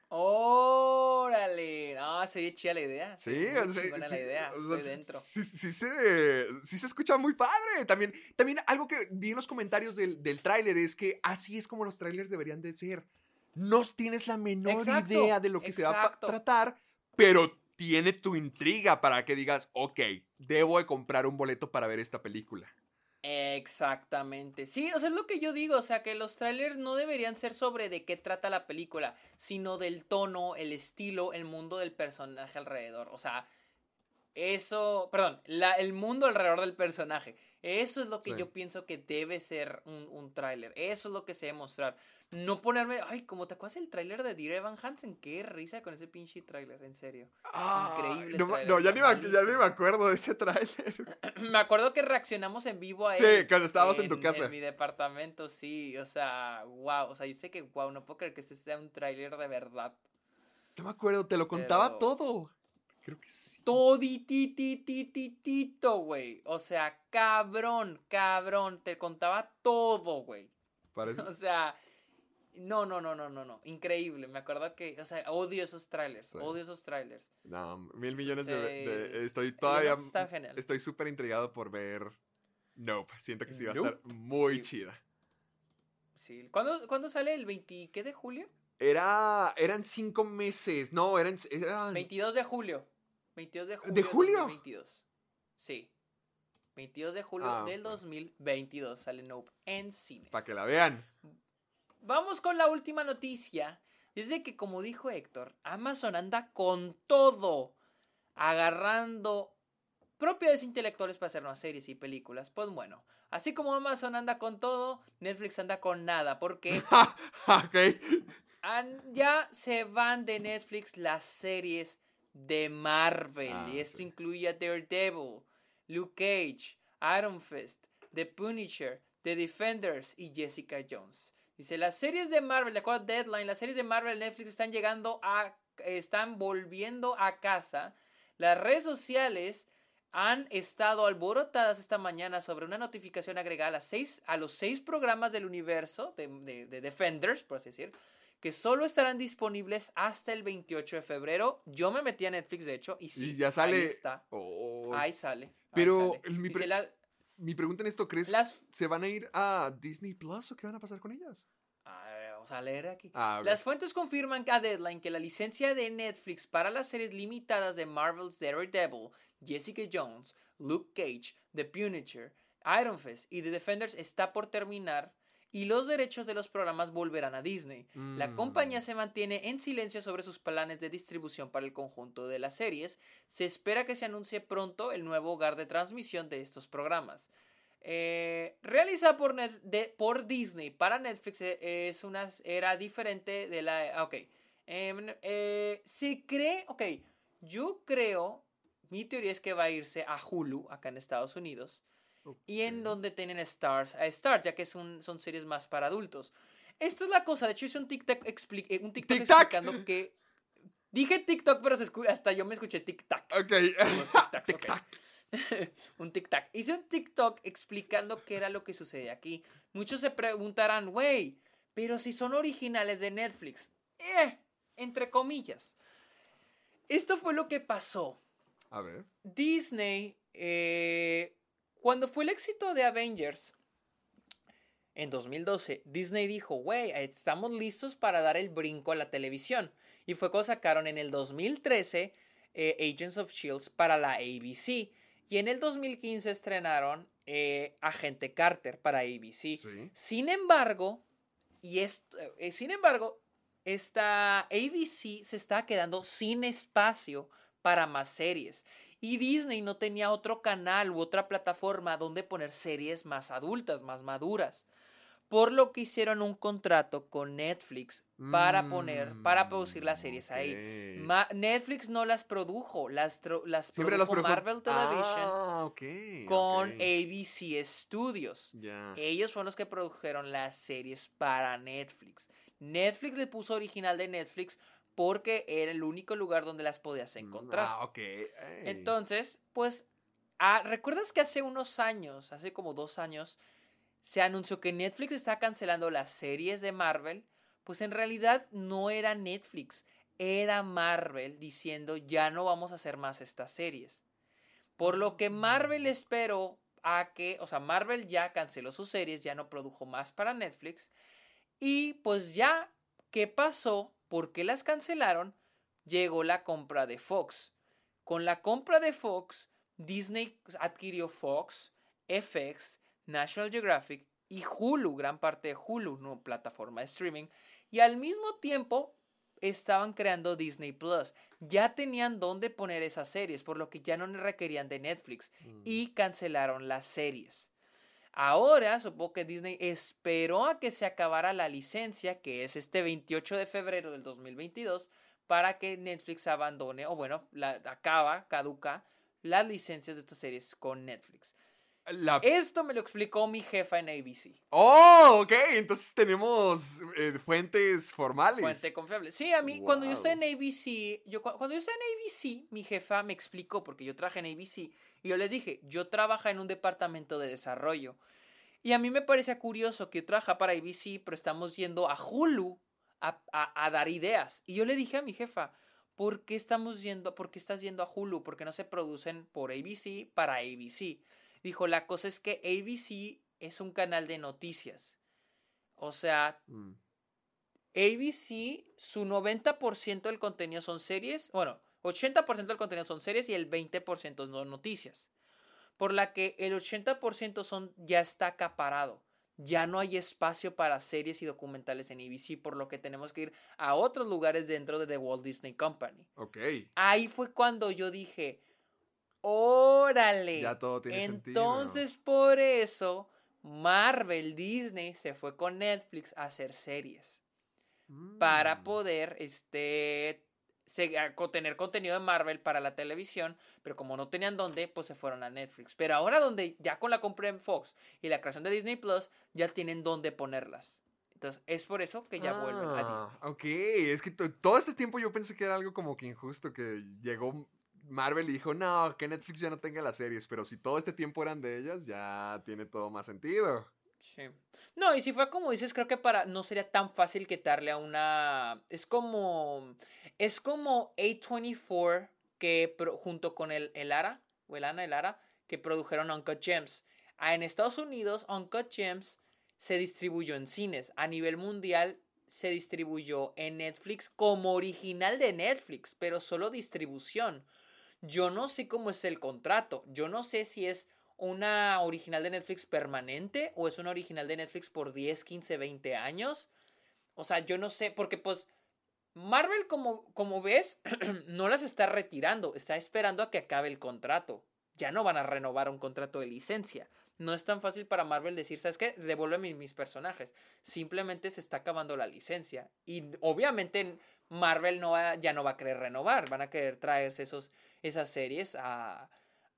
¡Órale! No, se oye chida la idea. Sí, sí, la idea. o sea, Estoy sí- dentro. Sí, sí, se, sí se escucha muy padre. También, también algo que vi en los comentarios del, del tráiler es que así es como los trailers deberían de ser. No tienes la menor Exacto, idea de lo que se va a tratar, pero tiene tu intriga para que digas, ok, debo de comprar un boleto para ver esta película. Exactamente. Sí, o sea, es lo que yo digo, o sea, que los trailers no deberían ser sobre de qué trata la película, sino del tono, el estilo, el mundo del personaje alrededor. O sea, eso, perdón, la, el mundo alrededor del personaje. Eso es lo que Sí. yo pienso que debe ser un, un tráiler. Eso es lo que se debe mostrar. No ponerme, ay, como te acuerdas el tráiler de Dear Evan Hansen, qué risa con ese pinche tráiler, en serio. Increíble No, no, ya, ni me, ya ni me acuerdo de ese tráiler. Me acuerdo que reaccionamos en vivo a Sí, él. cuando estábamos en tu casa. En mi departamento, sí. O sea, wow. O sea, yo sé que, wow, no puedo creer que este sea un tráiler de verdad. No me acuerdo, te lo contaba Pero- todo. Creo que sí. Todititititito, güey. O sea, cabrón, cabrón. Te contaba todo, güey. Parece- O sea, no, no, no, no, no, no. Increíble. Me acuerdo que, o sea, odio esos trailers. Sí. Odio esos trailers. No, mil millones de, Estoy todavía. Está genial. Estoy súper intrigado por ver. Nope. Siento que sí va a estar muy Sí. chida. Sí. ¿Cuándo, ¿cuándo sale el 20, qué de julio? Era. Eran cinco meses. No, eran. eran 22 de julio. 22 de julio. ¿De julio? 2022. Sí. 22 de julio Ah, del ok. 2022 sale Nope en cines. Para que la vean. Vamos con la última noticia. Desde que, como dijo Héctor, Amazon anda con todo, agarrando propiedades intelectuales para hacer nuevas series y películas. Pues bueno, así como Amazon anda con todo, Netflix anda con nada, porque ya se van de Netflix las series de Marvel. Ah, y esto sí. incluye a Daredevil, Luke Cage, Iron Fist, The Punisher, The Defenders y Jessica Jones. Dice, las series de Marvel, de acuerdo a Deadline, las series de Marvel Netflix están llegando a... están volviendo a casa. Las redes sociales han estado alborotadas esta mañana sobre una notificación agregada a, seis, a los seis programas del universo de, de- de Defenders, por así decir, que solo estarán disponibles hasta el 28 de febrero. Yo me metí a Netflix, de hecho, y sí, y ya sale. ahí está. Oh. Ahí sale. ahí Pero sale. mi Dice pre- la- Mi pregunta en esto, ¿crees las se van a ir a Disney Plus o qué van a pasar con ellas? A ver, vamos a leer aquí. Ah. Las fuentes confirman a Deadline que la licencia de Netflix para las series limitadas de Marvel's Daredevil, Jessica Jones, Luke Cage, The Punisher, Iron Fist y The Defenders está por terminar y los derechos de los programas volverán a Disney. La Mm. compañía se mantiene en silencio sobre sus planes de distribución para el conjunto de las series. Se espera que se anuncie pronto el nuevo hogar de transmisión de estos programas. Eh, realizada por, Net- de- por Disney para Netflix eh, es una era diferente de la... ah, Ok. Em, eh, se cree... Ok. Yo creo... Mi teoría es que va a irse a Hulu, acá en Estados Unidos. Y en donde tienen Stars, a Stars, ya que es un- son series más para adultos. Esto es la cosa. De hecho, hice un TikTok, expli- eh, un TikTok ¡Tic-tac! explicando que... Dije TikTok, pero se hasta yo me escuché TikTok. Ok. tic-tacs, ok. Tic-tac. un TikTok. Hice un TikTok explicando qué era lo que sucede aquí. Muchos se preguntarán, güey, pero si son originales de Netflix. Eh, entre comillas. Esto fue lo que pasó. A ver. Disney, eh, cuando fue el éxito de Avengers en 2012, Disney dijo, güey, estamos listos para dar el brinco a la televisión. Y fue cuando sacaron en el 2013 eh, Agents of Shields para la ABC. Y en el 2015 estrenaron eh, Agente Carter para ABC. Sí. Sin embargo, y esto, eh, sin embargo, esta ABC se está quedando sin espacio para más series. Y Disney no tenía otro canal u otra plataforma donde poner series más adultas, más maduras. Por lo que hicieron un contrato con Netflix para poner, para producir las series ahí. Mm, ok. Ma- Netflix no las produjo, las, las Siempre produjo Marvel Television Ah, con. ABC Studios. Ellos fueron los que produjeron las series para Netflix. Netflix le puso original de Netflix porque era el único lugar donde las podías encontrar. Ah, ok. Entonces, pues, ah, ¿recuerdas que hace unos años, hace como dos años, se anunció que Netflix está cancelando las series de Marvel? Pues en realidad no era Netflix, era Marvel diciendo ya no vamos a hacer más estas series. Por lo que Marvel esperó a que, o sea, Marvel ya canceló sus series, ya no produjo más para Netflix. Y pues ya, ¿qué pasó? ¿Por qué las cancelaron? Llegó la compra de Fox. Con la compra de Fox, Disney adquirió Fox, FX, National Geographic y Hulu, gran parte de Hulu, no plataforma de streaming, y al mismo tiempo estaban creando Disney Plus. Ya tenían dónde poner esas series, por lo que ya no requerían de Netflix y cancelaron las series. Ahora, supongo que Disney esperó a que se acabara la licencia, que es este 28 de febrero del 2022, para que Netflix abandone, o bueno, la, acaba, caduca, las licencias de estas series con Netflix. La... Esto me lo explicó mi jefa en ABC. Oh, ok. Entonces tenemos eh, fuentes formales. Fuente confiable. Sí, a mí, cuando yo estaba en ABC, yo, cuando yo estaba en ABC, mi jefa me explicó, porque yo trabajé en ABC, y yo les dije, yo trabajo en un departamento de desarrollo. Y a mí me parecía curioso que yo trabaja para ABC, pero estamos yendo a Hulu a, a- a dar ideas. Y yo le dije a mi jefa, ¿por qué estamos yendo, por qué estás yendo a Hulu? Porque no se producen por ABC para ABC. Dijo, la cosa es que ABC es un canal de noticias. O sea, Mm. ABC, su 90% del contenido son series, bueno, 80% del contenido son series y el 20% son noticias. Por la que el 80% son, ya está acaparado. Ya no hay espacio para series y documentales en ABC, por lo que tenemos que ir a otros lugares dentro de The Walt Disney Company. Ok. Ahí fue cuando yo dije, órale. Ya todo tiene sentido. Entonces, por eso, Marvel, Disney se fue con Netflix a hacer series. Para Mm. poder, este, tener contenido de Marvel para la televisión, pero como no tenían dónde, pues se fueron a Netflix. Pero ahora donde ya con la compra en Fox y la creación de Disney Plus, ya tienen dónde ponerlas. Entonces, es por eso que ya vuelven a Ah, Disney. Ok, es que to- todo este tiempo yo pensé que era algo como que injusto, que llegó Marvel y dijo, no, que Netflix ya no tenga las series, pero si todo este tiempo eran de ellas, ya tiene todo más sentido. Sí. No, y si fue como dices, creo que para no sería tan fácil quitarle a una. Es como. Es como A24 que pro- junto con el, el ARA, o el ANA, el ARA, que produjeron Uncut Gems. Ah, en Estados Unidos, Uncut Gems se distribuyó en cines. A nivel mundial se distribuyó en Netflix como original de Netflix, pero solo distribución. Yo no sé cómo es el contrato. Yo no sé si es una original de Netflix permanente o es una original de Netflix por 10, 15, 20 años. O sea, yo no sé, porque pues Marvel, como, como ves, no las está retirando, está esperando a que acabe el contrato. Ya no van a renovar un contrato de licencia. No es tan fácil para Marvel decir, ¿sabes qué? Devuélveme mis personajes. Simplemente se está acabando la licencia. Y obviamente Marvel no va- ya no va a querer renovar. Van a querer traerse esos, esas series a,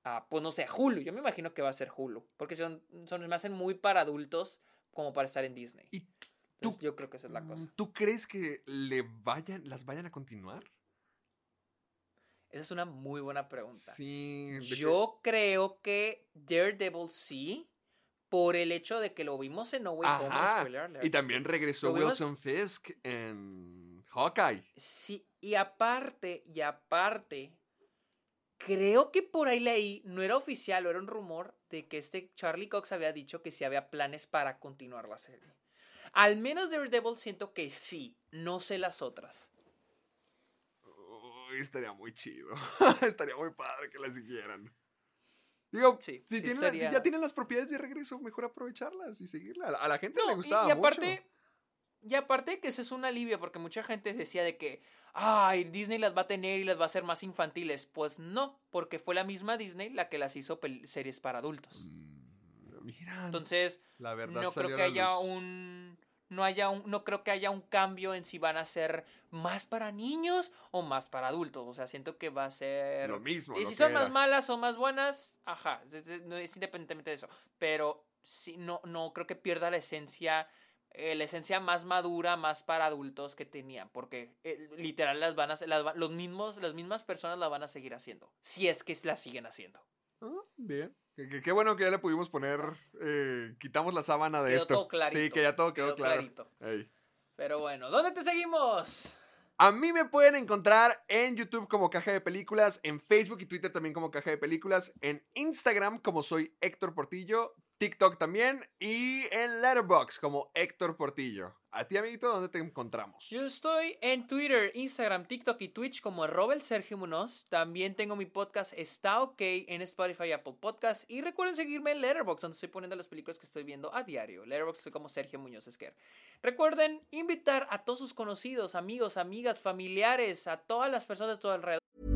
a, pues no sé, a Hulu. Yo me imagino que va a ser Hulu. Porque son, son, me hacen muy para adultos como para estar en Disney. ¿Y Entonces, tú- yo creo que esa es la cosa. Mm, ¿Tú crees que le vayan, las vayan a continuar? Esa es una muy buena pregunta. Sí. que- Yo creo que Daredevil sí, por el hecho de que lo vimos en No Way Home. Ajá. alert. Y también regresó Wilson Fisk en Hawkeye. Sí, y aparte, y aparte, creo que por ahí leí, no era oficial o era un rumor de que este Charlie Cox había dicho que sí había planes para continuar la serie. Al menos Daredevil siento que sí, no sé las otras. Uy, estaría muy chido. estaría muy padre que la siguieran. Digo, Sí, si, sí tienen la- si estaría- ya tienen las propiedades de regreso, mejor aprovecharlas y seguirla. A la, gente No, le y- gustaba y, aparte, mucho. y aparte que ese es un alivio, porque mucha gente decía de que, ay, Disney las va a tener y las va a hacer más infantiles. Pues no, porque fue la misma Disney la que las hizo series para adultos. Mm, Mira, Entonces, la verdad no creo que haya luz. un no haya un no creo que haya un cambio en si van a ser más para niños o más para adultos o sea siento que va a ser Lo mismo, y si son más malas o más buenas ajá es independientemente de eso pero sí no no creo que pierda la esencia eh, la esencia más madura más para adultos que tenían porque eh, literal las van a las los mismos las mismas personas la van a seguir haciendo si es que la siguen haciendo Ah, bien. Qué, bueno que ya le pudimos poner. eh, quitamos la sábana de Quedó esto. todo clarito, sí, que ya todo quedó, quedó claro. clarito. Pero bueno dónde te seguimos A mí me pueden encontrar en YouTube como Caja de Películas, en Facebook y Twitter también como Caja de Películas, en Instagram como soy Héctor Portillo, TikTok también y en Letterboxd como Héctor Portillo. A ti, amiguito, ¿dónde te encontramos? Yo estoy en Twitter, Instagram, TikTok y Twitch como Robert Sergio Munoz. También tengo mi podcast Está OK en Spotify y Apple Podcast. Y recuerden seguirme en Letterboxd, donde estoy poniendo las películas que estoy viendo a diario. Letterboxd soy como Sergio Muñoz Esquer. Recuerden invitar a todos sus conocidos, amigos, amigas, familiares, a todas las personas de todo alrededor.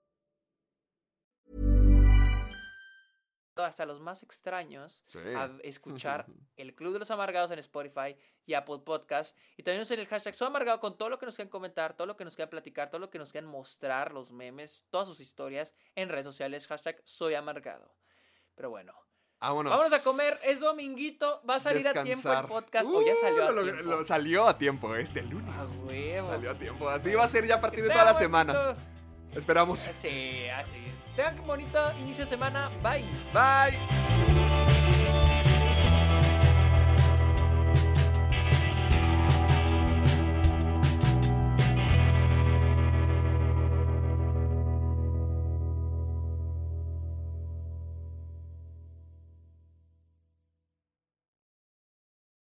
Hasta los más extraños Sí. a escuchar el Club de los Amargados en Spotify y Apple Podcast. Y también usen el hashtag Soy Amargado con todo lo que nos quieran comentar, todo lo que nos quieran platicar, todo lo que nos quieran mostrar, los memes, todas sus historias en redes sociales. Hashtag Soy Amargado. Pero bueno, Vámonos. vámonos a comer. Es dominguito. Va a salir a tiempo el podcast. o ya salió a Uh, lo- tiempo. lo- salió a tiempo este lunes. Salió a tiempo. Así va a ser ya a partir de todas las semanas. Esperamos. Sí, así. Tengan un bonito inicio de semana. Bye. Bye.